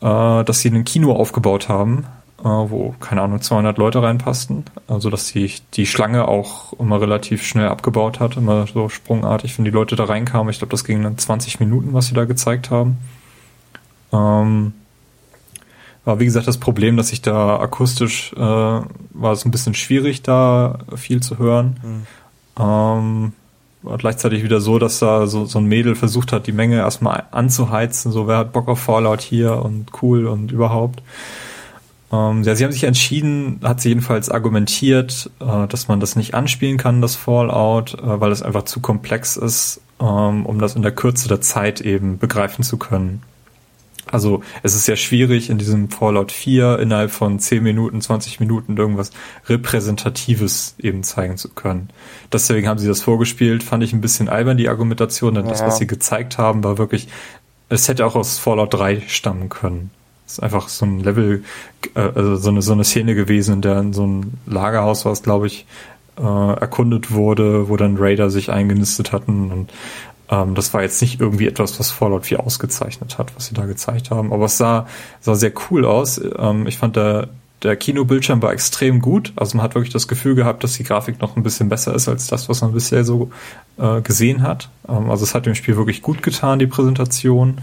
äh, dass sie ein Kino aufgebaut haben, äh, wo, keine Ahnung, 200 Leute reinpassten. Also, dass sie die Schlange auch immer relativ schnell abgebaut hat, immer so sprungartig, wenn die Leute da reinkamen. Ich glaube, das ging dann 20 Minuten, was sie da gezeigt haben. Ähm, war wie gesagt das Problem, dass ich da akustisch äh, war es ein bisschen schwierig, da viel zu hören. Mhm. Ähm, war gleichzeitig wieder so, dass da so, so ein Mädel versucht hat, die Menge erstmal anzuheizen, so wer hat Bock auf Fallout hier und cool und überhaupt. Ähm, ja, sie haben sich entschieden, hat sie jedenfalls argumentiert, äh, dass man das nicht anspielen kann, das Fallout, äh, weil es einfach zu komplex ist, ähm, um das in der Kürze der Zeit eben begreifen zu können. Also es ist sehr schwierig, in diesem Fallout 4 innerhalb von 10 Minuten, 20 Minuten irgendwas Repräsentatives eben zeigen zu können. Deswegen haben sie das vorgespielt, fand ich ein bisschen albern, die Argumentation, denn ja. das, was sie gezeigt haben, war wirklich, es hätte auch aus Fallout 3 stammen können. Es ist einfach so ein Level, äh, also so eine, so eine Szene gewesen, in der in so ein Lagerhaus war es, glaube ich, äh, erkundet wurde, wo dann Raider sich eingenistet hatten und ähm, das war jetzt nicht irgendwie etwas, was Fallout 4 ausgezeichnet hat, was sie da gezeigt haben. Aber es sah, sah sehr cool aus. Ähm, ich fand der, der Kinobildschirm war extrem gut. Also man hat wirklich das Gefühl gehabt, dass die Grafik noch ein bisschen besser ist als das, was man bisher so äh, gesehen hat. Ähm, also es hat dem Spiel wirklich gut getan, die Präsentation.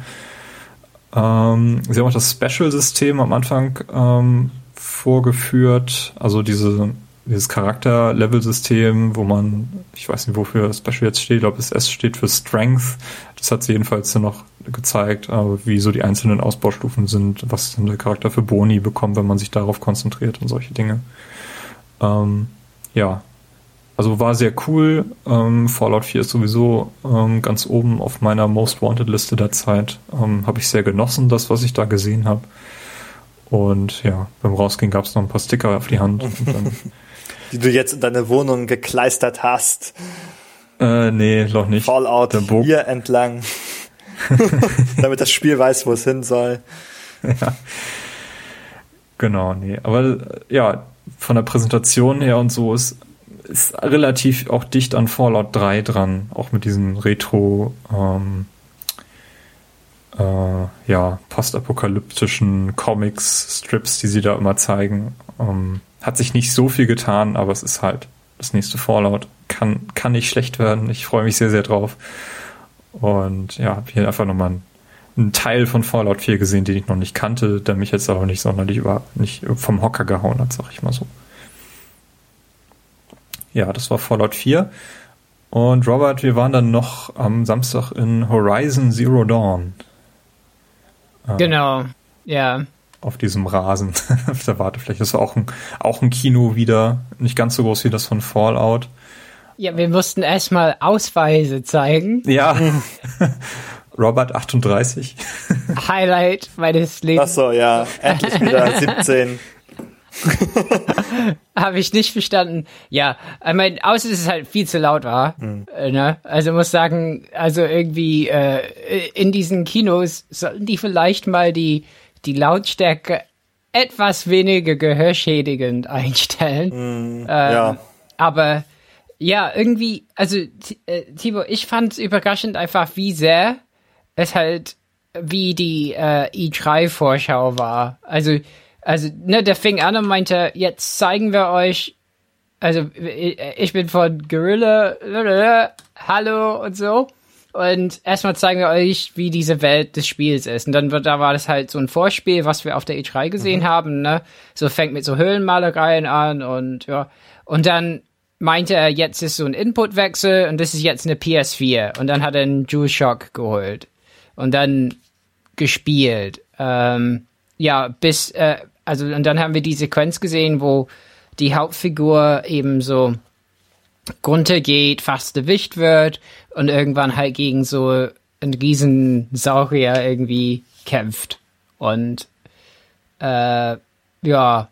Ähm, sie haben auch das Special-System am Anfang ähm, vorgeführt. Also diese dieses Charakter-Level-System, wo man, ich weiß nicht, wofür Special jetzt steht, ob es S steht für Strength. Das hat sie jedenfalls noch gezeigt, aber wie so die einzelnen Ausbaustufen sind, was dann der Charakter für Boni bekommt, wenn man sich darauf konzentriert und solche Dinge. Ähm, ja, also war sehr cool. Ähm, Fallout 4 ist sowieso ähm, ganz oben auf meiner Most Wanted Liste der Zeit. Ähm, habe ich sehr genossen, das, was ich da gesehen habe. Und ja, beim Rausgehen gab es noch ein paar Sticker auf die Hand. Und dann die du jetzt in deine Wohnung gekleistert hast. Äh, nee, noch nicht. Fallout hier entlang. Damit das Spiel weiß, wo es hin soll. Ja. Genau, nee. Aber ja, von der Präsentation her und so ist, ist relativ auch dicht an Fallout 3 dran, auch mit diesen Retro, ähm, äh, ja, postapokalyptischen Comics, Strips, die sie da immer zeigen. Ähm, hat sich nicht so viel getan, aber es ist halt das nächste Fallout. Kann, kann nicht schlecht werden. Ich freue mich sehr, sehr drauf. Und ja, habe hier einfach nochmal einen, einen Teil von Fallout 4 gesehen, den ich noch nicht kannte, der mich jetzt aber nicht sonderlich über, nicht vom Hocker gehauen hat, sag ich mal so. Ja, das war Fallout 4. Und Robert, wir waren dann noch am Samstag in Horizon Zero Dawn. Genau, ja auf diesem Rasen auf der Wartefläche. Das war auch ein, auch ein Kino wieder, nicht ganz so groß wie das von Fallout. Ja, wir mussten erstmal Ausweise zeigen. Ja. Robert 38. Highlight meines Lebens. Ach so, ja, endlich wieder 17. Habe ich nicht verstanden. Ja, ich meine, außer dass es halt viel zu laut war. Mhm. Äh, ne? Also muss sagen, also irgendwie äh, in diesen Kinos sollten die vielleicht mal die die Lautstärke etwas weniger gehörschädigend einstellen. Mm, ähm, ja. Aber ja, irgendwie, also äh, Timo, ich fand es überraschend einfach, wie sehr es halt wie die äh, i3-Vorschau war. Also, also, ne, der fing an und meinte, jetzt zeigen wir euch, also ich bin von Gorilla, hallo und so. Und erstmal zeigen wir euch, wie diese Welt des Spiels ist. Und dann wird, da war das halt so ein Vorspiel, was wir auf der E3 gesehen mhm. haben, ne? So fängt mit so Höhlenmalereien an und ja. Und dann meinte er, jetzt ist so ein Inputwechsel und das ist jetzt eine PS4. Und dann hat er einen DualShock geholt. Und dann gespielt. Ähm, ja, bis, äh, also, und dann haben wir die Sequenz gesehen, wo die Hauptfigur eben so runtergeht, fast erwischt wird und irgendwann halt gegen so einen riesen Saurier irgendwie kämpft. Und äh, ja,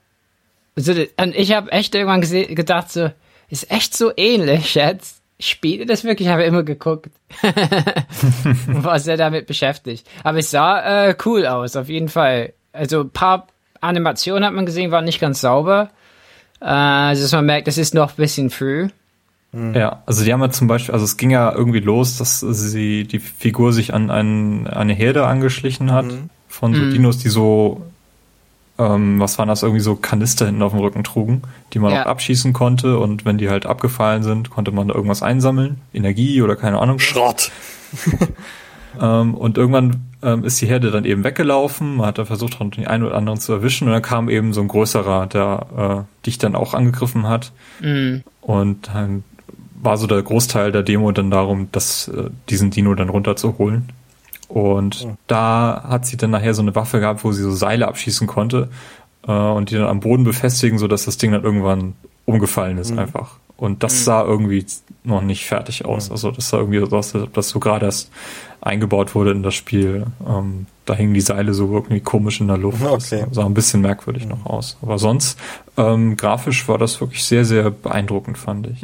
also, und ich habe echt irgendwann gedacht, so, ist echt so ähnlich jetzt spielt er das wirklich? Ich habe immer geguckt, was er damit beschäftigt. Aber es sah äh, cool aus, auf jeden Fall. Also ein paar Animationen hat man gesehen, waren nicht ganz sauber. Äh, also dass man merkt, das ist noch ein bisschen früh. Ja, also die haben ja zum Beispiel, also es ging ja irgendwie los, dass sie die Figur sich an ein, eine Herde angeschlichen hat mhm. von so mhm. Dinos, die so, ähm, was waren das, irgendwie so Kanister hinten auf dem Rücken trugen, die man ja. auch abschießen konnte und wenn die halt abgefallen sind, konnte man da irgendwas einsammeln, Energie oder keine Ahnung. Schrott. ähm, und irgendwann ähm, ist die Herde dann eben weggelaufen, man hat da versucht, den einen oder anderen zu erwischen und dann kam eben so ein größerer, der äh, dich dann auch angegriffen hat. Mhm. Und dann war so der Großteil der Demo dann darum, dass äh, diesen Dino dann runterzuholen. Und ja. da hat sie dann nachher so eine Waffe gehabt, wo sie so Seile abschießen konnte äh, und die dann am Boden befestigen, so dass das Ding dann irgendwann umgefallen ist mhm. einfach. Und das mhm. sah irgendwie noch nicht fertig aus. Mhm. Also das sah irgendwie so aus, als ob das so gerade erst eingebaut wurde in das Spiel. Ähm, da hingen die Seile so irgendwie komisch in der Luft. Okay. Das sah ein bisschen merkwürdig mhm. noch aus. Aber sonst, ähm, grafisch war das wirklich sehr, sehr beeindruckend, fand ich.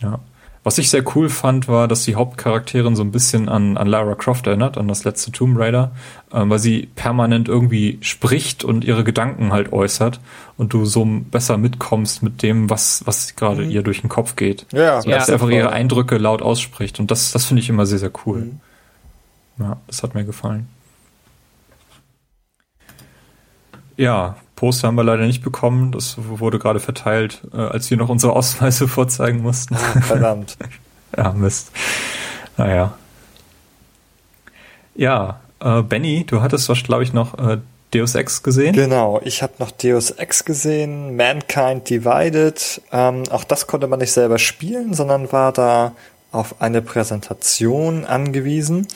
Ja. Was ich sehr cool fand, war, dass die Hauptcharakterin so ein bisschen an, an Lara Croft erinnert, an das letzte Tomb Raider, äh, weil sie permanent irgendwie spricht und ihre Gedanken halt äußert und du so besser mitkommst mit dem, was, was gerade mhm. ihr durch den Kopf geht. Ja, so, dass ja. sie einfach ihre Eindrücke laut ausspricht. Und das, das finde ich immer sehr, sehr cool. Mhm. Ja, das hat mir gefallen. Ja, Poster haben wir leider nicht bekommen. Das wurde gerade verteilt, äh, als wir noch unsere Ausweise vorzeigen mussten. Ah, verdammt. ja, Mist. Naja. Ja, äh, Benny, du hattest was, glaube ich, noch äh, Deus Ex gesehen? Genau, ich habe noch Deus Ex gesehen, Mankind Divided. Ähm, auch das konnte man nicht selber spielen, sondern war da auf eine Präsentation angewiesen.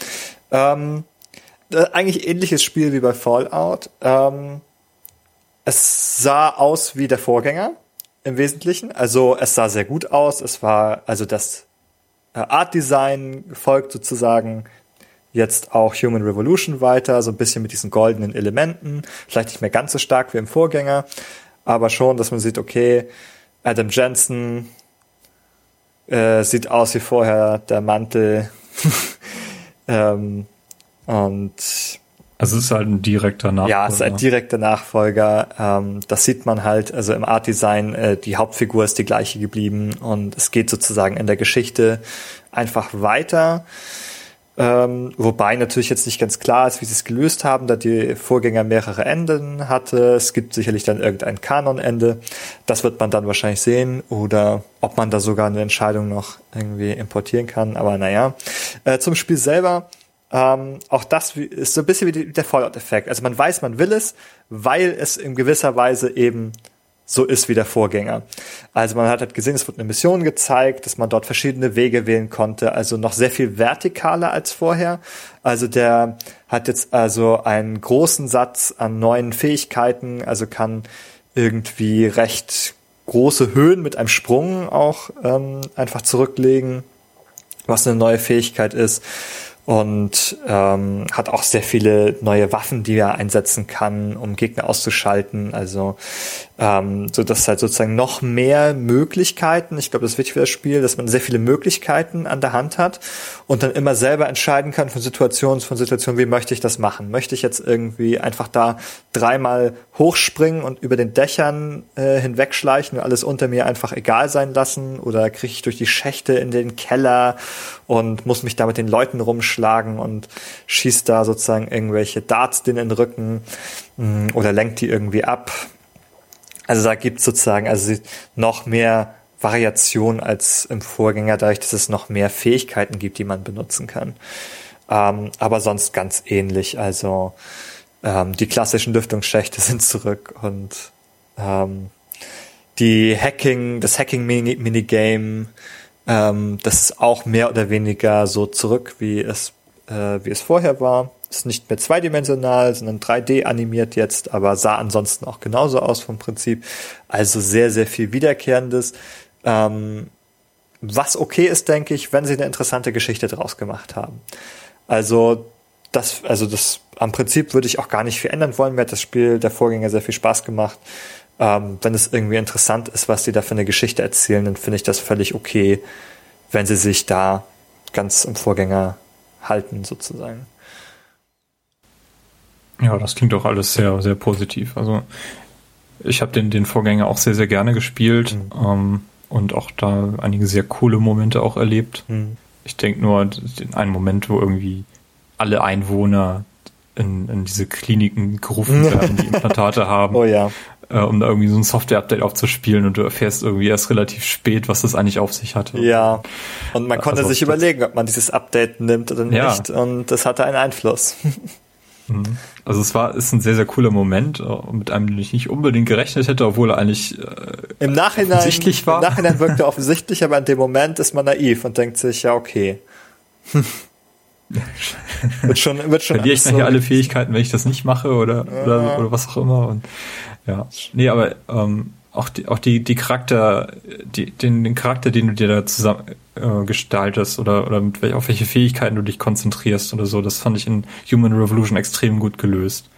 Ähm, äh, eigentlich ähnliches Spiel wie bei Fallout. Ähm, es sah aus wie der Vorgänger im Wesentlichen. Also es sah sehr gut aus. Es war also das äh, Art Design folgt sozusagen jetzt auch Human Revolution weiter, so ein bisschen mit diesen goldenen Elementen. Vielleicht nicht mehr ganz so stark wie im Vorgänger, aber schon, dass man sieht, okay, Adam Jensen äh, sieht aus wie vorher, der Mantel. ähm, und also es ist halt ein direkter Nachfolger. Ja, es ist ein direkter Nachfolger. Ähm, das sieht man halt, also im Art Design, äh, die Hauptfigur ist die gleiche geblieben und es geht sozusagen in der Geschichte einfach weiter. Ähm, wobei natürlich jetzt nicht ganz klar ist, wie sie es gelöst haben, da die Vorgänger mehrere Enden hatte. Es gibt sicherlich dann irgendein Kanonende. Das wird man dann wahrscheinlich sehen oder ob man da sogar eine Entscheidung noch irgendwie importieren kann. Aber naja, äh, zum Spiel selber ähm, auch das ist so ein bisschen wie der Fallout-Effekt. Also man weiß, man will es, weil es in gewisser Weise eben so ist wie der Vorgänger. Also man hat halt gesehen, es wird eine Mission gezeigt, dass man dort verschiedene Wege wählen konnte, also noch sehr viel vertikaler als vorher. Also der hat jetzt also einen großen Satz an neuen Fähigkeiten, also kann irgendwie recht große Höhen mit einem Sprung auch ähm, einfach zurücklegen, was eine neue Fähigkeit ist und ähm, hat auch sehr viele neue Waffen, die er einsetzen kann, um Gegner auszuschalten. Also ähm, so dass halt sozusagen noch mehr Möglichkeiten. Ich glaube, das ist wichtig für das Spiel, dass man sehr viele Möglichkeiten an der Hand hat und dann immer selber entscheiden kann von Situation von Situation, wie möchte ich das machen? Möchte ich jetzt irgendwie einfach da dreimal hochspringen und über den Dächern äh, hinwegschleichen und alles unter mir einfach egal sein lassen? Oder kriege ich durch die Schächte in den Keller und muss mich da mit den Leuten rumschlagen und schießt da sozusagen irgendwelche Darts in den Rücken mm, oder lenkt die irgendwie ab? Also da gibt es sozusagen also noch mehr Variation als im Vorgänger, dadurch, dass es noch mehr Fähigkeiten gibt, die man benutzen kann. Ähm, aber sonst ganz ähnlich. Also ähm, die klassischen Lüftungsschächte sind zurück und ähm, die Hacking, das Hacking-Minigame, ähm, das ist auch mehr oder weniger so zurück, wie es, äh, wie es vorher war. Ist nicht mehr zweidimensional, sondern 3D animiert jetzt, aber sah ansonsten auch genauso aus vom Prinzip. Also sehr, sehr viel Wiederkehrendes. Ähm, was okay ist, denke ich, wenn sie eine interessante Geschichte draus gemacht haben. Also das, also das am Prinzip würde ich auch gar nicht viel ändern wollen. Mir hat das Spiel der Vorgänger sehr viel Spaß gemacht. Ähm, wenn es irgendwie interessant ist, was die da für eine Geschichte erzählen, dann finde ich das völlig okay, wenn sie sich da ganz im Vorgänger halten, sozusagen. Ja, das klingt doch alles sehr, sehr positiv. Also ich habe den, den Vorgänger auch sehr, sehr gerne gespielt mhm. ähm, und auch da einige sehr coole Momente auch erlebt. Mhm. Ich denke nur in einen Moment, wo irgendwie alle Einwohner in, in diese Kliniken gerufen werden, die Implantate haben. Oh ja. Äh, um da irgendwie so ein Software-Update aufzuspielen und du erfährst irgendwie erst relativ spät, was das eigentlich auf sich hatte. Ja. Und man konnte also, sich überlegen, ob man dieses Update nimmt oder nicht. Ja. Und das hatte einen Einfluss. Mhm. Also es war ist ein sehr sehr cooler Moment äh, mit einem den ich nicht unbedingt gerechnet hätte, obwohl er eigentlich äh, im Nachhinein offensichtlich war. Im Nachhinein wirkt er offensichtlich, aber in dem Moment ist man naiv und denkt sich ja okay. wird schon wird schon verliere ich nachher alle Fähigkeiten, wenn ich das nicht mache oder ja. oder, oder was auch immer und ja nee aber ähm, auch die, auch die, die Charakter, die, den, den Charakter, den du dir da zusammen äh, gestaltest oder, oder mit welch, auf welche Fähigkeiten du dich konzentrierst oder so, das fand ich in Human Revolution extrem gut gelöst.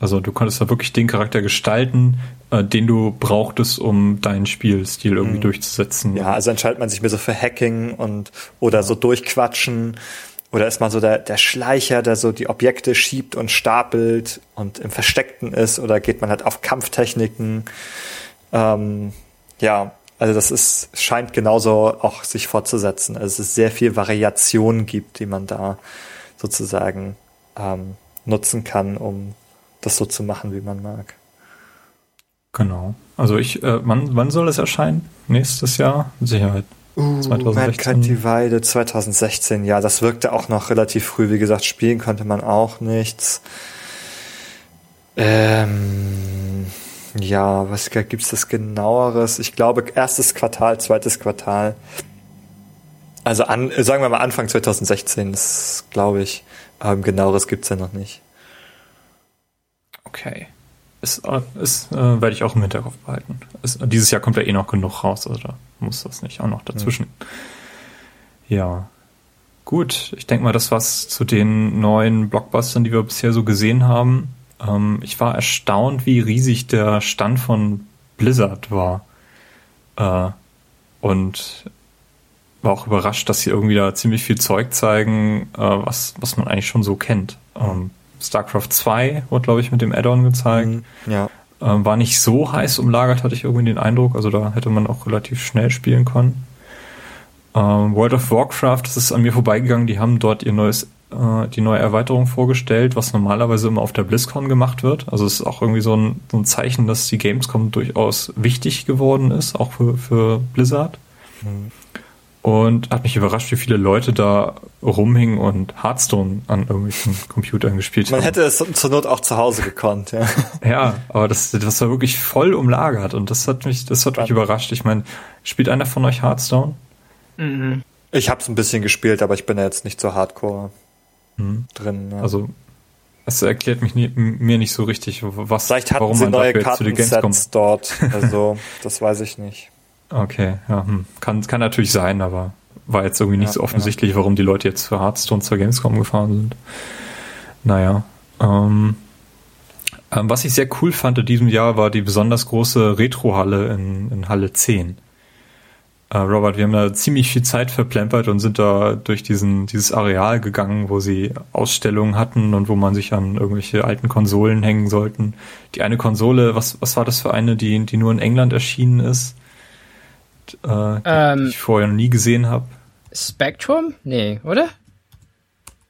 Also du konntest da wirklich den Charakter gestalten, äh, den du brauchtest, um deinen Spielstil irgendwie mhm. durchzusetzen. Ja, also entscheidet man sich mehr so für Hacking und oder so durchquatschen oder ist man so der, der Schleicher, der so die Objekte schiebt und stapelt und im Versteckten ist oder geht man halt auf Kampftechniken? Ähm, ja, also das ist, scheint genauso auch sich fortzusetzen. Also es sehr viel Variation gibt, die man da sozusagen ähm, nutzen kann, um das so zu machen, wie man mag. Genau. Also ich, äh, wann, wann soll es erscheinen? Nächstes Jahr? Mit Sicherheit. Uh, 2016. die Weide 2016, ja, das wirkte auch noch relativ früh. Wie gesagt, spielen konnte man auch nichts. Ähm, ja, was gibt's das genaueres? Ich glaube, erstes Quartal, zweites Quartal. Also an, sagen wir mal Anfang 2016, das glaube ich. Ähm, genaueres gibt's ja noch nicht. Okay. Ist, ist äh, werde ich auch im Hinterkopf behalten. Ist, dieses Jahr kommt ja eh noch genug raus, also da muss das nicht auch noch dazwischen. Ja. ja. Gut, ich denke mal, das war's zu den neuen Blockbustern, die wir bisher so gesehen haben. Ähm, ich war erstaunt, wie riesig der Stand von Blizzard war. Äh, und war auch überrascht, dass sie irgendwie da ziemlich viel Zeug zeigen, äh, was, was man eigentlich schon so kennt. Ähm, StarCraft 2 wurde, glaube ich, mit dem Add-on gezeigt. Mhm, ja. Ähm, war nicht so heiß umlagert, hatte ich irgendwie den Eindruck. Also da hätte man auch relativ schnell spielen können. Ähm, World of Warcraft, das ist an mir vorbeigegangen, die haben dort ihr neues äh, die neue Erweiterung vorgestellt, was normalerweise immer auf der BlizzCon gemacht wird. Also es ist auch irgendwie so ein, so ein Zeichen, dass die Gamescom durchaus wichtig geworden ist, auch für, für Blizzard. Mhm. Und hat mich überrascht, wie viele Leute da rumhingen und Hearthstone an irgendwelchen Computern gespielt haben. Man hätte es zur Not auch zu Hause gekonnt, ja. Ja, aber das, das war wirklich voll umlagert und das hat mich, das hat mich überrascht. Ich meine, spielt einer von euch Hearthstone? Mhm. Ich habe es ein bisschen gespielt, aber ich bin ja jetzt nicht so hardcore hm. drin. Ja. Also es erklärt mich nie, mir nicht so richtig, was, Vielleicht hatten warum sie man neue Kartensets dort. Also das weiß ich nicht. Okay, ja, hm. kann, kann natürlich sein, aber war jetzt irgendwie nicht ja, so offensichtlich, ja. warum die Leute jetzt für Hearthstone zur Gamescom gefahren sind. Naja. Ähm, ähm, was ich sehr cool fand in diesem Jahr war die besonders große Retro-Halle in, in Halle 10. Äh, Robert, wir haben da ziemlich viel Zeit verplempert und sind da durch diesen, dieses Areal gegangen, wo sie Ausstellungen hatten und wo man sich an irgendwelche alten Konsolen hängen sollten. Die eine Konsole, was, was war das für eine, die, die nur in England erschienen ist? Äh, die, ähm, die ich vorher noch nie gesehen habe. Spectrum? Nee, oder?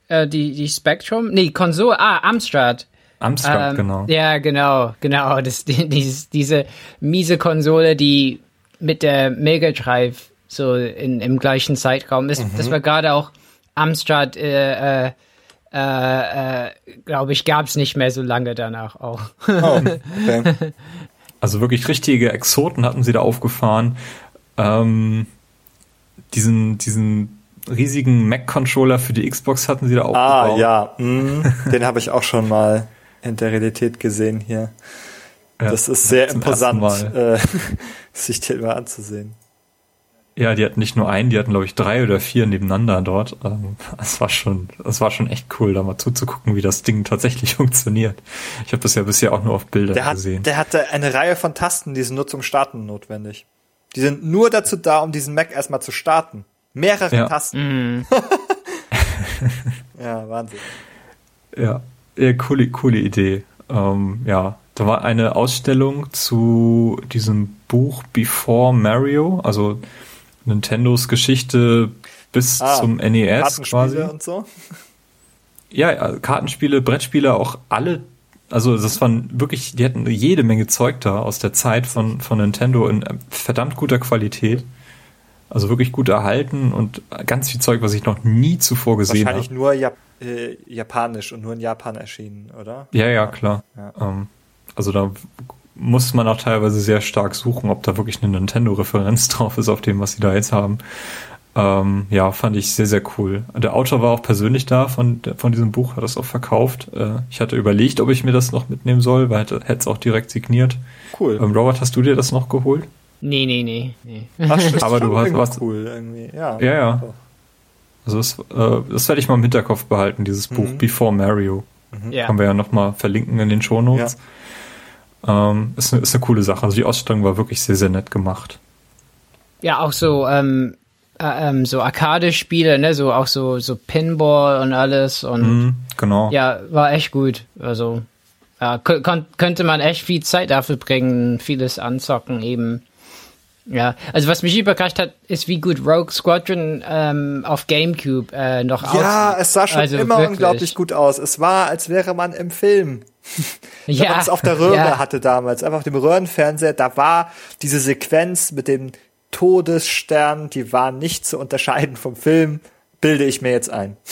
Äh, die, die Spectrum? Nee, Konsole, ah, Amstrad. Amstrad, ähm, genau. Ja, genau, genau. Das, die, dieses, diese miese Konsole, die mit der Mega Drive so in, im gleichen Zeitraum ist. Mhm. Das war gerade auch Amstrad, äh, äh, äh, äh glaube ich, gab es nicht mehr so lange danach auch. Oh, okay. Also wirklich richtige Exoten hatten sie da aufgefahren. Ähm, diesen, diesen riesigen Mac-Controller für die Xbox hatten sie da aufgebaut. Ah, ja. Mm, den habe ich auch schon mal in der Realität gesehen hier. Ja, das ist sehr imposant, äh, sich den mal anzusehen. Ja, die hatten nicht nur einen, die hatten glaube ich drei oder vier nebeneinander dort. Ähm, es war schon, es war schon echt cool, da mal zuzugucken, wie das Ding tatsächlich funktioniert. Ich habe das ja bisher auch nur auf Bildern der gesehen. Hat, der hatte eine Reihe von Tasten, die sind nur zum Starten notwendig. Die sind nur dazu da, um diesen Mac erstmal zu starten. Mehrere Ja. Tasten. Mhm. Ja, Wahnsinn. Ja, ja coole, coole Idee. Ähm, ja, da war eine Ausstellung zu diesem Buch Before Mario, also Nintendos Geschichte bis Ah, zum NES Kartenspiele quasi. und so. Ja, Kartenspiele, Brettspiele, auch alle. Also das waren wirklich, die hatten jede Menge Zeug da aus der Zeit von, von Nintendo in äh, verdammt guter Qualität. Also wirklich gut erhalten und ganz viel Zeug, was ich noch nie zuvor gesehen habe. Wahrscheinlich nur Jap äh, japanisch und nur in Japan erschienen, oder? Ja, ja, klar. Ja. Ähm, also da muss man auch teilweise sehr stark suchen, ob da wirklich eine Nintendo-Referenz drauf ist auf dem, was sie da jetzt haben. Ähm, ja, fand ich sehr, sehr cool. Der Autor war auch persönlich da von, von diesem Buch, hat es auch verkauft. Äh, ich hatte überlegt, ob ich mir das noch mitnehmen soll, weil hätte es auch direkt signiert. Cool. Ähm, Robert, hast du dir das noch geholt? Nee, nee, nee. nee. Ach, aber schon du hast- was- cool irgendwie. Ja. Ja, ja. Also das, äh, das werde ich mal im Hinterkopf behalten, dieses Buch Mhm. Before Mario. Ja. Können wir ja nochmal verlinken in den Shownotes. Ähm, ist, eine, ist eine coole Sache. Also die Ausstellung war wirklich sehr, sehr nett gemacht. Ja, auch so, ähm, äh, ähm, so Arcade-Spiele, ne, so auch so, so Pinball und alles und Mhm, genau. ja, war echt gut. Also, ja, könnte man echt viel Zeit dafür bringen, vieles anzocken eben. Ja, also was mich überrascht hat, ist, wie gut Rogue Squadron ähm, auf GameCube äh, noch Ja, aussieht. es sah schon Also immer wirklich. unglaublich gut aus. Es war, als wäre man im Film. Wenn Ja, man es auf der Röhre ja. hatte damals, einfach auf dem Röhrenfernseher, da war diese Sequenz mit dem Todesstern, die war nicht zu unterscheiden vom Film, bilde ich mir jetzt ein.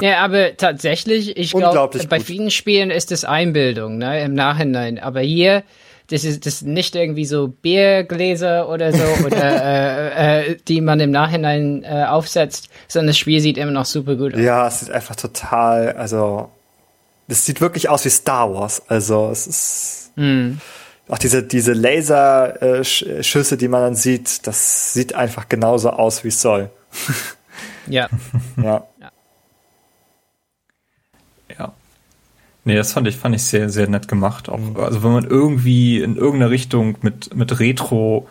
Ja, aber tatsächlich, ich glaube, bei vielen Spielen ist es Einbildung, ne, im Nachhinein. Aber hier, das ist das nicht irgendwie so Biergläser oder so, oder äh, äh, die man im Nachhinein äh, aufsetzt, sondern das Spiel sieht immer noch super gut aus. Ja, es sieht einfach total, also, das sieht wirklich aus wie Star Wars. Also, es ist, Hm. auch diese, diese Laserschüsse, die man dann sieht, das sieht einfach genauso aus, wie es soll. Ja. Ja. Nee, das fand ich, fand ich sehr, sehr nett gemacht. Auch, also wenn man irgendwie in irgendeiner Richtung mit, mit Retro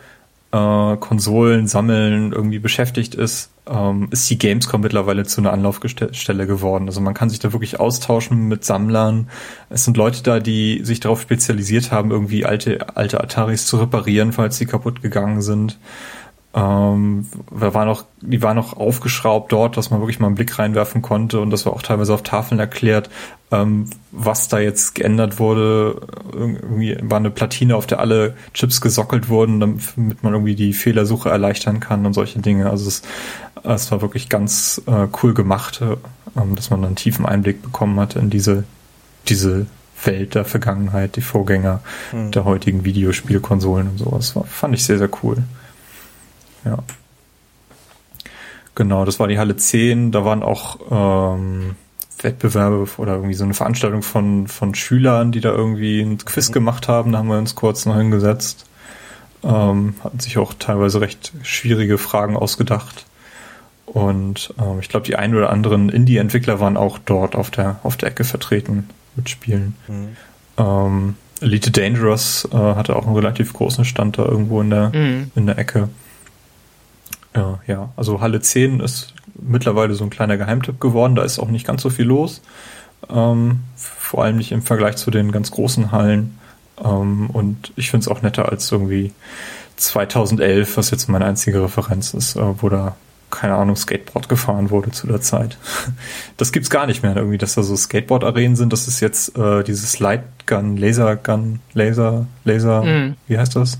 äh, Konsolen sammeln irgendwie beschäftigt ist, ähm, ist die Gamescom mittlerweile zu einer Anlaufstelle geworden. Also man kann sich da wirklich austauschen mit Sammlern. Es sind Leute da, die sich darauf spezialisiert haben, irgendwie alte, alte Ataris zu reparieren, falls sie kaputt gegangen sind. Ähm, da war noch, die war noch aufgeschraubt dort, dass man wirklich mal einen Blick reinwerfen konnte und das war auch teilweise auf Tafeln erklärt, ähm, was da jetzt geändert wurde. Irgendwie war eine Platine, auf der alle Chips gesockelt wurden, damit man irgendwie die Fehlersuche erleichtern kann und solche Dinge. Also es, es war wirklich ganz äh, cool gemacht, äh, ähm, dass man einen tiefen Einblick bekommen hatte in diese, diese Welt der Vergangenheit, die Vorgänger Hm. der heutigen Videospielkonsolen und sowas. War, fand ich sehr, sehr cool. Ja. Genau, das war die Halle 10. Da waren auch ähm, Wettbewerbe oder irgendwie so eine Veranstaltung von, von Schülern, die da irgendwie ein Quiz gemacht haben. Da haben wir uns kurz noch hingesetzt. Ähm, hatten sich auch teilweise recht schwierige Fragen ausgedacht. Und ähm, ich glaube, die ein oder anderen Indie-Entwickler waren auch dort auf der, auf der Ecke vertreten mit Spielen. Mhm. Ähm, Elite Dangerous äh, hatte auch einen relativ großen Stand da irgendwo in der, Mhm. in der Ecke. Ja, ja, also Halle 10 ist mittlerweile so ein kleiner Geheimtipp geworden. Da ist auch nicht ganz so viel los. Ähm, vor allem nicht im Vergleich zu den ganz großen Hallen. Ähm, und ich finde es auch netter als irgendwie 2011, was jetzt meine einzige Referenz ist, äh, wo da keine Ahnung, Skateboard gefahren wurde zu der Zeit. Das gibt's gar nicht mehr, irgendwie, dass da so Skateboard-Arenen sind. Das ist jetzt äh, dieses Lightgun, Lasergun, Laser, Laser, Mhm. wie heißt das?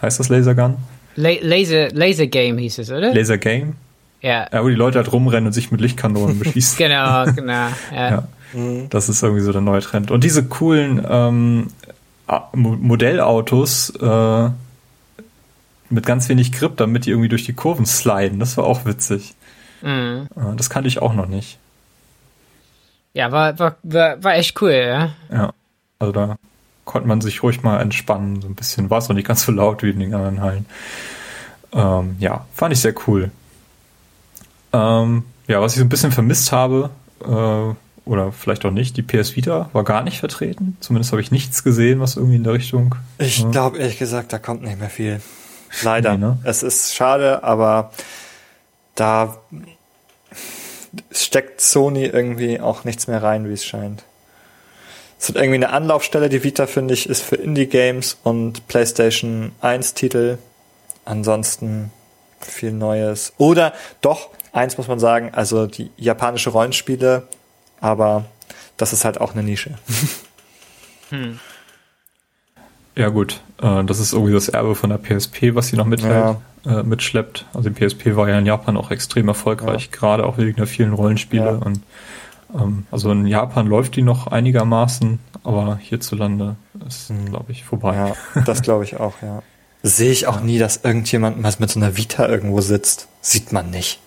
Heißt das Lasergun? La Laser, Laser Game hieß es, oder? Laser Game? ja. Ja, wo die Leute halt rumrennen und sich mit Lichtkanonen beschießen. Genau, genau. Ja. ja, Mhm. das ist irgendwie so der neue Trend. Und diese coolen ähm, Modellautos äh, mit ganz wenig Grip, damit die irgendwie durch die Kurven sliden, das war auch witzig. Mhm. Das kannte ich auch noch nicht. Ja, war, war, war, war echt cool, ja. Ja, also da konnte man sich ruhig mal entspannen, so ein bisschen. War es noch nicht ganz so laut wie in den anderen Hallen. Ähm, ja, fand ich sehr cool. Ähm, ja, was ich so ein bisschen vermisst habe, äh, oder vielleicht auch nicht, die PS Vita war gar nicht vertreten. Zumindest habe ich nichts gesehen, was irgendwie in der Richtung. Ich Ja. glaube ehrlich gesagt, da kommt nicht mehr viel. Leider. Nee, ne? Es ist schade, aber da steckt Sony irgendwie auch nichts mehr rein, wie es scheint. Es wird irgendwie eine Anlaufstelle, die Vita, finde ich, ist für Indie-Games und PlayStation 1-Titel. Ansonsten viel Neues. Oder doch, eins muss man sagen, also die japanische Rollenspiele, aber das ist halt auch eine Nische. Hm. Ja gut, äh, das ist irgendwie das Erbe von der PSP, was sie noch mithält, ja. äh, mitschleppt. Also die PSP war ja in Japan auch extrem erfolgreich, ja. gerade auch wegen der vielen Rollenspiele. Ja. Und also in Japan läuft die noch einigermaßen, aber hierzulande ist, hm. glaube ich, vorbei. Ja, das glaube ich auch, ja. Sehe ich auch nie, dass irgendjemand mal mit so einer Vita irgendwo sitzt. Sieht man nicht.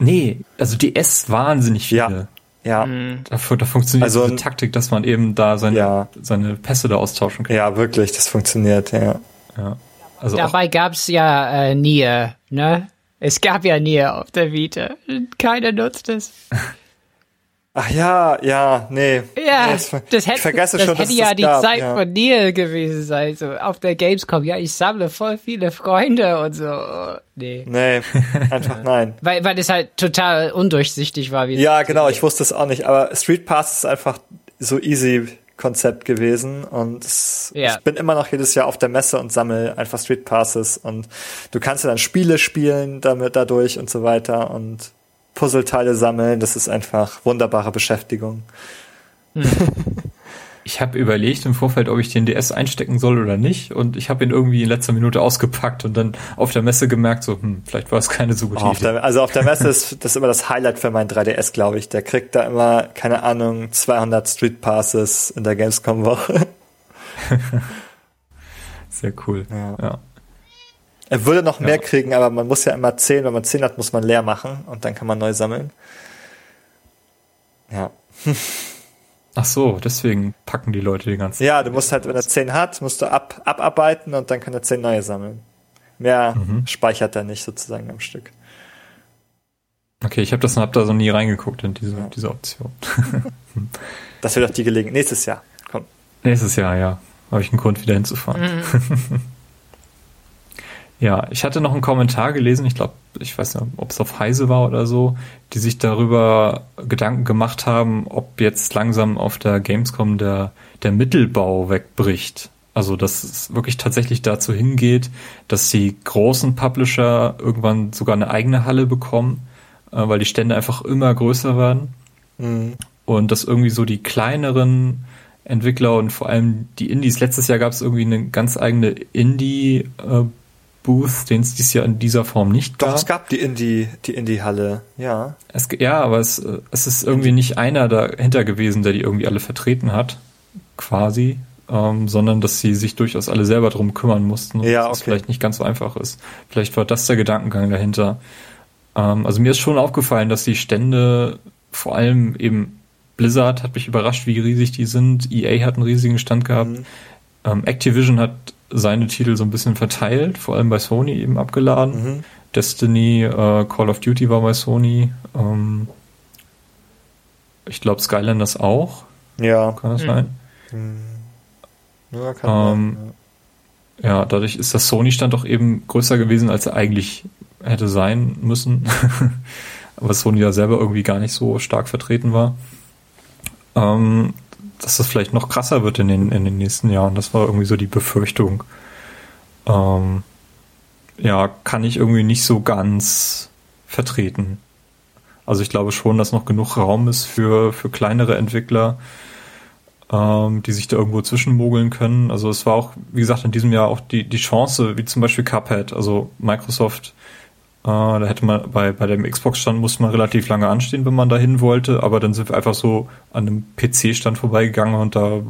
Nee, also die S wahnsinnig viele. Ja. Ja. Mhm. Da, da funktioniert also, diese Taktik, dass man eben da seine, ja. seine Pässe da austauschen kann. Ja, wirklich, das funktioniert, ja. ja. Also Dabei gab es ja äh, Nier, ne? Es gab ja Nier auf der Vita. Keiner nutzt es. Ach ja, ja, nee. Ja, das, das hätte, ich vergesse das schon, hätte ja das die gab, Zeit ja. von Neil gewesen sein, so auf der Gamescom. Ja, ich sammle voll viele Freunde und so. Nee. Nee, einfach nein. weil, weil das halt total undurchsichtig war. Wie ja, genau, ich wusste es auch nicht, aber Street Pass ist einfach so easy Konzept gewesen und es, ja. ich bin immer noch jedes Jahr auf der Messe und sammle einfach Street Passes und du kannst ja dann Spiele spielen damit dadurch und so weiter und Puzzleteile sammeln. Das ist einfach wunderbare Beschäftigung. Hm. Ich habe überlegt im Vorfeld, ob ich den DS einstecken soll oder nicht. Und ich habe ihn irgendwie in letzter Minute ausgepackt und dann auf der Messe gemerkt, so, hm, vielleicht war es keine so gute oh, Idee. Der, also auf der Messe ist das immer das Highlight für meinen 3DS, glaube ich. Der kriegt da immer, keine Ahnung, 200 Street Passes in der Gamescom-Woche. Sehr cool. Ja. ja. Er würde noch mehr ja. kriegen, aber man muss ja immer 10, wenn man 10 hat, muss man leer machen und dann kann man neu sammeln. Ja. Ach so, deswegen packen die Leute die ganzen. Ja, du musst halt, wenn er 10 hat, musst du ab, abarbeiten und dann kann er 10 neue sammeln. Mehr mhm. speichert er nicht sozusagen am Stück. Okay, ich habe das hab da so nie reingeguckt in diese, ja. diese Option. das wird auch die Gelegenheit. Nächstes Jahr. Komm. Nächstes Jahr, ja. Habe ich einen Grund, wieder hinzufahren. Mhm. Ja, ich hatte noch einen Kommentar gelesen, ich glaube, ich weiß nicht, ob es auf Heise war oder so, die sich darüber Gedanken gemacht haben, ob jetzt langsam auf der Gamescom der, der Mittelbau wegbricht. Also, dass es wirklich tatsächlich dazu hingeht, dass die großen Publisher irgendwann sogar eine eigene Halle bekommen, äh, weil die Stände einfach immer größer werden. Mhm. Und dass irgendwie so die kleineren Entwickler und vor allem die Indies, letztes Jahr gab es irgendwie eine ganz eigene Indie- äh, Booth, den es dieses Jahr in dieser Form nicht gab. Doch, es gab die Indie, die Indie-Halle, ja. Es, ja, aber es, es ist irgendwie nicht einer dahinter gewesen, der die irgendwie alle vertreten hat, quasi, ähm, sondern dass sie sich durchaus alle selber drum kümmern mussten und ja, okay. dass es vielleicht nicht ganz so einfach ist. Vielleicht war das der Gedankengang dahinter. Ähm, also mir ist schon aufgefallen, dass die Stände vor allem eben Blizzard hat mich überrascht, wie riesig die sind. EA hat einen riesigen Stand gehabt. Mhm. Ähm, Activision hat seine Titel so ein bisschen verteilt, vor allem bei Sony eben abgeladen. Mhm. Destiny, äh, Call of Duty war bei Sony. Ähm, ich glaube Skylanders auch. Ja. Kann das mhm. sein? Mhm. Ja, kann ähm, sein, ja. ja, dadurch ist das Sony-Stand doch eben größer gewesen, als er eigentlich hätte sein müssen. Aber Sony ja selber irgendwie gar nicht so stark vertreten war. Ähm, dass das vielleicht noch krasser wird in den, in den nächsten Jahren. Das war irgendwie so die Befürchtung. Ähm, ja, kann ich irgendwie nicht so ganz vertreten. Also ich glaube schon, dass noch genug Raum ist für, für kleinere Entwickler, ähm, die sich da irgendwo zwischenmogeln können. Also es war auch, wie gesagt, in diesem Jahr auch die, die Chance, wie zum Beispiel Cuphead. Also Microsoft da hätte man bei, bei dem Xbox-Stand musste man relativ lange anstehen, wenn man da hin wollte, aber dann sind wir einfach so an einem PC-Stand vorbeigegangen und da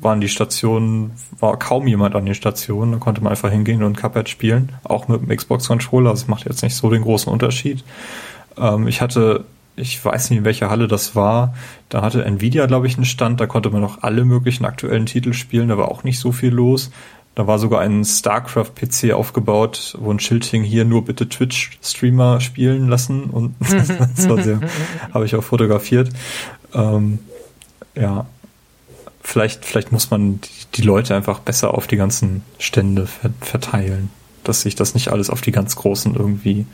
waren die Stationen, war kaum jemand an den Stationen, da konnte man einfach hingehen und Cuphead spielen, auch mit dem Xbox-Controller, das macht jetzt nicht so den großen Unterschied. Ähm, ich hatte, ich weiß nicht, in welcher Halle das war, da hatte Nvidia, glaube ich, einen Stand, da konnte man noch alle möglichen aktuellen Titel spielen, da war auch nicht so viel los. Da war sogar ein StarCraft-PC aufgebaut, wo ein Schild hing, hier nur bitte Twitch-Streamer spielen lassen. Und das war sehr, habe ich auch fotografiert. Ähm, ja, vielleicht, vielleicht muss man die, Leute einfach besser auf die ganzen Stände verteilen, dass sich das nicht alles auf die ganz großen irgendwie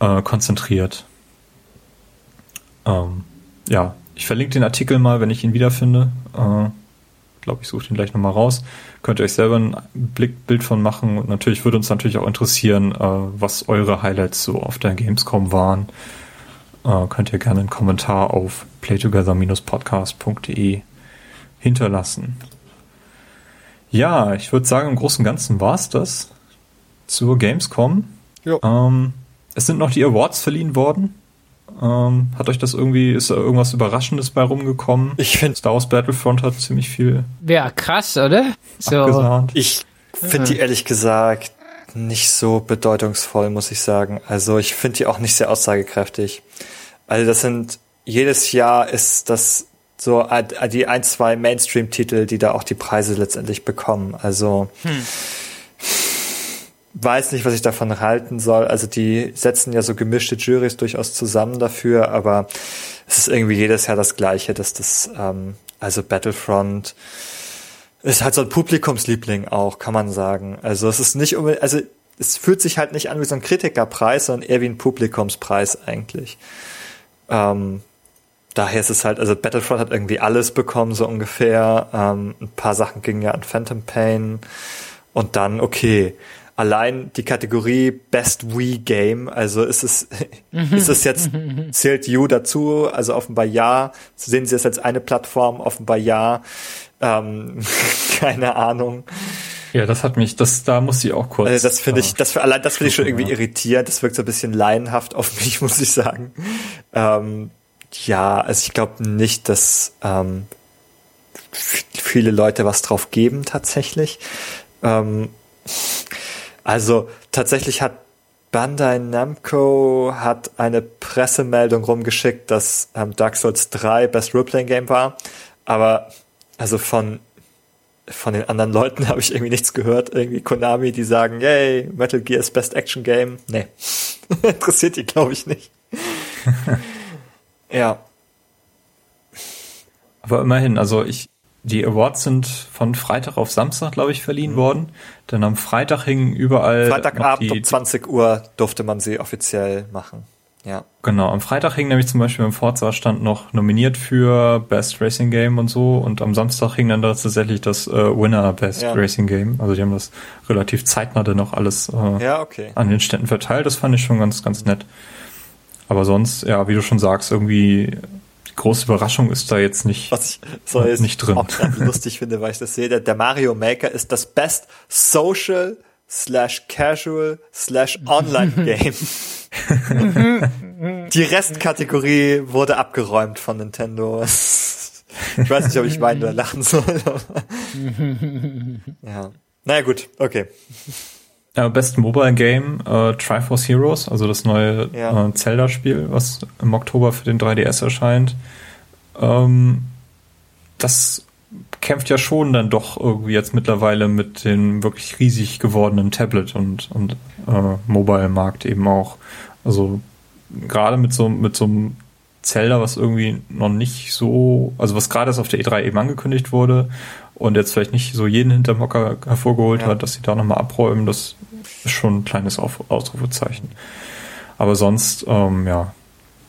äh, konzentriert. Ähm, ja, ich verlinke den Artikel mal, wenn ich ihn wiederfinde. Äh, glaube, ich suche den gleich nochmal raus. Könnt ihr euch selber ein Blick, Bild von machen. Und natürlich würde uns natürlich auch interessieren, äh, was eure Highlights so auf der Gamescom waren. Äh, könnt ihr gerne einen Kommentar auf playtogether-podcast.de hinterlassen. Ja, ich würde sagen, im Großen und Ganzen war es das zur Gamescom. Ähm, es sind noch die Awards verliehen worden. Ähm, hat euch das irgendwie, ist da irgendwas Überraschendes bei rumgekommen? Ich finde Star Wars Battlefront hat ziemlich viel. Ja, krass, oder? So. Abgesahnt. Ich finde die ehrlich gesagt nicht so bedeutungsvoll, muss ich sagen. Also ich finde die auch nicht sehr aussagekräftig. Also das sind, jedes Jahr ist das so die ein, zwei Mainstream-Titel, die da auch die Preise letztendlich bekommen. Also hm weiß nicht, was ich davon halten soll. Also die setzen ja so gemischte Juries durchaus zusammen dafür, aber es ist irgendwie jedes Jahr das Gleiche, dass das, ähm, also Battlefront ist halt so ein Publikumsliebling auch, kann man sagen. Also es ist nicht unbedingt, also es fühlt sich halt nicht an wie so ein Kritikerpreis, sondern eher wie ein Publikumspreis eigentlich. Ähm, daher ist es halt, also Battlefront hat irgendwie alles bekommen, so ungefähr. Ähm, ein paar Sachen gingen ja an Phantom Pain. Und dann, okay, allein die Kategorie Best Wii Game, also ist es, ist es jetzt, zählt You dazu? Also offenbar ja. Sehen Sie es als eine Plattform? Offenbar ja. Ähm, keine Ahnung. Ja, das hat mich, das, da muss ich auch kurz. Also das finde ich, das für allein, das finde ich schon irgendwie irritierend. Das wirkt so ein bisschen laienhaft auf mich, muss ich sagen. Ähm, ja, also ich glaube nicht, dass ähm, viele Leute was drauf geben tatsächlich. Ähm, also tatsächlich hat Bandai Namco hat eine Pressemeldung rumgeschickt, dass ähm, Dark Souls 3 Best Roleplaying Game war, aber also von von den anderen Leuten habe ich irgendwie nichts gehört. Irgendwie Konami, die sagen, yay, Metal Gear ist Best Action Game. Nee. Interessiert die, glaube ich, nicht. ja. Aber immerhin, also ich, die Awards sind von Freitag auf Samstag, glaube ich, verliehen mhm. worden. Denn am Freitag hingen überall. Freitagabend um 20 Uhr durfte man sie offiziell machen. Ja. Genau, am Freitag hing nämlich zum Beispiel im Forza-Stand noch nominiert für Best Racing Game und so und am Samstag hing dann da tatsächlich das äh, Winner Best ja. Racing Game. Also die haben das relativ zeitnah dann noch alles äh, ja, okay. an den Ständen verteilt. Das fand ich schon ganz, ganz nett. Aber sonst, ja, wie du schon sagst, irgendwie große Überraschung ist da jetzt nicht, Was ich so jetzt nicht drin. auch ganz lustig finde, weil ich das sehe. Der, der Mario Maker ist das Best Social slash Casual slash Online Game. Die Restkategorie wurde abgeräumt von Nintendo. Ich weiß nicht, ob ich weinen oder lachen soll. ja. Naja, gut, okay. Ja, Best Mobile Game, äh, Triforce Heroes, also das neue ja. äh, Zelda-Spiel, was im Oktober für den 3DS erscheint. Ähm, das kämpft ja schon dann doch irgendwie jetzt mittlerweile mit dem wirklich riesig gewordenen Tablet und, und äh, Mobile-Markt eben auch. Also gerade mit so, mit so einem Zelda, was irgendwie noch nicht so, also was gerade erst auf der E3 eben angekündigt wurde und jetzt vielleicht nicht so jeden hinterm Hocker hervorgeholt ja. hat, dass sie da nochmal abräumen, das ist schon ein kleines Auf Ausrufezeichen. Aber sonst, ähm, ja,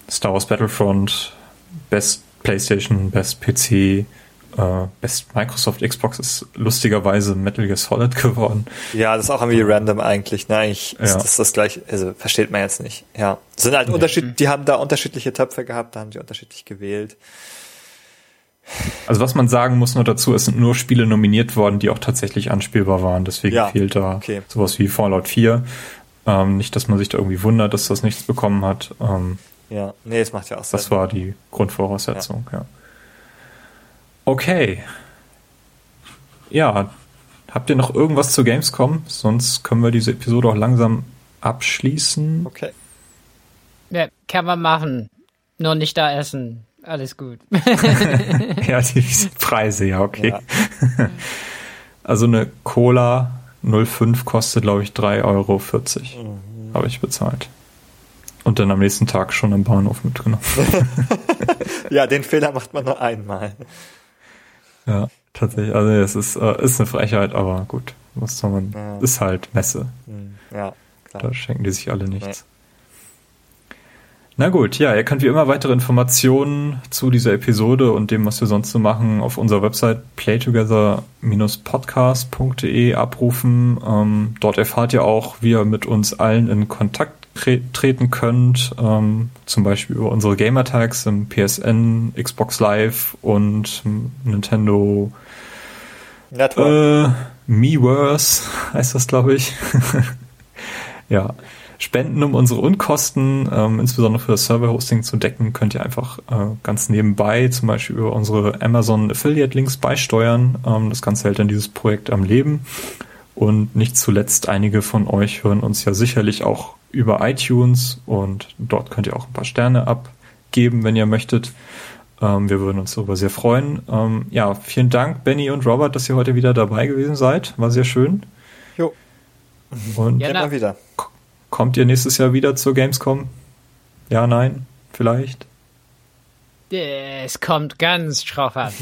Star Wars Battlefront, Best PlayStation, Best PC, äh, Best Microsoft Xbox ist lustigerweise Metal Gear Solid geworden. Ja, das ist auch irgendwie random eigentlich. Ne? Eigentlich ja. ist das das gleiche, also versteht man jetzt nicht. Ja, das sind halt Unterschied, die haben da unterschiedliche Töpfe gehabt, da haben die unterschiedlich gewählt. Also was man sagen muss nur dazu, es sind nur Spiele nominiert worden, die auch tatsächlich anspielbar waren. Deswegen ja, fehlt da okay. sowas wie Fallout 4. Ähm, nicht, dass man sich da irgendwie wundert, dass das nichts bekommen hat. Ähm, ja, nee, es macht ja auch Sinn. Das war die Grundvoraussetzung, ja. ja. Okay. Ja, habt ihr noch irgendwas zu Gamescom? Sonst können wir diese Episode auch langsam abschließen. Okay. Ja, kann man machen. Nur nicht da essen. Alles gut. ja, die Preise, ja, okay. Ja. Also eine Cola 05 kostet, glaube ich, 3,40 Euro. Mhm. Habe ich bezahlt. Und dann am nächsten Tag schon am Bahnhof mitgenommen. ja, den Fehler macht man nur einmal. Ja, tatsächlich. Also es ist, äh, ist eine Frechheit, aber gut. Was soll man. Ja. Ist halt Messe. Hm, ja, klar. Da schenken die sich alle nichts. Na gut, ja, ihr könnt wie immer weitere Informationen zu dieser Episode und dem, was wir sonst so machen, auf unserer Website playtogether-podcast.de abrufen. Ähm, dort erfahrt ihr auch, wie ihr mit uns allen in Kontakt treten könnt, ähm, zum Beispiel über unsere Gamertags im PSN, Xbox Live und Nintendo Network. Äh, Miiverse heißt das, glaube ich. ja. Spenden, um unsere Unkosten, ähm, insbesondere für das Server-Hosting zu decken, könnt ihr einfach äh, ganz nebenbei zum Beispiel über unsere Amazon Affiliate-Links beisteuern. Ähm, das Ganze hält dann dieses Projekt am Leben. Und nicht zuletzt, einige von euch hören uns ja sicherlich auch über iTunes und dort könnt ihr auch ein paar Sterne abgeben, wenn ihr möchtet. Ähm, wir würden uns darüber sehr freuen. Ähm, ja, vielen Dank, Benny und Robert, dass ihr heute wieder dabei gewesen seid. War sehr schön. Jo. Und ja, immer wieder. Kommt ihr nächstes Jahr wieder zur Gamescom? Ja, nein, vielleicht? Es kommt ganz schroff an.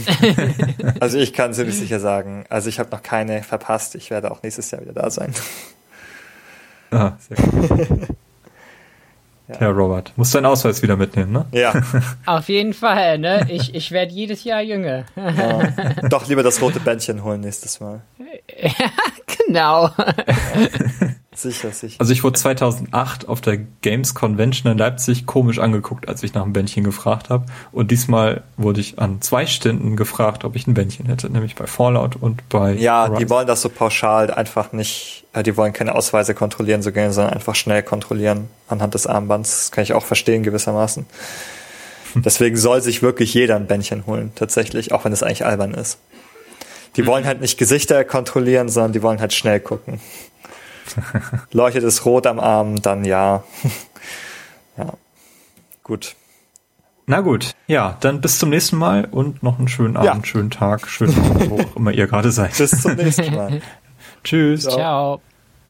also ich kann ziemlich sicher sagen, also ich habe noch keine verpasst. Ich werde auch nächstes Jahr wieder da sein. Ah, sehr gut. ja. ja, Robert, musst deinen Ausweis wieder mitnehmen, ne? Ja. Auf jeden Fall, ne? Ich, ich werde jedes Jahr jünger. Ja. Doch lieber das rote Bändchen holen nächstes Mal. Ja, genau. Sicher, sicher. Also ich wurde 2008 auf der Games Convention in Leipzig komisch angeguckt, als ich nach einem Bändchen gefragt habe. Und diesmal wurde ich an zwei Ständen gefragt, ob ich ein Bändchen hätte, nämlich bei Fallout und bei. Ja, Rise. die wollen das so pauschal einfach nicht, äh, die wollen keine Ausweise kontrollieren so gerne, sondern einfach schnell kontrollieren anhand des Armbands. Das kann ich auch verstehen gewissermaßen. Deswegen soll sich wirklich jeder ein Bändchen holen, tatsächlich, auch wenn es eigentlich albern ist. Die mhm. wollen halt nicht Gesichter kontrollieren, sondern die wollen halt schnell gucken. Leuchtet es rot am Arm, dann ja. ja. Gut. Na gut, ja, dann bis zum nächsten Mal und noch einen schönen Abend, ja. schönen Tag, schönen Abend, wo auch immer ihr gerade seid. Bis zum nächsten Mal. Tschüss. Ciao. Ciao.